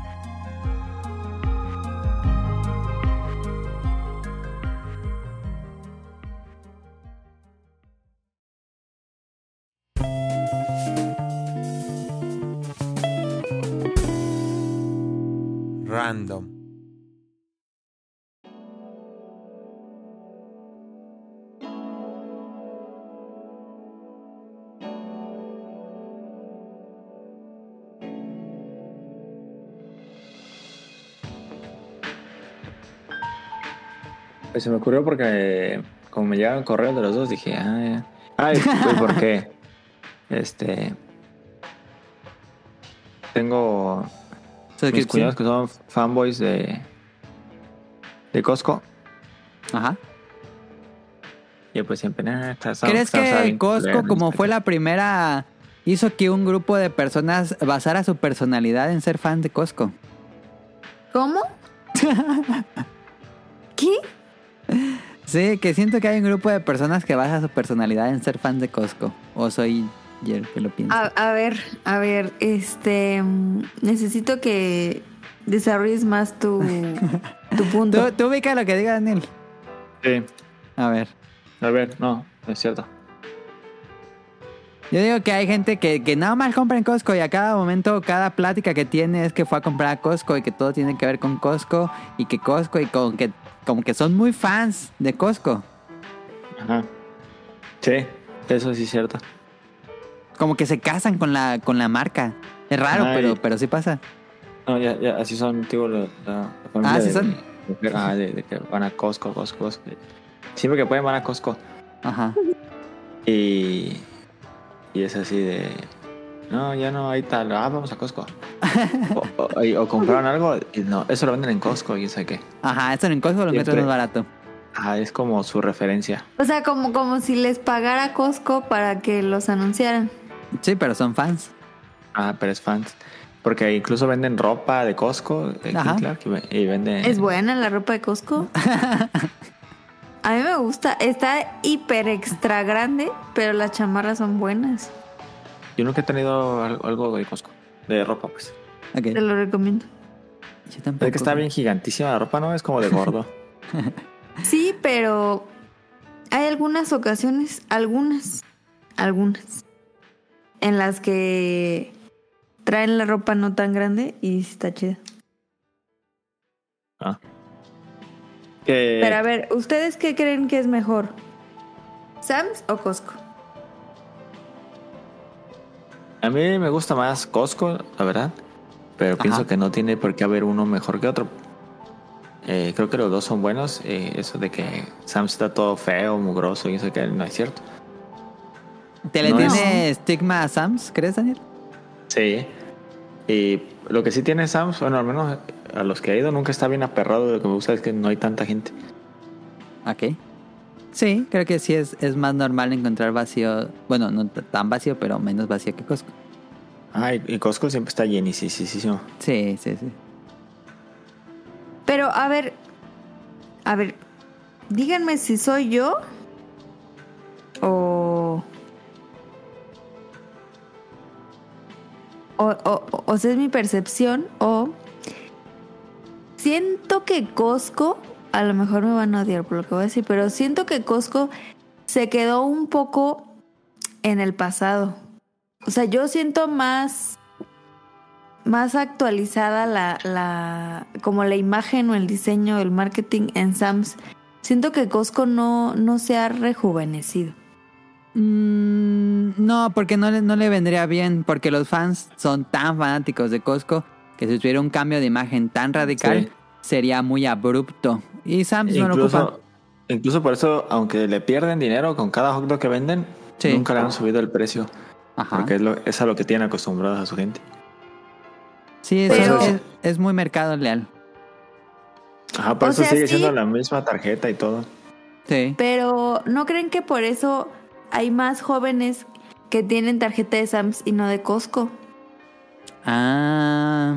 Random. Se me ocurrió porque como me llegaron correos de los dos, dije, ah, ya. Ay, pues ¿por qué? Este. Tengo mis cuñados que son fanboys de. de Costco. Ajá. Y pues siempre, nah, está, está- ¿Crees está- está que Costco, como fue la primera, hizo que un grupo de personas basara su personalidad en ser fan de Costco? ¿Cómo? ¿Qué? Sí, que siento que hay un grupo de personas que basa su personalidad en ser fan de Costco. O soy yo el que lo pienso. A, a ver, a ver, este. mm, Necesito que desarrolles más tu, tu punto. ¿Tú, tú ubica lo que diga Daniel. Sí. A ver. A ver, no, no es cierto. Yo digo que hay gente que, que nada más compra en Costco y a cada momento, cada plática que tiene es que fue a comprar a Costco y que todo tiene que ver con Costco y que Costco y con que como que son muy fans de Costco. Ajá. Sí, eso sí es cierto. Como que se casan con la, con la marca. Es raro, pero, pero sí pasa. No, ya, ya, así son, digo, la, la- la familia Ah, ¿sí de- son? de- ah, de, de que van a Costco, Costco, Costco. Siempre que pueden van a Costco. Ajá. Y, y es así de, no, ya no hay tal, ah, vamos a Costco. o, o- y- o compraron algo, y no, eso lo venden en Costco, y sé qué. Ajá, esto en Costco lo Siempre. más barato. Ah, es como su referencia. O sea, como, como si les pagara Costco para que los anunciaran. Sí, pero son fans. Ah, pero es fans. Porque incluso venden ropa de Costco, de Ajá. Clark, y venden... ¿Es buena la ropa de Costco? A mí me gusta. Está hiper extra grande, pero las chamarras son buenas. Yo nunca he tenido algo, algo de Costco, de ropa, pues. Ok. Te lo recomiendo. Yo tampoco. Es que está bien gigantísima la ropa, ¿no? Es como de gordo. Sí, pero hay algunas ocasiones, algunas, algunas, en las que traen la ropa no tan grande y está chida. Ah. Que- Pero a ver, ¿ustedes qué creen que es mejor? ¿Sam's o Costco? A mí me gusta más Costco, la verdad. Pero Ajá. pienso que no tiene por qué haber uno mejor que otro. Eh, creo que los dos son buenos. Eh, eso de que Sam's está todo feo, mugroso y eso que no es cierto. ¿Te le No tiene estigma a Sam's, crees, Daniel? Sí. Y lo que sí tiene Sam's, bueno, al menos a los que he ido nunca está bien aperrado. Lo que me gusta es que no hay tanta gente. Ok. Sí, creo que sí es, es más normal encontrar vacío. Bueno, no tan vacío, pero menos vacío que Costco. Ah, y, Costco siempre está llenísimo. Sí, sí, sí. Pero a ver, a ver, díganme si soy yo o... O, o, o- o sea, es mi percepción o... Siento que Costco, a lo mejor me van a odiar por lo que voy a decir, pero siento que Costco se quedó un poco en el pasado. O sea, yo siento más. Más actualizada la, la. como la imagen o el diseño, el marketing en Sam's. Siento que Costco no, no se ha rejuvenecido. Mm, no, porque no le, no le vendría bien, porque los fans son tan fanáticos de Costco que si tuviera un cambio de imagen tan radical Sí. sería muy abrupto. Y Sam's no lo ocupa. Incluso, incluso por eso, aunque le pierden dinero con cada hot dog que venden, Sí. nunca le han subido el precio. Ajá. Porque es, lo, es a lo que tienen acostumbrados a su gente. Sí, es, Pero- es- es muy mercado leal. Ajá, por O eso sea, sigue sí. siendo la misma tarjeta y todo. Sí. Pero ¿no creen que por eso hay más jóvenes que tienen tarjeta de Sam's y no de Costco? Ah.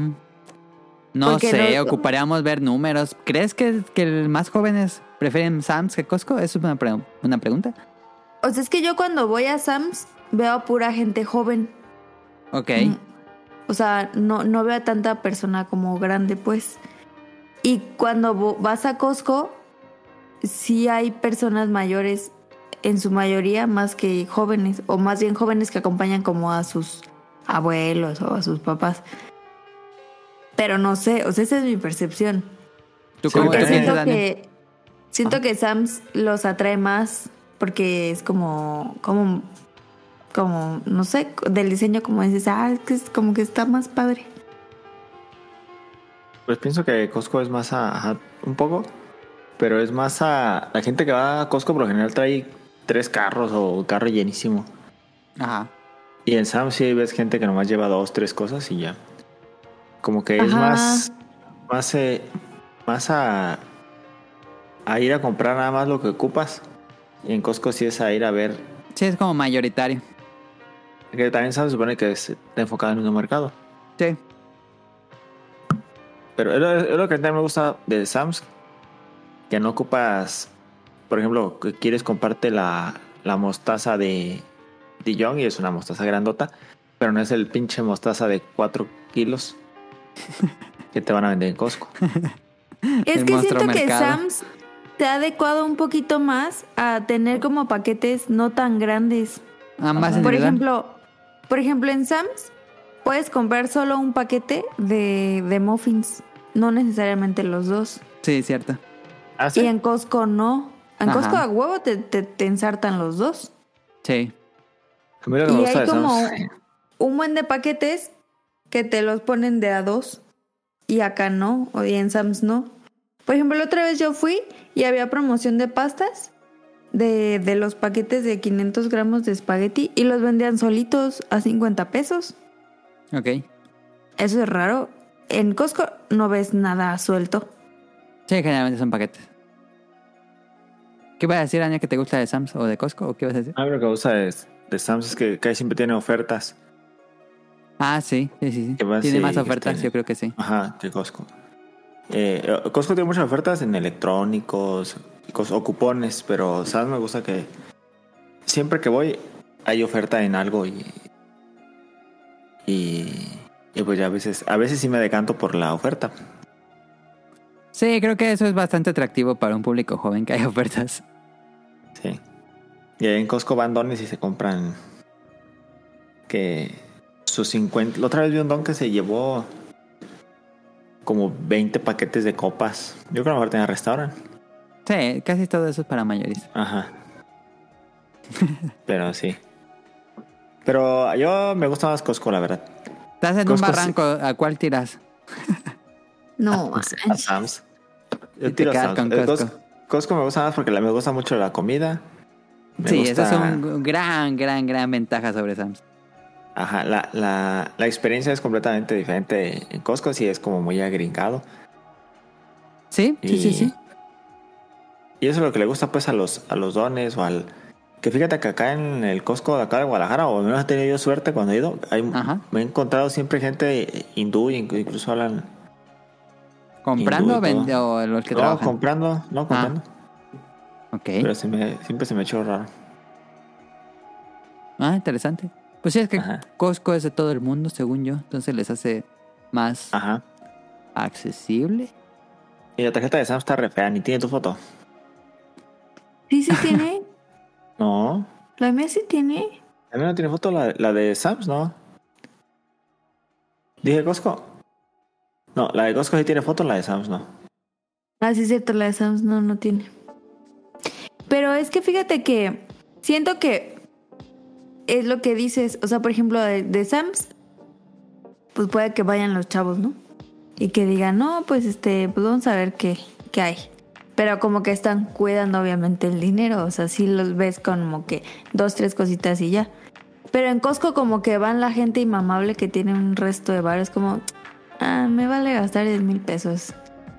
No sé, ocuparíamos ver números. ¿Crees que, que más jóvenes prefieren Sam's que Costco? Eso es una, pre- una pregunta. O sea, es que yo cuando voy a Sam's veo a pura gente joven. Ok. Mm. O sea, no, no veo a tanta persona como grande, pues. Y cuando vas a Costco, sí hay personas mayores, en su mayoría, más que jóvenes, o más bien jóvenes que acompañan como a sus abuelos o a sus papás. Pero no sé, o sea, esa es mi percepción. ¿Tú cómo te Siento que, siento que Sam's los atrae más porque es como, como, como, no sé, del diseño como dices, ah, es que es como que está más padre. Pues pienso que Costco es más a, ajá, un poco, pero es más a la gente que va a Costco por lo general trae tres carros o un carro llenísimo. Ajá. Y en Sam sí ves gente que nomás lleva dos, tres cosas y ya. Como que es más, más, eh, más a, a ir a comprar nada más lo que ocupas. Y en Costco sí es a ir a ver. Sí, es como mayoritario. Que también se supone que está enfocado en un mercado. Sí. Pero es lo, es lo que también me gusta de Sam's, que no ocupas, por ejemplo, que quieres comprarte la, la mostaza de Dijon y es una mostaza grandota, pero no es el pinche mostaza de 4 kilos que te van a vender en Costco. Es El que siento que. Sam's te ha adecuado un poquito más a tener como paquetes no tan grandes. Ah. Por ejemplo, por ejemplo, en Sam's puedes comprar solo un paquete de, de muffins, no necesariamente los dos. Sí, cierto. ¿Ah, sí? Y en Costco no. En Ajá. Costco a huevo te, te, te ensartan los dos. Sí. A mí lo que me Y gusta hay de como Sam's... un buen de paquetes que te los ponen de a dos. Y acá no, o y en Sam's no. Por ejemplo, la otra vez yo fui y había promoción de pastas de, de los paquetes de 500 gramos de espagueti y los vendían solitos a 50 pesos. Ok. Eso es raro. En Costco no ves nada suelto. Sí, generalmente son paquetes. ¿Qué vas a decir, Anya, que te gusta de Sam's o de Costco? ¿O qué vas a decir? A mí lo que me gusta de, de Sam's es que casi siempre tiene ofertas. Ah, sí, sí, sí. Tiene Sí, más ofertas, yo creo que sí. Ajá, que Costco. Eh, Costco tiene muchas ofertas en electrónicos cos- o cupones, pero Sam's me gusta que siempre que voy hay oferta en algo y y, y pues ya a veces a veces sí me decanto por la oferta. Sí, creo que eso es bastante atractivo para un público joven que hay ofertas. Sí. Y ahí en Costco van dones y se compran que sus 50. La otra vez vi un don que se llevó como 20 paquetes de copas. Yo creo que a lo mejor tenía restaurante. Sí, casi todo eso es para mayores. Ajá. Pero sí. Pero yo me gusta más Costco, la verdad. Estás en Costco un sí. barranco, ¿a cuál tiras? No, A Sam's. Yo te tiro a quedas Sam's. con Eh, Costco. Costco. Costco me gusta más porque me gusta mucho la comida. Me sí, gusta, eso es un gran, gran, gran ventaja sobre Sam's. Ajá, la, la, la experiencia es completamente diferente en Costco, sí es como muy agringado. Sí, sí, Y- sí, sí. Y eso es lo que le gusta pues a los, a los dones o al... Que fíjate que acá en el Costco de acá de Guadalajara, o al menos he tenido yo suerte cuando he ido, hay, me he encontrado siempre gente hindú, y incluso hablan... ¿Comprando hindú o los que no, trabajan? comprando, no comprando. Ok. Pero se me- siempre se me echó raro. Ah, interesante. Pues sí, es que Ajá. Costco es de todo el mundo, según yo. Entonces les hace más Ajá. accesible. Y la tarjeta de Sam está re fea, ni tiene tu foto. Sí, sí tiene. No. La mía sí tiene. También no tiene foto la, la de Sams, ¿no? Dije Costco. No, la de Costco sí tiene foto, la de Sams no. Ah, sí es cierto, la de Sams no, no tiene. Pero es que fíjate que siento que es lo que dices. O sea, por ejemplo, de, Sams, pues puede que vayan los chavos, ¿no? Y que digan, no, pues este, pues vamos a ver qué, qué hay. Pero como que están cuidando obviamente el dinero. O sea, sí los ves como que dos, tres cositas y ya. Pero en Costco como que van la gente inmamable que tiene un resto de bares como, ah, me vale gastar 10 mil pesos.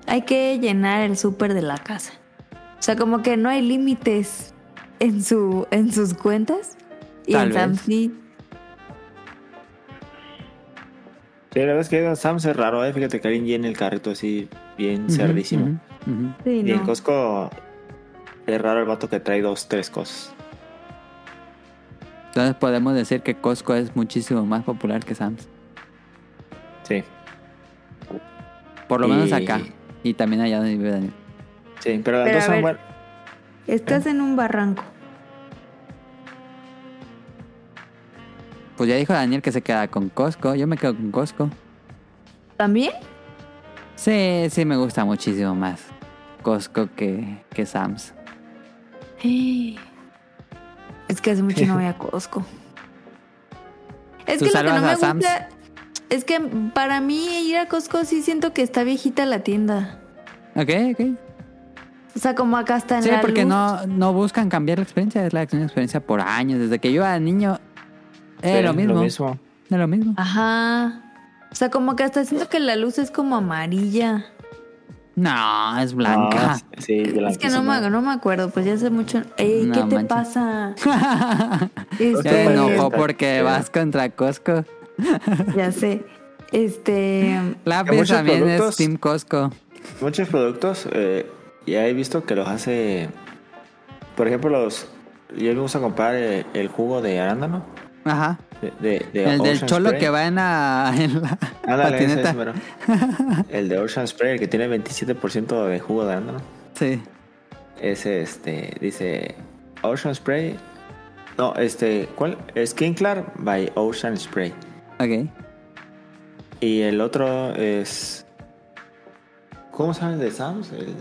Hay que llenar el súper de la casa. O sea, como que no hay límites en, su, en sus cuentas. Y Tal en vez. Sí. Sí, la verdad es que Sams es raro, ¿eh? Fíjate que alguien llena el carrito así bien Ujú, cerdísimo. Sí, Y en no. Costco es raro el vato que trae dos, tres cosas. Entonces podemos decir que Costco es muchísimo más popular que Sam's. Sí, Por lo menos Y- acá. Y también allá donde vive Daniel. sí, pero las Pero dos a son ver. buenas. Estás en un barranco. Pues ya dijo Daniel que se queda con Costco. Yo me quedo con Costco. ¿También? Sí, sí me gusta muchísimo más Costco que, que Sam's. Es que hace mucho no voy a Costco. Es ¿Tú que lo que no me Sam's? gusta es que para mí ir a Costco sí siento que está viejita la tienda. Ok, ok. O sea, como acá está en Sí, la porque luz. no, no buscan cambiar la experiencia. Es la experiencia por años. Desde que yo era niño, era Sí, lo mismo. Lo mismo. Era lo mismo. Ajá. O sea, como que hasta siento que la luz es como amarilla. No, es blanca. Ah, sí, Es que no me, no me acuerdo, pues ya hace mucho. Ey, No ¿qué te pasa? ya Este, me enojó porque vas contra Costco. ya sé. Este. Lápiz también es Team Costco. Muchos productos, eh, ya he visto que los hace. Por ejemplo, los. Yo me gusta comprar eh, el jugo de arándano. Ajá. De, de- de El del Ocean cholo Spray. que va en la, en la ese patineta. El de Ocean Spray, el que tiene 27% de jugo de arándano. Sí. Ese, este, dice Ocean Spray. No, este, ¿cuál? Skin Clar by Ocean Spray. Ok. Y el otro es. ¿Cómo sabes de Sam's? El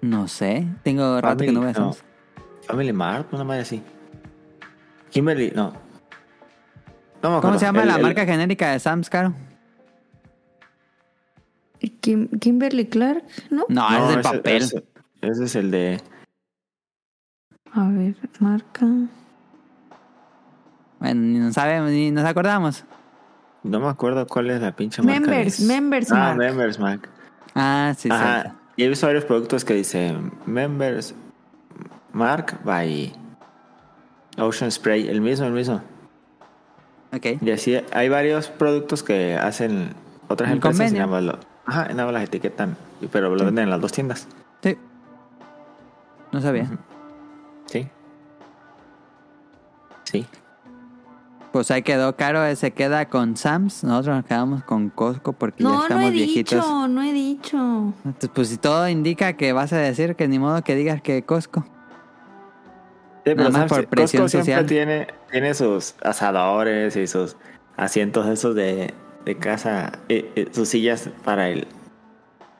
No sé. Tengo rato que no voy a no. Sam's. Family Mart, una madre así. Kimberly, no. No me ¿Cómo se llama El- la el- marca genérica de Sam's, Caro? Kim- Kimberly Clark, ¿no? No, No, es ese- papel. Ese, ese es el de. A ver, marca. Bueno, ni nos sabemos, ni nos acordamos. No me acuerdo cuál es la pinche marca. Members, de- Members Ah, Mark. Members Mark. Ah, sí, sí. Y he visto varios productos que dicen Members Mark by Ocean Spray. El mismo, el mismo. Ok. Y así hay varios productos que hacen otras En empresas y convenio. nada más lo, ajá, nada más las etiquetan. Pero lo venden en las dos tiendas. Sí. No sabía. Sí. Sí. Pues ahí quedó Caro, eh, se queda con Sam's. Nosotros nos quedamos con Costco porque ya No, no estamos he viejitos. dicho, no he dicho. Pues si todo indica que vas a decir que ni modo que digas que Costco. Sí, Nada más por presión Costco social. siempre tiene, tiene sus asadores y sus asientos esos de, de casa, eh, eh, sus sillas para el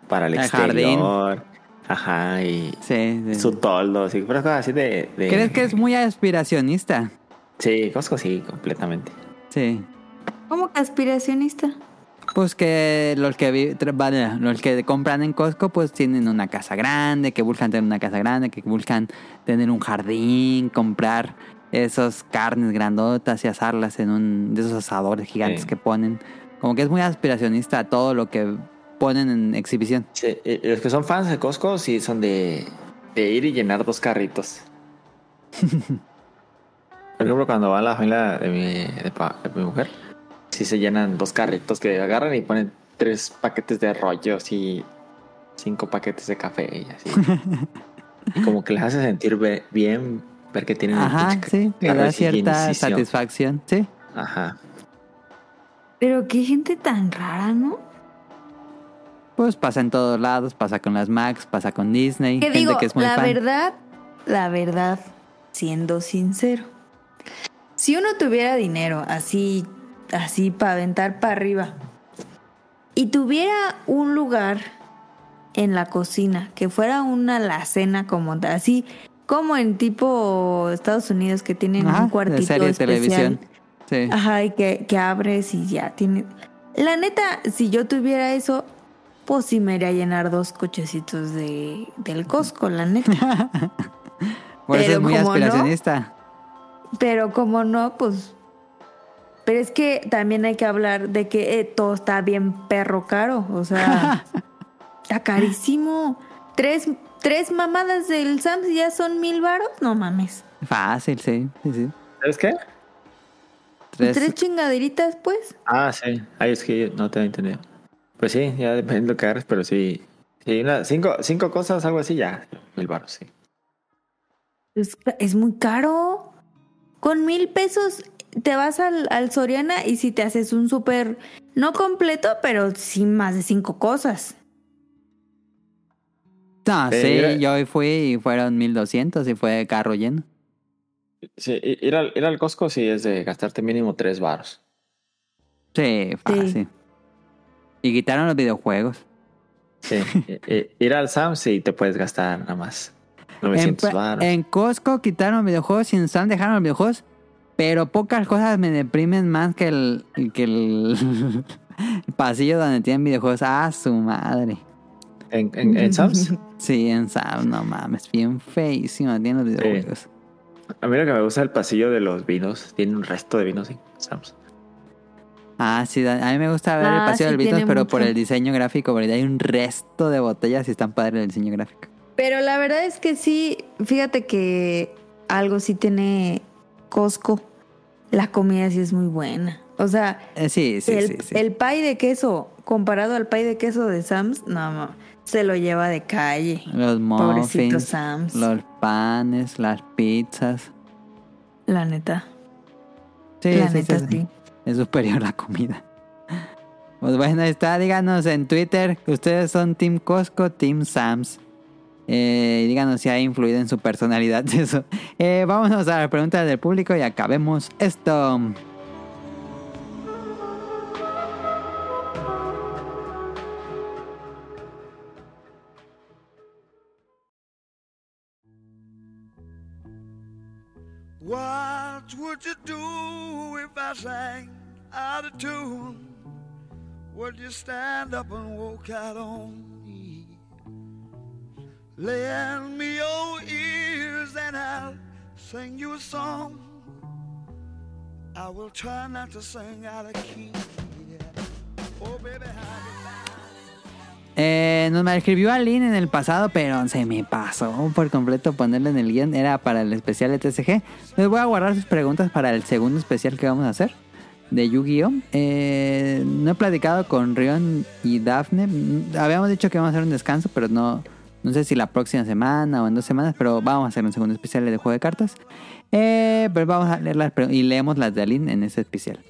para el, El exterior. Ajá, y Sí, sí. su toldo, así, pero cosas así de, de- ¿Crees que es muy aspiracionista? Sí, Costco sí, completamente. Sí. ¿Cómo que aspiracionista? Pues que los que vi- vaya, los que compran en Costco pues tienen una casa grande, que buscan tener una casa grande, que buscan tener un jardín, comprar esas carnes grandotas y asarlas en un de esos asadores gigantes Sí. que ponen. Como que es muy aspiracionista a todo lo que ponen en exhibición. Sí, los que son fans de Costco sí son de, de ir y llenar dos carritos. Por ejemplo, cuando va la familia de mi, de, pa- de mi mujer, sí se llenan dos carritos que agarran y ponen tres paquetes de rollos y cinco paquetes de café y así. Como que les hace sentir bien ver que tienen Ajá, sí, le da cierta satisfacción, sí. Ajá. Pero qué gente tan rara, ¿no? Pues pasa en todos lados, pasa con las Macs, pasa con Disney, gente digo, que es muy la fan. verdad, la verdad, siendo sincero, Si uno tuviera dinero así, así para aventar para arriba y tuviera un lugar en la cocina que fuera una alacena como así como en tipo Estados Unidos que tienen Ajá, un cuartito de serie de especial. televisión. Sí. Ajá, y que, que abres y ya tiene. La neta, si yo tuviera eso, pues sí me iría a llenar dos cochecitos de, del Costco, la neta. Por eso Pero es muy como no- aspiracionista. Pero como no, pues. Pero es que también hay que hablar de que eh, todo está bien perro caro. O sea, está carísimo. Tres, tres mamadas del Sams ya son mil varos. No mames. Fácil, sí. sí, sí. ¿Sabes qué? Tres, Tres chingaderitas, pues. Ah, sí. Ay, es que no te he entendido. Pues sí, ya depende de lo que agarres, pero sí. sí una- cinco, cinco cosas, algo así, ya. Mil baros, sí. Es, es muy caro. Con mil pesos te vas al, al Soriana y si te haces un súper, no completo, pero sí más de cinco cosas. No, Eh, sí, yo hoy fui y fueron 1200 y fue de carro lleno. Sí, ir al, ir al Costco sí es de gastarte mínimo tres baros. Sí, fácil. Y quitaron los videojuegos. Sí. Ir al Sam sí te puedes gastar nada más. En, 900 pa- baros. en Costco quitaron videojuegos y en Sam dejaron los videojuegos, pero pocas cosas me deprimen más que el, que el, el pasillo donde tienen videojuegos. Ah, su madre. ¿En, en, en Sam's? Sí, en Sam, no mames, bien feísimo tienen los videojuegos. A mí lo que me gusta es el pasillo de los vinos. Tiene un resto de vinos en Sam's. Ah, sí, a mí me gusta ver el Ah, pasillo sí, del Beatles, tiene pero por el diseño gráfico, porque hay un resto de botellas y están padres el diseño gráfico. Pero la verdad es que sí, fíjate que algo sí tiene Costco. La comida sí es muy buena. O sea, Eh, sí, sí, el, sí, el pie de queso comparado al pie de queso de Sam's, no, no, se lo lleva de calle. Los muffins, Sam's. los panes, las pizzas. La neta. Sí, la neta sí. Es superior la comida. Pues bueno, ahí está. Díganos en Twitter. ¿Ustedes son Team Costco, Team Sams? Eh, díganos si ha influido en su personalidad eso. Eh, vámonos a las preguntas del público y acabemos esto. What would you do if I sang out of tune? Would you stand up and walk out on? Lend me your ears and I'll sing you a song. I will try not to sing out of key. Oh, Eh, nos escribió Aline en el pasado, pero se me pasó por completo ponerle en el guion. Era para el especial de TCG. Les voy a guardar sus preguntas para el segundo especial que vamos a hacer de Yu-Gi-Oh! Eh, no he platicado con Rion y Daphne. Habíamos dicho que vamos a hacer un descanso, pero no, no sé si la próxima semana o en dos semanas. Pero vamos a hacer un segundo especial de juego de cartas. Eh, pero vamos a leer las pre- y leemos las de Aline en ese especial.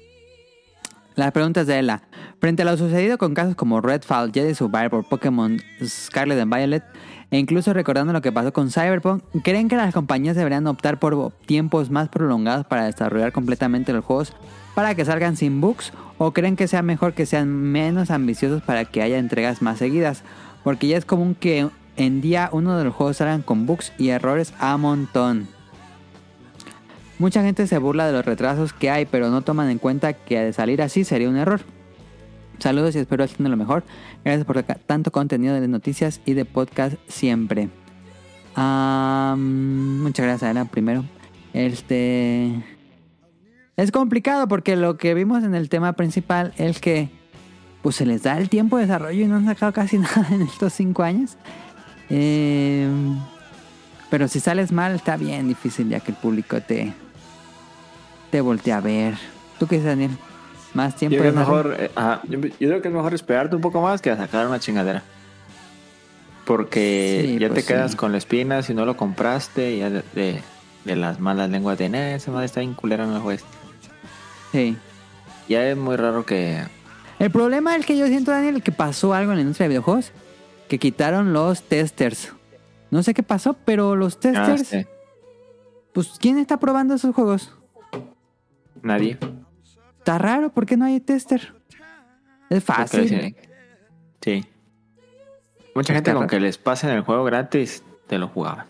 Las preguntas de Ella. Frente a lo sucedido con casos como Redfall, Jedi Survivor, Pokémon Scarlet and Violet, e incluso recordando lo que pasó con Cyberpunk, ¿creen que las compañías deberían optar por tiempos más prolongados para desarrollar completamente los juegos para que salgan sin bugs? ¿O creen que sea mejor que sean menos ambiciosos para que haya entregas más seguidas? Porque ya es común que en día uno de los juegos salgan con bugs y errores a montón. Mucha gente se burla de los retrasos que hay, pero no toman en cuenta que de salir así sería un error. Saludos y espero haciendo lo mejor. Gracias por tanto contenido de noticias y de podcast siempre. Muchas gracias, Ana, primero. Este. Es complicado porque lo que vimos en el tema principal es que pues se les da el tiempo de desarrollo y no han sacado casi nada en estos cinco años. Eh, pero si sales mal está bien difícil ya que el público te, te voltea a ver. ¿Tú qué dices, Daniel? Más Yo tiempo creo, mejor, eh, ajá, yo, yo creo que es mejor esperarte un poco más que a sacar una chingadera. Porque Sí, ya pues te quedas sí. con la espina si no lo compraste, ya de, de- de las malas lenguas de, "Nah, esa madre está bien culera, no juegues". Sí. Ya es muy raro que... El problema es que yo siento, Daniel, que pasó algo en la industria de videojuegos. Que quitaron los testers. No sé qué pasó, pero los Ah, testers... sí. Pues, ¿quién está probando esos juegos? Nadie. Está raro, ¿por qué no hay tester? Es fácil. sí. Sí. Mucha gente con que les pasen el juego gratis te lo jugaban.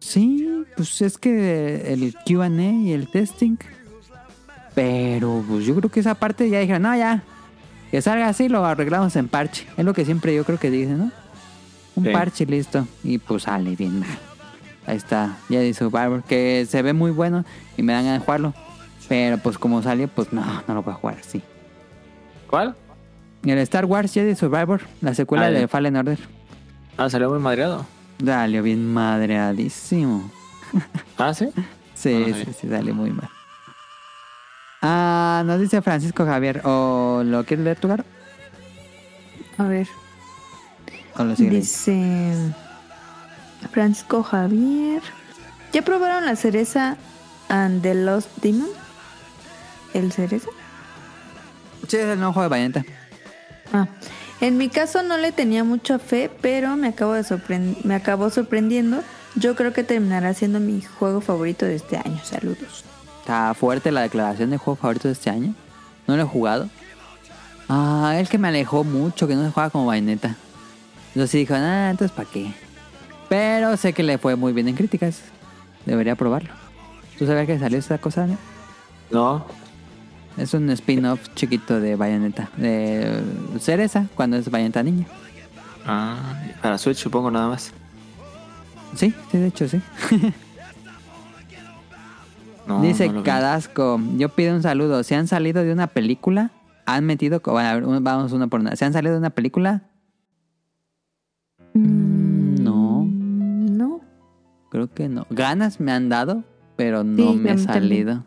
Sí, pues es que el QA y el testing. Pero pues yo creo que esa parte ya dijeron, no, ya. Que salga así, lo arreglamos en parche. Es lo que siempre yo creo que dicen, ¿no? Un Sí. parche listo. Y pues sale bien mal. Ahí está, Jedi Survivor, que se ve muy bueno y me dan ganas de jugarlo. Pero pues como salió, pues no, no lo voy a jugar así. ¿Cuál? El Star Wars Jedi Survivor, la secuela Ah, ya. de Fallen Order. Ah, salió muy madreado. Salió bien madreadísimo. Ah, sí. Sí, No lo sí, sabía. sí, sale muy mal. Ah, nos dice Francisco Javier. ¿O lo quieres leer tu Garo? A ver. Dice Francisco Javier. ¿Ya probaron la cereza and the Lost Demon? ¿El cereza? Sí, es el juego de Bayonetta. Ah, en mi caso no le tenía mucha fe, pero me acabo de me acabó sorprendiendo. Yo creo que terminará siendo mi juego favorito de este año. Saludos. Está fuerte la declaración de juego favorito de este año. No lo he jugado. Ah, el que me alejó mucho, que no se juega como Bayonetta. Sí dijo, ah, entonces ¿para qué? Pero sé que le fue muy bien en críticas. Debería probarlo. ¿Tú sabías que salió esta cosa? no? No. Es un spin-off chiquito de Bayonetta. De Cereza, cuando es Bayonetta niña. Ah, para Switch supongo nada más. Sí, sí, de hecho sí. No, Dice no. Cadasco, yo pido un saludo. ¿Se han salido de una película? ¿Han metido? Bueno, a ver, un- vamos una por una. ¿Se han salido de una película? Mm, no, No. creo que no. Ganas me han dado, pero no Sí, me a he mí también. salido.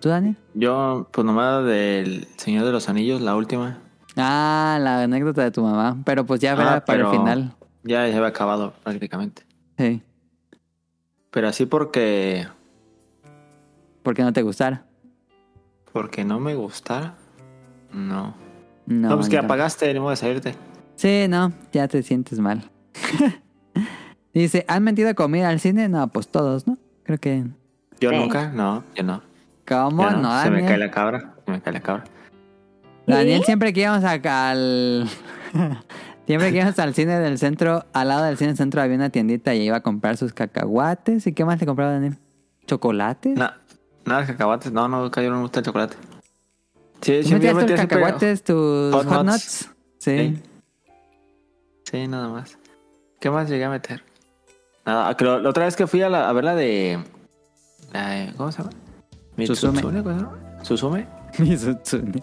¿Tú, Daniel? Yo, pues nomás del Señor de los Anillos, la última. Ah, la anécdota de tu mamá. Pero pues ya verá Ah, para pero el final. Ya, ya había acabado prácticamente. Sí, Pero así porque. porque no te gustara. Porque no me gustara. No. No, No, pues que apagaste, ni modo de salirte. Sí, no, ya te sientes mal. Dice, ¿han metido comida al cine? No, pues todos, ¿no? Creo que... Yo Sí. nunca, no, yo no. ¿Cómo Yo no, Se me cae la cabra, se me cae la cabra. Daniel siempre que íbamos acá al... siempre que íbamos al cine del centro, al lado del cine del centro había una tiendita y iba a comprar sus cacahuates. ¿Y qué más le compraba Daniel? ¿Chocolates? Nada de cacahuates, no, no, nunca yo no me gusta el chocolate. Sí, ¿Tú siempre metías yo tus metía cacahuates, tus Hot hot, nuts. nuts? Sí. Sí. Nada más. ¿Qué más llegué a meter? Nada, que lo- la otra vez que fui a, la- a ver la de... ¿Cómo se llama? Suzume. Mitsutsune, ¿cómo se llama? ¿Suzume? Mi Sutsune.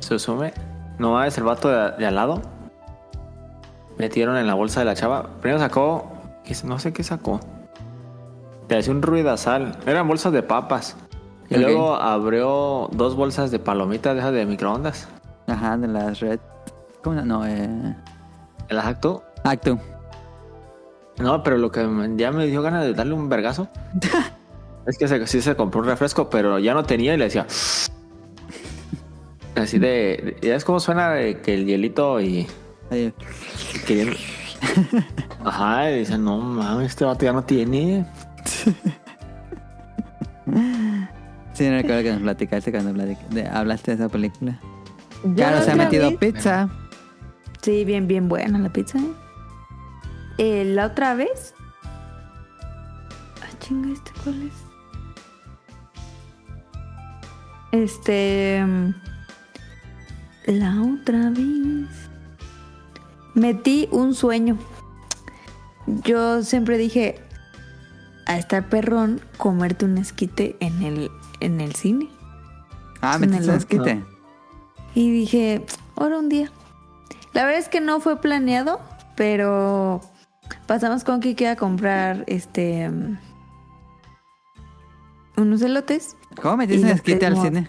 Suzume. No, es el vato de, de al lado. Metieron en la bolsa de la chava. Primero sacó... ¿qué- No sé qué sacó. Le hacía un ruidazal. Eran bolsas de papas. Y luego abrió dos bolsas de palomitas de esas de microondas. Ajá, de las red... ¿Cómo no? No, eh... ¿El acto? Actu. No, pero lo que ya me dio ganas de darle un vergazo. es que se- sí se compró un refresco, pero ya no tenía y le decía. Así de. ¿Ya es como suena de que el hielito y. Ahí. y queriendo- Ajá, y dice, no mames, este vato ya no tiene. Sí, no recuerdo que nos platicaste cuando hablaste de esa película. Claro, la se ha metido pizza. Sí, bien, bien buena la pizza. ¿eh? Eh, la otra vez. Ah, chinga, ¿este cuál es? Este. mm, La otra vez. Metí un sueño. Yo siempre dije. A estar perrón comerte un esquite en el, en el cine. Ah, metiste un esquite. Y dije, ahora un día. La verdad es que no fue planeado, pero pasamos con Kike a comprar este unos elotes. ¿Cómo metiste un esquite al cine?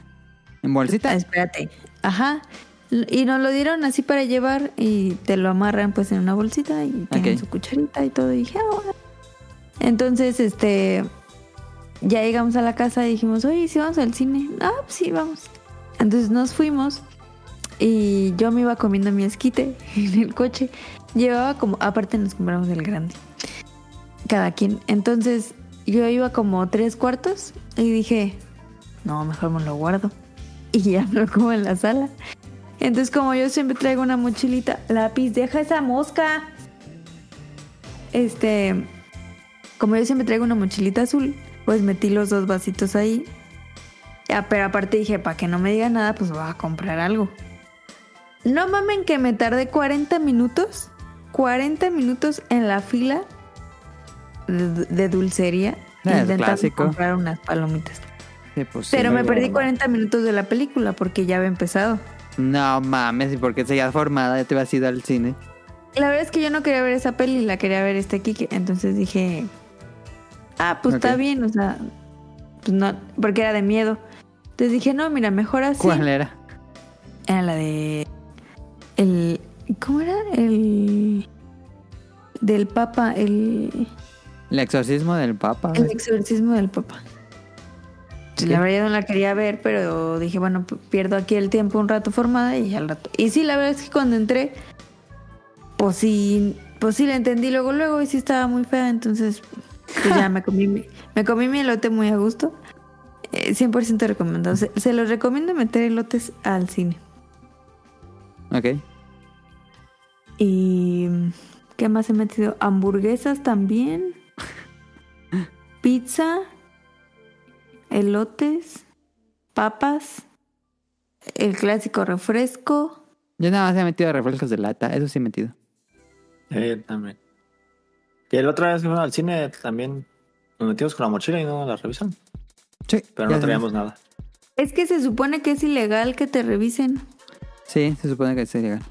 ¿En bolsita? Ah, espérate. Ajá. Y nos lo dieron así para llevar y te lo amarran pues en una bolsita y tienen su cucharita y todo. Y dije, "Ah, bueno". Entonces, este, ya llegamos a la casa y dijimos, oye, si vamos al cine. Ah, pues sí, vamos. Entonces nos fuimos y yo me iba comiendo mi esquite en el coche. Llevaba como, aparte nos compramos el grande. Cada quien. Entonces yo iba como tres cuartos y dije, no, mejor me lo guardo. Y ya me lo como en la sala. Entonces, como yo siempre traigo una mochilita, lápiz, deja esa mosca. Este, como yo siempre traigo una mochilita azul, pues metí los dos vasitos ahí. Pero aparte dije, para que no me diga nada, pues voy a comprar algo. No mamen que me tardé 40 minutos. 40 minutos en la fila de, de dulcería. Es intentando clásico. comprar unas palomitas. Sí, pues sí. Pero me perdí normal. 40 minutos de la película porque ya había empezado. No mames, ¿y por qué seguías formada? Ya te ibas a ir al cine. La verdad es que yo no quería ver esa peli, la quería ver este Kike. Entonces dije, ah, pues está bien, o sea, pues no, porque era de miedo. Entonces dije, no, mira, mejor así. ¿Cuál era? Era la de. El. ¿Cómo era? El. Del Papa, el. El exorcismo del Papa. El exorcismo del Papa. Sí. La verdad yo no la quería ver, pero dije, bueno, pierdo aquí el tiempo un rato formada y al rato. Y sí, la verdad es que cuando entré, pues sí, pues sí la entendí luego, luego y sí estaba muy fea, entonces pues ya me comí, mi- me comí mi elote muy a gusto. Eh, 100% recomendado. Se, se los recomiendo meter elotes al cine. Ok. Y ¿qué más he metido? Hamburguesas también. Pizza. Elotes. Papas. El clásico refresco. Yo nada más he metido refrescos de lata, eso sí he metido. Sí, también. Y el otra vez que fuimos al cine también nos metimos con la mochila y no la revisan. Sí, Pero no traíamos nada. Es que se supone que es ilegal que te revisen. Sí, se supone que es legal.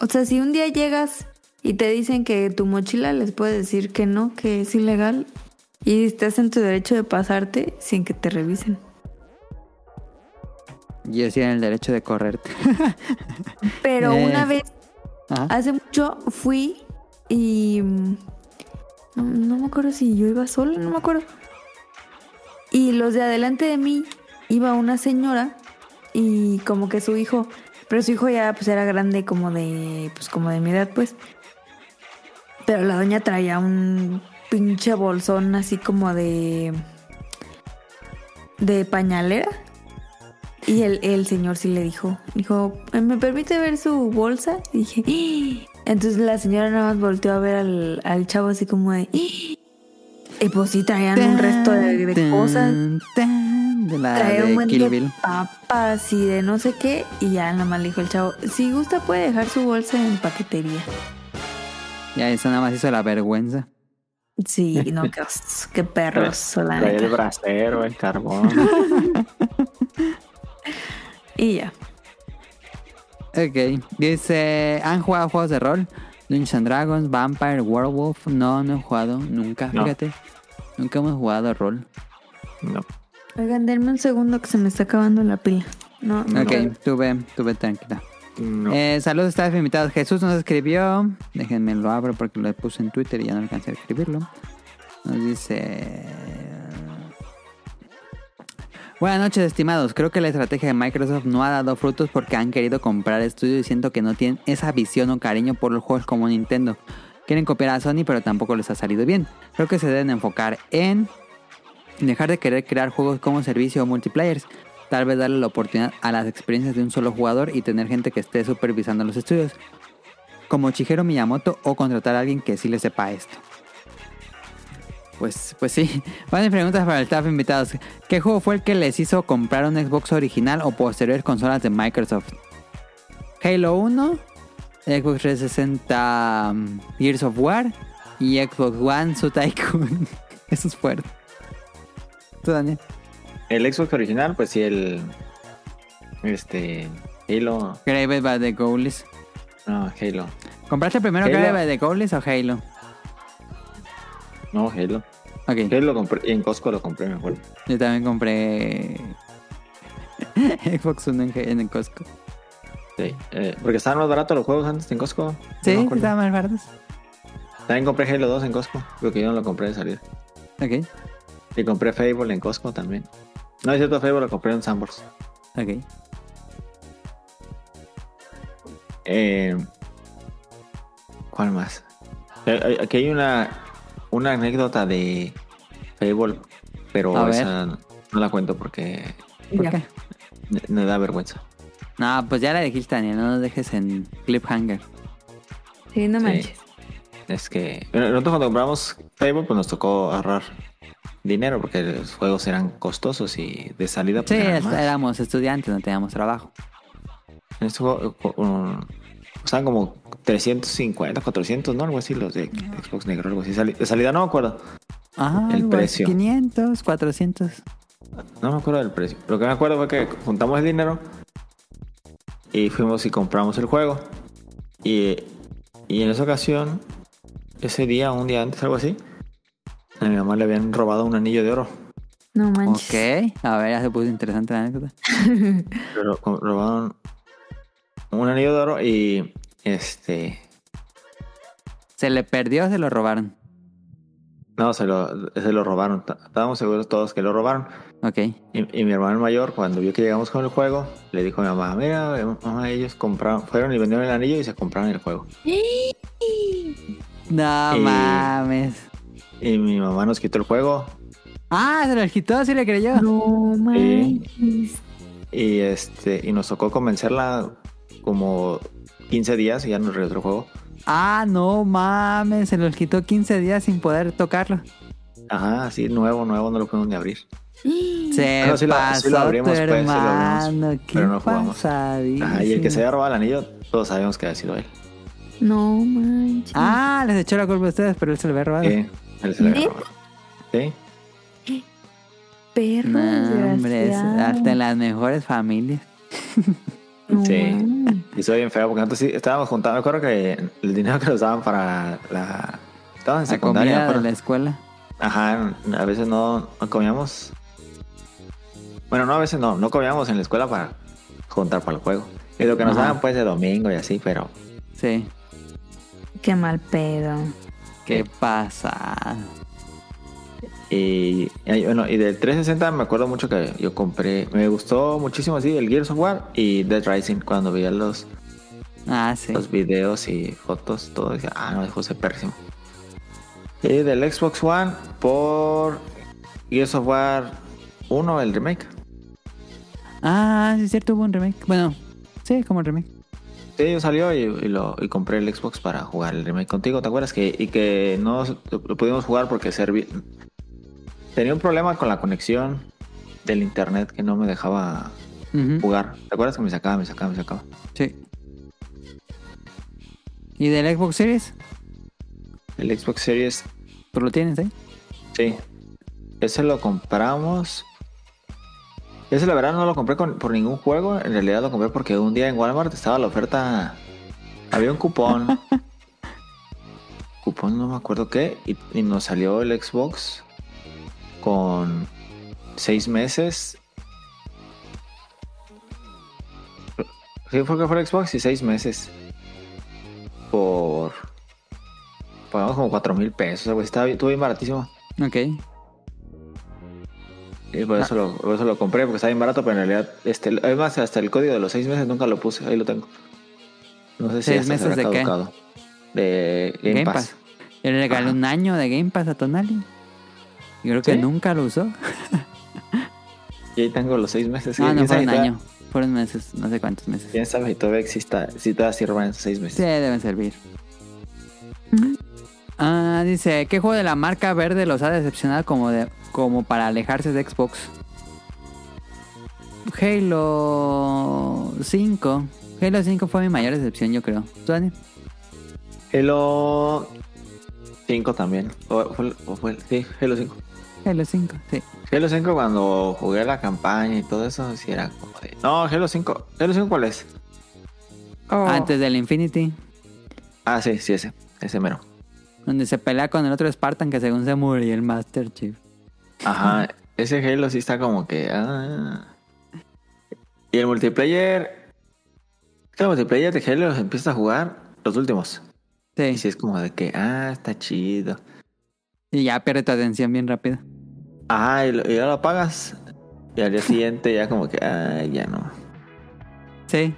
O sea, si un día llegas y te dicen que tu mochila les puede decir que no, que es ilegal. Y estás en tu derecho de pasarte sin que te revisen. Y yo sí en el derecho de correrte. Pero Eh, una vez Ajá. Hace mucho fui y mm, no, no me acuerdo si yo iba sola, no me acuerdo. Y los de adelante de mí iba una señora y como que su hijo, pero su hijo ya pues era grande como de pues como de mi edad pues. Pero la doña traía un pinche bolsón así como de de pañalera. Y el, el señor sí le dijo, dijo, ¿me permite ver su bolsa? Y dije, "¡Ah!". entonces la señora nada más volteó a ver al, al chavo así como de, "¡Ah!". y pues sí traían un resto de, cosas, de la un de buen Kill de Bill. papas y de no sé qué, y ya nada más le dijo el chavo, si gusta puede dejar su bolsa en paquetería. Ya eso nada más hizo la vergüenza. Sí, no, qué, qué perros, la Traía el neta. brasero, el carbón. Y ya. Ok. Dice, ¿han jugado juegos de rol? Dungeons and Dragons, Vampire, Werewolf. No, no he jugado nunca, No. fíjate. Nunca hemos jugado rol. no. Oigan, denme un segundo que se me está acabando la pila. No, no. Ok, tuve, tuve tranquila. No. Eh, saludos, staff invitados. Jesús nos escribió. Déjenme lo abro porque lo puse en Twitter y ya no alcancé a escribirlo. Nos dice. Buenas noches, estimados. Creo que la estrategia de Microsoft no ha dado frutos porque han querido comprar estudios y siento que no tienen esa visión o cariño por los juegos como Nintendo. Quieren copiar a Sony, pero tampoco les ha salido bien. Creo que se deben enfocar en dejar de querer crear juegos como servicio o multiplayers. Tal vez darle la oportunidad a las experiencias de un solo jugador y tener gente que esté supervisando los estudios. Como Shigeru Miyamoto o contratar a alguien que sí le sepa esto. Pues, pues sí. Varias preguntas para el staff invitados. ¿Qué juego fue el que les hizo comprar un Xbox original o posteriores consolas de Microsoft? Halo 1, Xbox 360 um, Gears of War y Xbox One Su Tycoon. Eso es fuerte. ¿Tú, Daniel? El Xbox original, pues sí, el. Este. Halo. Graved by the Goalies. No, Halo. ¿Compraste primero Halo. Graved by the Goalies o Halo? No, Halo. Ok, Halo compré. En Costco lo compré, me acuerdo. yo también compré Xbox One en, en el Costco. Sí. eh, porque estaban más baratos los juegos antes en Costco. No Sí, acuerdo. estaban más baratos. También compré Halo 2 en Costco. Porque yo no lo compré de salida. Ok, Y compré Fable en Costco también. No es cierto, Fable lo compré en Sambors. ok. Eh, ¿Cuál más? Eh, Aquí hay una, una anécdota de Fable, pero A esa no no la cuento porque me, da vergüenza. No, pues ya la dijiste, Daniel. No nos dejes en cliffhanger. Sí, no Sí. manches. Es que nosotros cuando compramos Fable pues nos tocó ahorrar dinero porque los juegos eran costosos y de salida Sí, pues, eran más. éramos estudiantes, no teníamos trabajo. En este juego um, costaban como 350, 400, ¿no? Algo así, los de Xbox Negro, algo así. De salida no me acuerdo. Ajá, El algo así, precio. 500, 400. No me acuerdo del precio. Lo que me acuerdo fue que juntamos el dinero y fuimos y compramos el juego. Y, y en esa ocasión, ese día, un día antes, algo así, a mi mamá le habían robado un anillo de oro. No manches. Ok, a ver, ya se puso interesante la anécdota. Pero robaron un anillo de oro y este. ¿Se le perdió o se lo robaron? No, se lo, se lo robaron. Estábamos seguros todos que lo robaron. Ok. Y, y mi hermano mayor, cuando vio que llegamos con el juego, le dijo a mi mamá: Mira, mamá, ellos compraron, fueron y vendieron el anillo y se compraron el juego. No Y- mames. Y mi mamá nos quitó el juego. Ah, se lo quitó, sí le creyó. No manches. Y este y nos tocó convencerla como 15 días y ya nos regresó el juego. Ah, no mames, se los quitó 15 días sin poder tocarlo. Ajá, así nuevo, nuevo, no lo pudimos ni abrir. Se Bueno, sí lo- pasó sí lo abrimos, tu pues, sí lo abrimos, hermano, qué pero no jugamos. Ajá, y el que se había robado el anillo, todos sabíamos que había sido él. No manches. Ah, les echó la culpa a ustedes, pero él se lo había robado. Sí, él se lo. Perro No, hombre, es desgraciado. hasta en las mejores familias. Sí. Y soy bien feo porque nosotros sí estábamos juntando. Me acuerdo que el dinero que nos daban para la. Estaban en secundaria. me comida de acuerdo. la escuela. Ajá, a veces no, no comíamos. Bueno, no, a veces no, no comíamos en la escuela para juntar para el juego. Y lo que nos Ajá. daban pues de domingo y así, pero Sí. Qué mal pedo. ¿Qué pasa? Y, y, bueno, y del 360 me acuerdo mucho que yo compré, me gustó muchísimo así el Gears of War y Dead Rising cuando veía los, Ah, sí. los videos y fotos, todo decía, ah, no, dejó ser pésimo. Y del Xbox One por Gears of War 1, el remake. Ah, sí, es cierto, hubo un remake. Bueno, sí, como remake. Sí, yo salió y, y lo, y compré el Xbox para jugar el remake contigo, ¿te acuerdas? Que, y que no lo, pudimos jugar porque serví... tenía un problema con la conexión del internet que no me dejaba jugar. ¿Te acuerdas que me sacaba, me sacaba, me sacaba? Sí. ¿Y del Xbox Series? El Xbox Series, Pues lo tienes, ¿eh? sí. Ese lo compramos. Ese la verdad no lo compré con- por ningún juego. En realidad lo compré porque un día en Walmart estaba la oferta. Había un cupón. cupón no me acuerdo qué. Y, y nos salió el Xbox con seis meses. Sí, fue que fue el Xbox y seis meses. Por. Pagamos como cuatro mil pesos. así. Estaba, estuvo bien baratísimo. Ok. Y por eso, lo, por eso lo compré, porque estaba bien barato, pero en realidad, este, además, hasta el código de los seis meses nunca lo puse, ahí lo tengo. No sé si ¿Seis meses se de qué? De Game, Game Pass. Pass. Yo le regalé un año de Game Pass a Tonali. Yo creo que ¿Sí? nunca lo usó. Y ahí tengo los seis meses. No, ¿Quién no fue un año. Fueron meses, no sé cuántos meses. ¿Quién sabe si todavía exista, si todavía sirvan esos seis Sí, meses? deben servir. Ah, dice, ¿qué juego de la marca verde los ha decepcionado como, de, como para alejarse de Xbox? Halo 5. Halo 5 fue mi mayor decepción, yo creo. ¿Tú, Dani? Halo 5 también. O fue, o fue- sí, Halo 5. Halo 5, sí. Halo 5 cuando jugué la campaña y todo eso, sí era como de... No, Halo 5. ¿Halo 5 cuál es? Oh. Antes del Infinity, Ah, sí, sí, ese. Ese mero. Donde se pelea con el otro Spartan que según se murió el Master Chief. Ajá, ese Halo sí está como que. ah. Y el multiplayer. El multiplayer de Halo los empieza a jugar los últimos. Sí. Y sí es como de que, ah, está chido. Y ya pierde tu atención bien rápido. Ajá, y, lo- y ya lo apagas. Y al día siguiente ya como que, ah, ya no. Sí.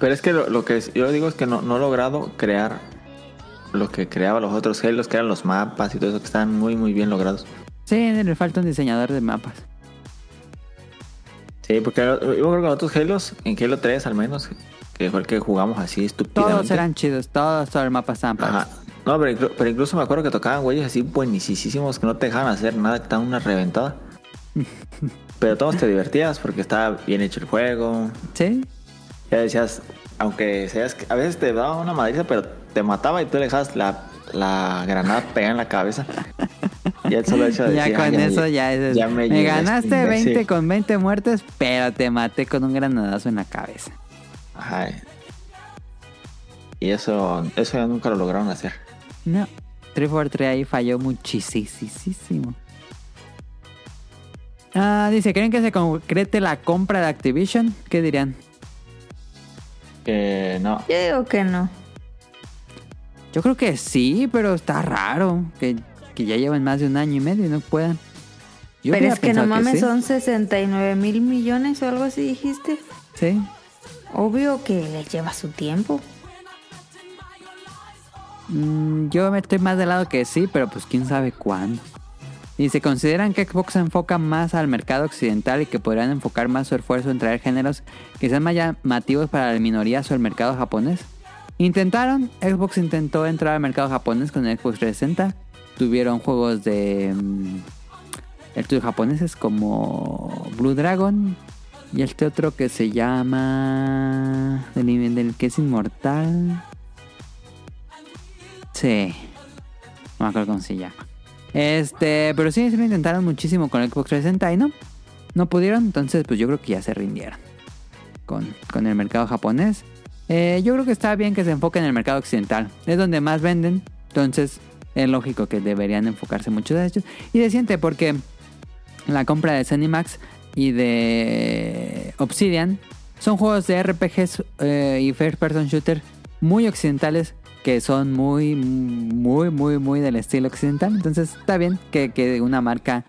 Pero es que lo, lo que yo digo es que no, no he logrado crear lo que creaba los otros Halos, que eran los mapas y todo eso, que están muy, muy bien logrados. Sí, le falta un diseñador de mapas. Sí, porque yo creo que los otros Halos, en Halo 3 al menos, que fue el que jugamos así estúpidamente. Todos eran chidos, todos, todos los mapas estaban Ajá. No, pero, inclu- pero incluso me acuerdo que tocaban güeyes así buenísimos que no te dejaban hacer nada, que estaban una reventada. pero todos te divertías porque estaba bien hecho el juego. Sí, Ya decías, aunque seas que a veces te daba una madriza, pero te mataba y tú le dejabas la, la granada pegada en la cabeza. Y el solo hecho de ya decir, con "Ah, eso ya es. ya me ganaste este 20 imbécil". con 20 muertes, pero te maté con un granadazo en la cabeza. Ajá. Y eso, eso ya nunca lo lograron hacer. No, 343 ahí falló muchísimo. Ah, dice, ¿creen que se concrete la compra de Activision? ¿Qué dirían? Que no. Yo digo que no. Yo creo que sí, pero está raro que, que ya llevan más de un año y medio y no puedan. Yo Pero es que no mames, sí. son 69 mil millones o algo así dijiste. Sí. Obvio que les lleva su tiempo. Mm, yo me estoy más de lado que sí, pero pues quién sabe cuándo. Y se consideran que Xbox se enfoca más al mercado occidental y que podrían enfocar más su esfuerzo en traer géneros que sean más llamativos para las minorías o el mercado japonés. Intentaron, Xbox intentó entrar al mercado japonés con el Xbox 360. Tuvieron juegos de mm, estudios japoneses como Blue Dragon y este otro que se llama del, del que es inmortal. Sí. No me acuerdo cómo se llama. Este, pero sí, sí lo intentaron muchísimo con el Xbox 360 y no. No pudieron, entonces pues yo creo que ya se rindieron con, con el mercado japonés. Eh, yo creo que está bien que se enfoquen en el mercado occidental. Es donde más venden. Entonces es lógico que deberían enfocarse mucho de ellos. Y se siente porque la compra de Zenimax y de Obsidian son juegos de RPGs eh, y first person shooter muy occidentales que son muy, muy, muy, muy del estilo occidental. Entonces está bien que, que una marca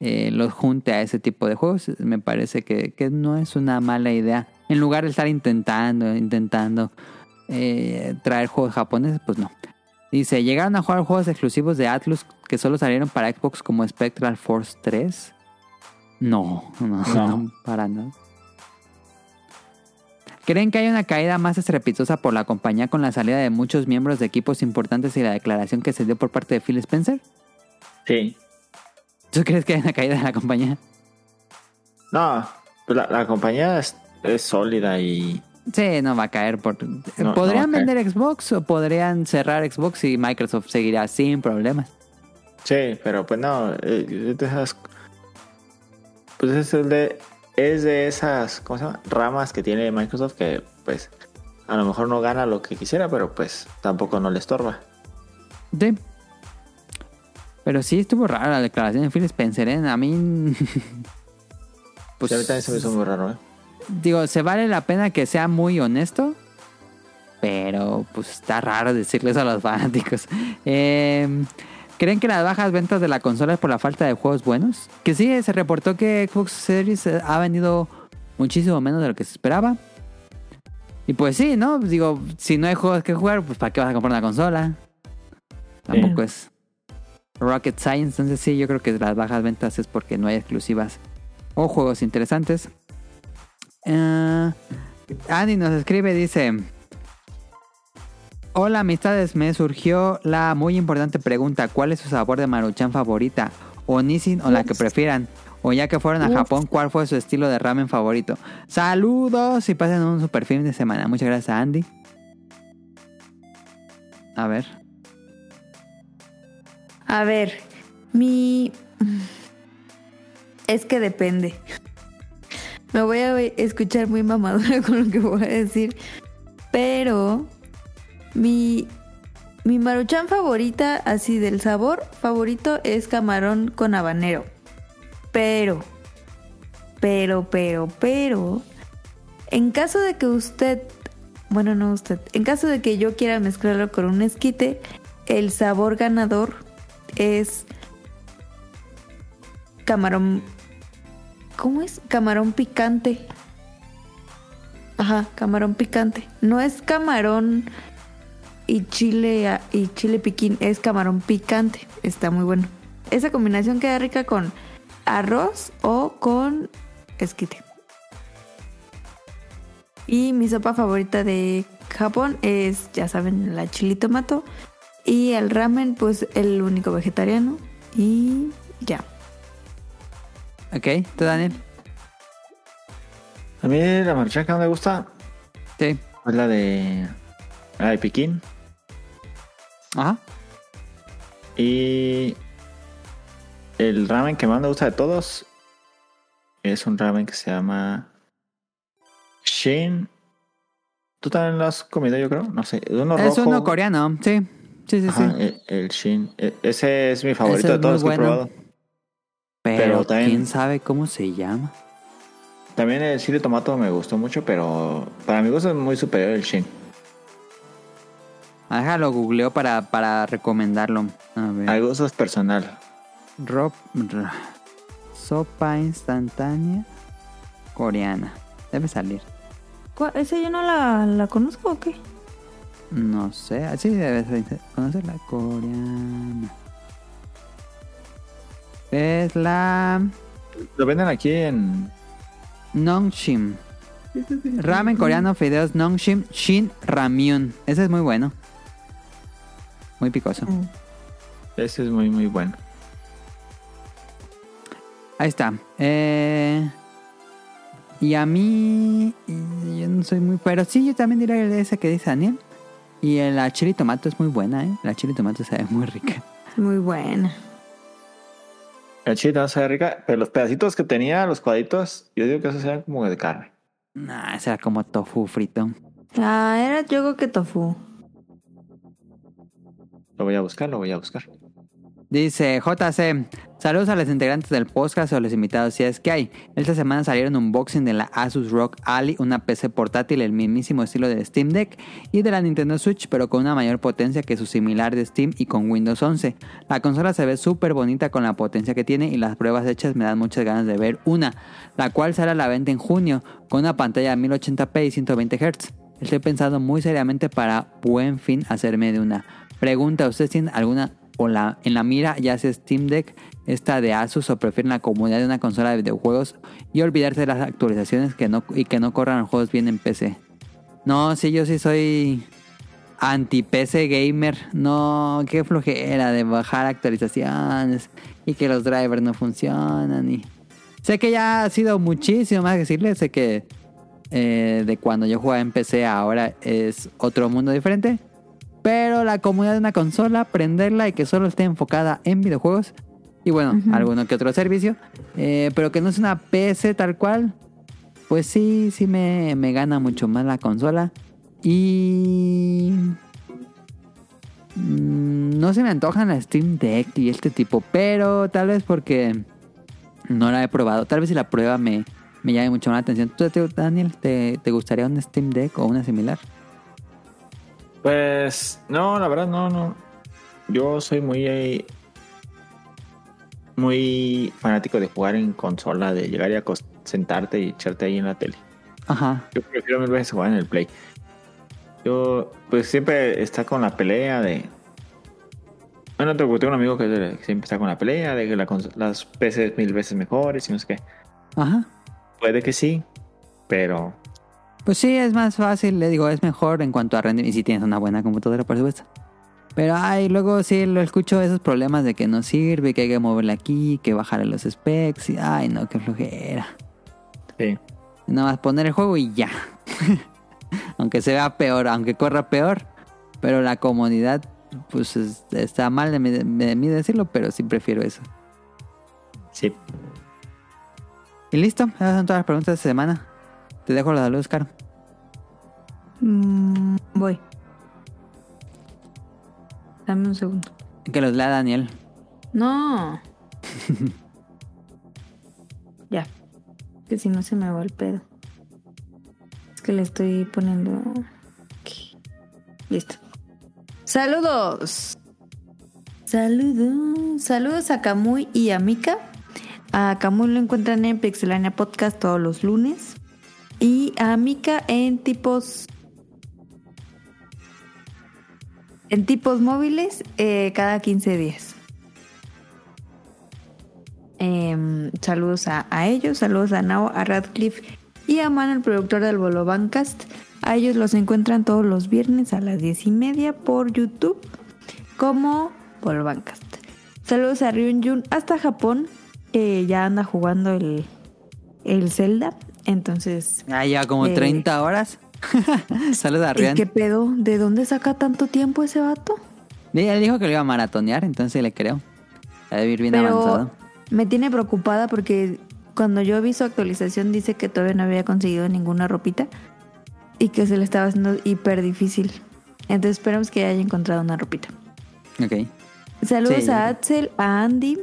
eh, los junte a ese tipo de juegos. Me parece que, que no es una mala idea. En lugar de estar intentando, intentando eh, traer juegos japoneses, pues no. Dice, llegaron a jugar juegos exclusivos de Atlus que solo salieron para Xbox como Spectral Force 3. No, no, No. no, para nada. ¿Creen que hay una caída más estrepitosa por la compañía con la salida de muchos miembros de equipos importantes y la declaración que se dio por parte de Phil Spencer? Sí. ¿Tú crees que hay una caída de la compañía? No, pues la, la compañía es, es sólida y Sí, no va a caer. Por... no ¿Podrían caer. vender Xbox o podrían cerrar Xbox y Microsoft seguirá sin problemas? Sí, pero pues no, eh, pues es el de, es de esas, ¿cómo se llama? Ramas que tiene Microsoft que pues a lo mejor no gana lo que quisiera, pero pues tampoco no le estorba. Sí. Pero sí estuvo rara la declaración de Phil Spencer, ¿eh? A mí... Pues a mí también se me hizo muy raro, ¿eh? Digo, se vale la pena que sea muy honesto. Pero pues está raro decirles a los fanáticos. Eh, ¿Creen que las bajas ventas de la consola es por la falta de juegos buenos? Que sí, se reportó que Xbox Series eh, ha vendido muchísimo menos de lo que se esperaba. Y pues sí, ¿no? Digo, si no hay juegos que jugar, pues ¿para qué vas a comprar una consola? Tampoco es rocket science. Entonces sí, yo creo que las bajas ventas es porque no hay exclusivas o juegos interesantes. Eh, Andy nos escribe, dice... Hola amistades, me surgió la muy importante pregunta, ¿cuál es su sabor de maruchan favorita? ¿O Nissin o la que prefieran? O ya que fueron a Japón, ¿cuál fue su estilo de ramen favorito? Saludos y pasen un super fin de semana. Muchas gracias a Andy. A ver. A ver, mi... Es que depende. Me voy a escuchar muy mamadora con lo que voy a decir. Pero mi, mi maruchan favorita, así del sabor favorito, es camarón con habanero. Pero, pero, pero, pero, en caso de que usted, bueno, no usted, en caso de que yo quiera mezclarlo con un esquite, el sabor ganador es camarón. ¿Cómo es? Camarón picante. Ajá, camarón picante. No es camarón y chile y chile piquín, es camarón picante. Está muy bueno. esa combinación queda rica con arroz o con esquite. Y mi sopa favorita de Japón es, ya saben, la chili tomato. Y el ramen, pues el único vegetariano. Y ya. Ok, ¿tú, Daniel? A mí la no me gusta Sí. es la de, la de Pekín. Ajá. Y el ramen que más me gusta de todos es un ramen que se llama Shin. ¿Tú también lo has comido, yo creo? No sé. Uno Es rojo. uno coreano, sí. Sí, sí, Ajá, sí. El, el Shin. E- Ese es mi favorito de todos que he probado. Pero, pero también- quién sabe cómo se llama. También el chile tomato me gustó mucho, pero para mi gusto es muy superior el Shin. Déjalo, googleo para, para recomendarlo. A ver. Al gusto es personal. Rob- r- sopa instantánea coreana. Debe salir. ¿Cuál- ¿Esa yo no la, la conozco o qué? No sé. Así debe ser- conocerla. Coreana. Es la Lo venden aquí en. Nongshim. Ramen coreano, fideos Nongshim Shin Ramyun. Ese es muy bueno. Muy picoso. Ese es muy, muy bueno. Ahí está. Eh, y a mí, y yo no soy muy... Pero sí, yo también diría esa que dice Daniel. Y la chili tomato es muy buena, ¿eh? La chili tomato sabe muy rica. Muy buena. El chile no sabe rica, pero los pedacitos que tenía, los cuadritos, yo digo que esos eran como de carne. Nah, ese era como tofu frito. Ah, era yo creo que tofu. Lo voy a buscar, lo voy a buscar. Dice JC, saludos a los integrantes del podcast o a los invitados si es que hay. Esta semana salieron un unboxing de la Asus ROG Ally, una PC portátil el mismísimo estilo del Steam Deck y de la Nintendo Switch, pero con una mayor potencia que su similar de Steam y con Windows 11. La consola se ve súper bonita con la potencia que tiene y las pruebas hechas me dan muchas ganas de ver una, la cual a la venta en junio con una pantalla de 1080p y 120 Hz. Estoy pensando muy seriamente para buen fin hacerme de una. Pregunta, ¿ustedes tienen alguna o la, en la mira ya sea Steam Deck, esta de Asus o prefieren la comodidad de una consola de videojuegos y olvidarse de las actualizaciones que no, y que no corran los juegos bien en PC? No, sí, yo sí soy anti PC gamer. No, qué flojera de bajar actualizaciones y que los drivers no funcionan. Y... Sé que ya ha sido muchísimo más que decirle, sé que eh, de cuando yo jugaba en PC ahora es otro mundo diferente. Pero la comodidad de una consola, prenderla y que solo esté enfocada en videojuegos. Y bueno, alguno que otro servicio. eh, pero que no es una PC tal cual. Pues sí, sí me, me gana mucho más la consola. Y... mm, No se me antojan la Steam Deck y este tipo. Pero tal vez porque no la he probado. Tal vez si la prueba me, me llame mucho más la atención. ¿Tú, Daniel, te, te gustaría un Steam Deck o una similar? Pues, no, la verdad, no, no. Yo soy muy. eh, muy fanático de jugar en consola, de llegar y acos- sentarte y echarte ahí en la tele. Ajá. Yo prefiero mil veces jugar en el Play. Yo, pues siempre está con la pelea de. Bueno, tengo tengo un amigo que siempre está con la pelea de que la las PCs mil veces mejores y no sé qué. Ajá. Puede que sí, pero Pues sí, es más fácil, le digo, es mejor en cuanto a rendimiento. Y si tienes una buena computadora, por supuesto. Pero ay, luego sí lo escucho esos problemas de que no sirve, que hay que moverle aquí, que bajarle los specs. Y ay, no, qué flojera. sí. Nada más poner el juego y ya. aunque se vea peor, aunque corra peor. Pero la comodidad, pues es- está mal de mí, de mí decirlo, pero sí prefiero eso. Sí. Y listo, esas son todas las preguntas de esta semana. Te dejo la luz, Caro. Mm, voy. Dame un segundo. Que los lea Daniel. No. ya. Que si no se me va el pedo. Es que le estoy poniendo. aquí. Listo. Saludos. Saludos. Saludos a Camuy y a Mika. A Camuy lo encuentran en Pixelania Podcast todos los lunes. Y a Mika en tipos. En tipos móviles eh, cada 15 días. Em, saludos a, ellos, saludos a Nao, a Radcliffe y a Man, el productor del Bolo Bancast. A ellos los encuentran todos los viernes a las diez y media por YouTube como Bolo Bancast. Saludos a Ryun Jun hasta Japón, que ya anda jugando el, el Zelda. Entonces, Ah, lleva como Eh. 30 horas. Saludos a ¿y Rian. qué pedo? ¿De dónde saca tanto tiempo ese vato? Él dijo que lo iba a maratonear, entonces le creo. Ha de vivir bien Pero avanzado. me tiene preocupada porque cuando yo vi su actualización dice que todavía no había conseguido ninguna ropita y que se le estaba haciendo hiper difícil. Entonces esperamos que haya encontrado una ropita. Ok. Saludos Sí, a ya. Axel, a Andy,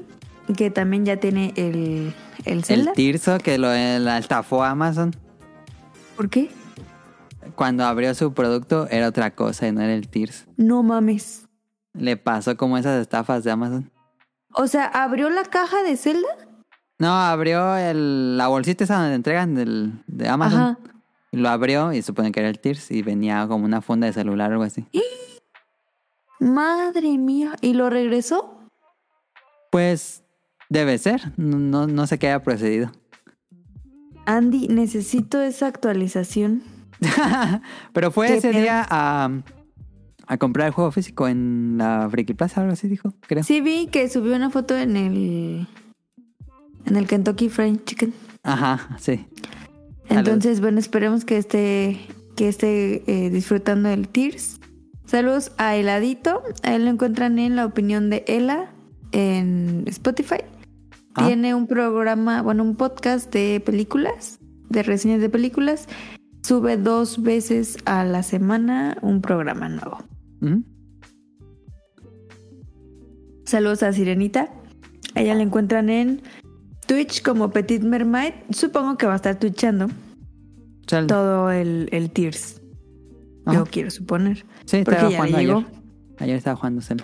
que también ya tiene el, el El Zelda. Tirso que lo la estafó Amazon. ¿Por qué? Cuando abrió su producto era otra cosa y no era el Tirso. No mames. Le pasó como esas estafas de Amazon. O sea, ¿abrió la caja de Zelda? No, abrió el- la bolsita esa donde entregan del, de Amazon. Ajá. Lo abrió y supone que era el Tears y venía como una funda de celular o algo así. Madre mía. ¿Y lo regresó? Pues debe ser. No, no, no sé qué haya procedido. Andy, necesito esa actualización. Pero fue ¿Qué ese día a, a comprar el juego físico en la Friki Plaza, algo así dijo, creo. Sí vi que subió una foto en el en el Kentucky Fried Chicken. Ajá, sí. Entonces, bueno, esperemos que esté que esté eh, disfrutando del Tears. Saludos a Heladito. A él lo encuentran en la opinión de Ela en Spotify. Ah. Tiene un programa, bueno, un podcast de películas, de reseñas de películas. Sube dos veces a la semana un programa nuevo. Ujú. Saludos a Sirenita. A ella la encuentran en Twitch como Petit Mermaid. Supongo que va a estar twitchando Chale. todo el, el Tears. Yo quiero suponer. Sí, estaba jugando llegó. ayer. Ayer estaba jugando Zelda.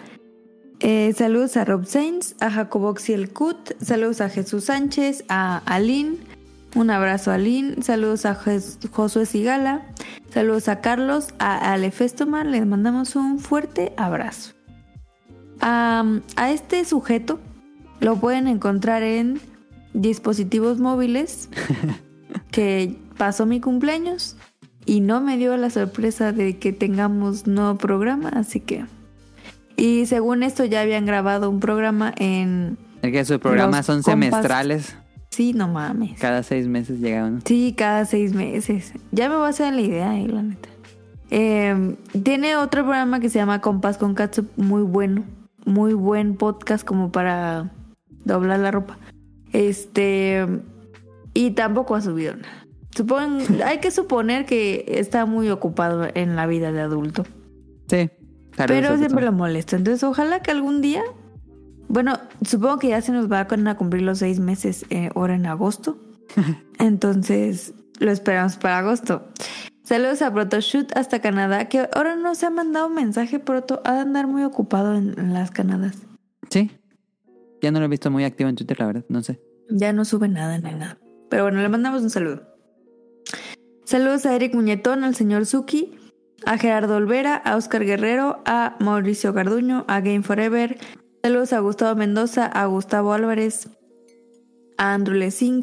Eh, saludos a Rob Sainz, a Jacoboxy el Cut. Saludos a Jesús Sánchez, a Aline. Un abrazo a Aline. Saludos a Jes- Josué Sigala. Saludos a Carlos, a Ale Festoman. Les mandamos un fuerte abrazo. A este sujeto lo pueden encontrar en dispositivos móviles que pasó mi cumpleaños y no me dio la sorpresa de que tengamos nuevo programa, así que... Y según esto ya habían grabado un programa en... Es que sus programas son compas- semestrales. Sí, no mames. Cada seis meses llega uno. Sí, cada seis meses. Ya me voy a hacer la idea, eh, la neta. Eh, tiene otro programa que se llama Compás con Katsup, muy bueno. Muy buen podcast como para doblar la ropa. Este. Y tampoco ha subido nada. Supon- hay que suponer que está muy ocupado en la vida de adulto. Sí. Pero siempre lo molesta. Entonces, ojalá que algún día. Bueno, supongo que ya se nos va a cumplir los seis meses eh, ahora en agosto. Entonces, lo esperamos para agosto. Saludos a Protoshoot hasta Canadá, que ahora no se ha mandado mensaje, Proto. Ha de andar muy ocupado en, en las Canadas. Sí. Ya no lo he visto muy activo en Twitter, la verdad. No sé. Ya no sube nada ni nada. Pero bueno, le mandamos un saludo. Saludos a Eric Muñetón, al señor Suki, a Gerardo Olvera, a Oscar Guerrero, a Mauricio Garduño, a Game Forever. Saludos a Gustavo Mendoza, a Gustavo Álvarez, a Andrew Lesing.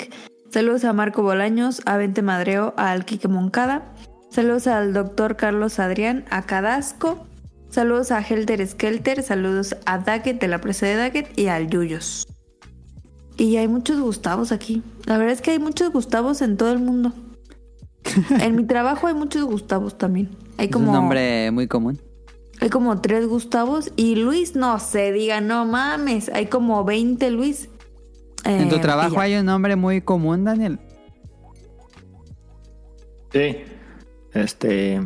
Saludos a Marco Bolaños, a Vente Madreo, a Alquique Moncada. Saludos al doctor Carlos Adrián, a Cadasco. Saludos a Helter Skelter. Saludos a Daggett de la presa de Daggett y al Yuyos. Y hay muchos Gustavos aquí. La verdad es que hay muchos Gustavos en todo el mundo. en mi trabajo hay muchos Gustavos también. Hay Es como, un nombre muy común. hay como tres Gustavos. Y Luis, no se diga, no mames. Hay como 20 Luis. ¿En tu Eh, trabajo hay un nombre muy común, Daniel? Sí. Este.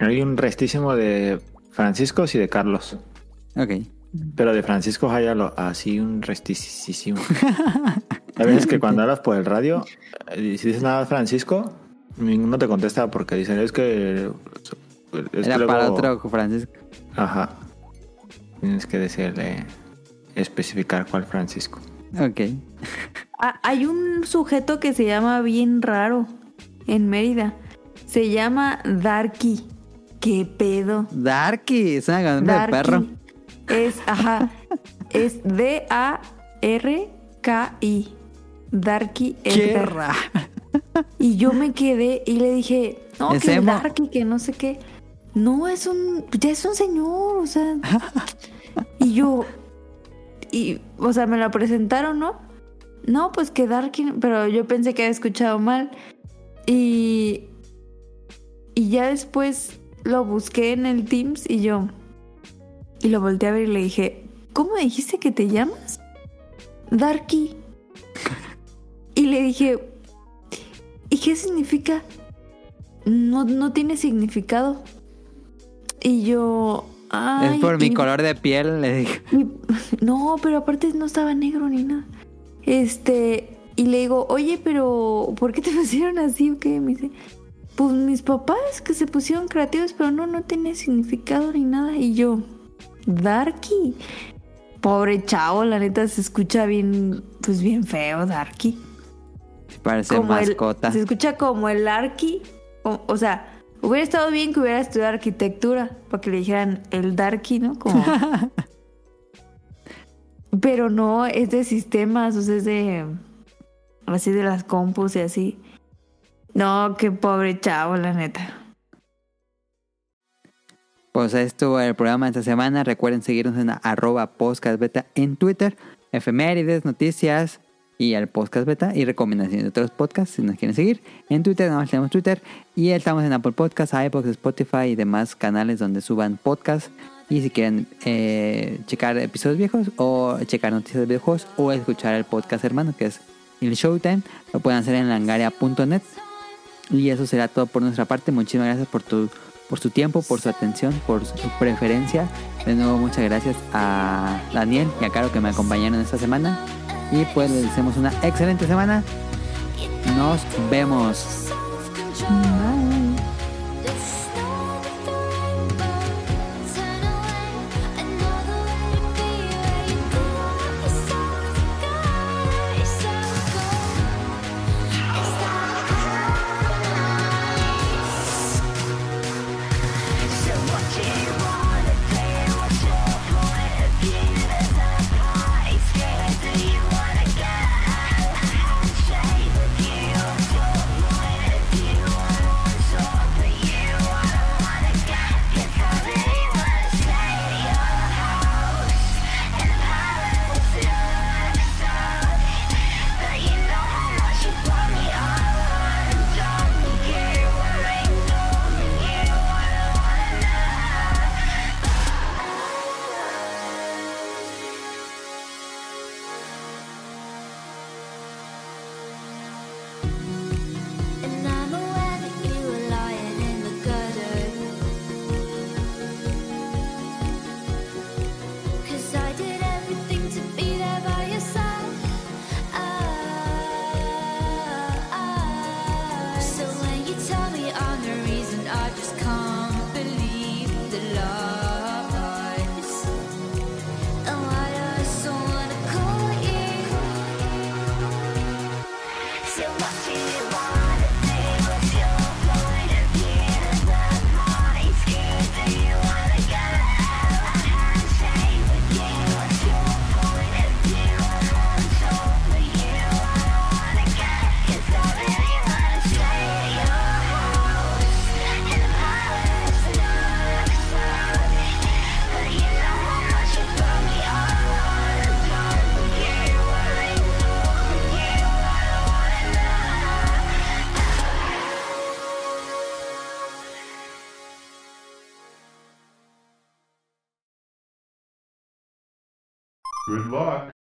Hay un restísimo de Franciscos y de Carlos. Ok. Pero de Francisco hay así un restísimo. A veces que cuando hablas por el radio, eh, si dices nada Francisco, ninguno te contesta porque dicen es que. Es que Era luego- para otro Francisco. Ajá. Tienes que decirle. Especificar cuál Francisco. Ok. Ah, hay un sujeto que se llama bien raro en Mérida. Se llama Darky. ¿Qué pedo? Darky, es una nombre de perro. Es, ajá, es D-A-R K-I. Darky Qué. Y yo me quedé y le dije, no, ¿Es que emo? Darky, que no sé qué. No, es un, ya es un señor, o sea. y yo, y, o sea, me lo presentaron, ¿no? No, pues que Darky, pero yo pensé que había escuchado mal. Y, y ya después lo busqué en el Teams y yo, y lo volteé a ver y le dije, ¿cómo dijiste que te llamas? Darky. Y le dije, ¿y qué significa? No, no tiene significado. Y yo. Ay, es por mi color de piel, le dije. No, pero aparte no estaba negro ni nada. Este. Y le digo, oye, pero ¿por qué te pusieron así o qué? Me dice, pues mis papás que se pusieron creativos, pero no, no tiene significado ni nada. Y yo, Darky. Pobre chavo, la neta se escucha bien, pues bien feo, Darky. Parece Como el- mascota. se escucha como el Arky. O, o sea, hubiera estado bien que hubiera estudiado arquitectura para que le dijeran el Darky, ¿no? Como... Pero no, es de sistemas, o sea, es de. Así de las compus y así. No, qué pobre chavo, la neta. Pues esto el programa de esta semana. Recuerden seguirnos en arroba podcast beta en Twitter. Efemérides, noticias y el podcast beta y recomendaciones de otros podcasts si nos quieren seguir. En Twitter, nada más tenemos Twitter. Y estamos en Apple Podcasts, iBox, Spotify y demás canales donde suban podcasts. Y si quieren eh, checar episodios viejos o checar noticias de videojuegos o escuchar el podcast hermano que es el Showtime, lo pueden hacer en langaria.net. Y eso será todo por nuestra parte. Muchísimas gracias por tu por su tiempo, por su atención, por su preferencia. De nuevo, muchas gracias a Daniel y a Caro que me acompañaron esta semana. Y pues les deseamos una excelente semana. Nos vemos. Ló?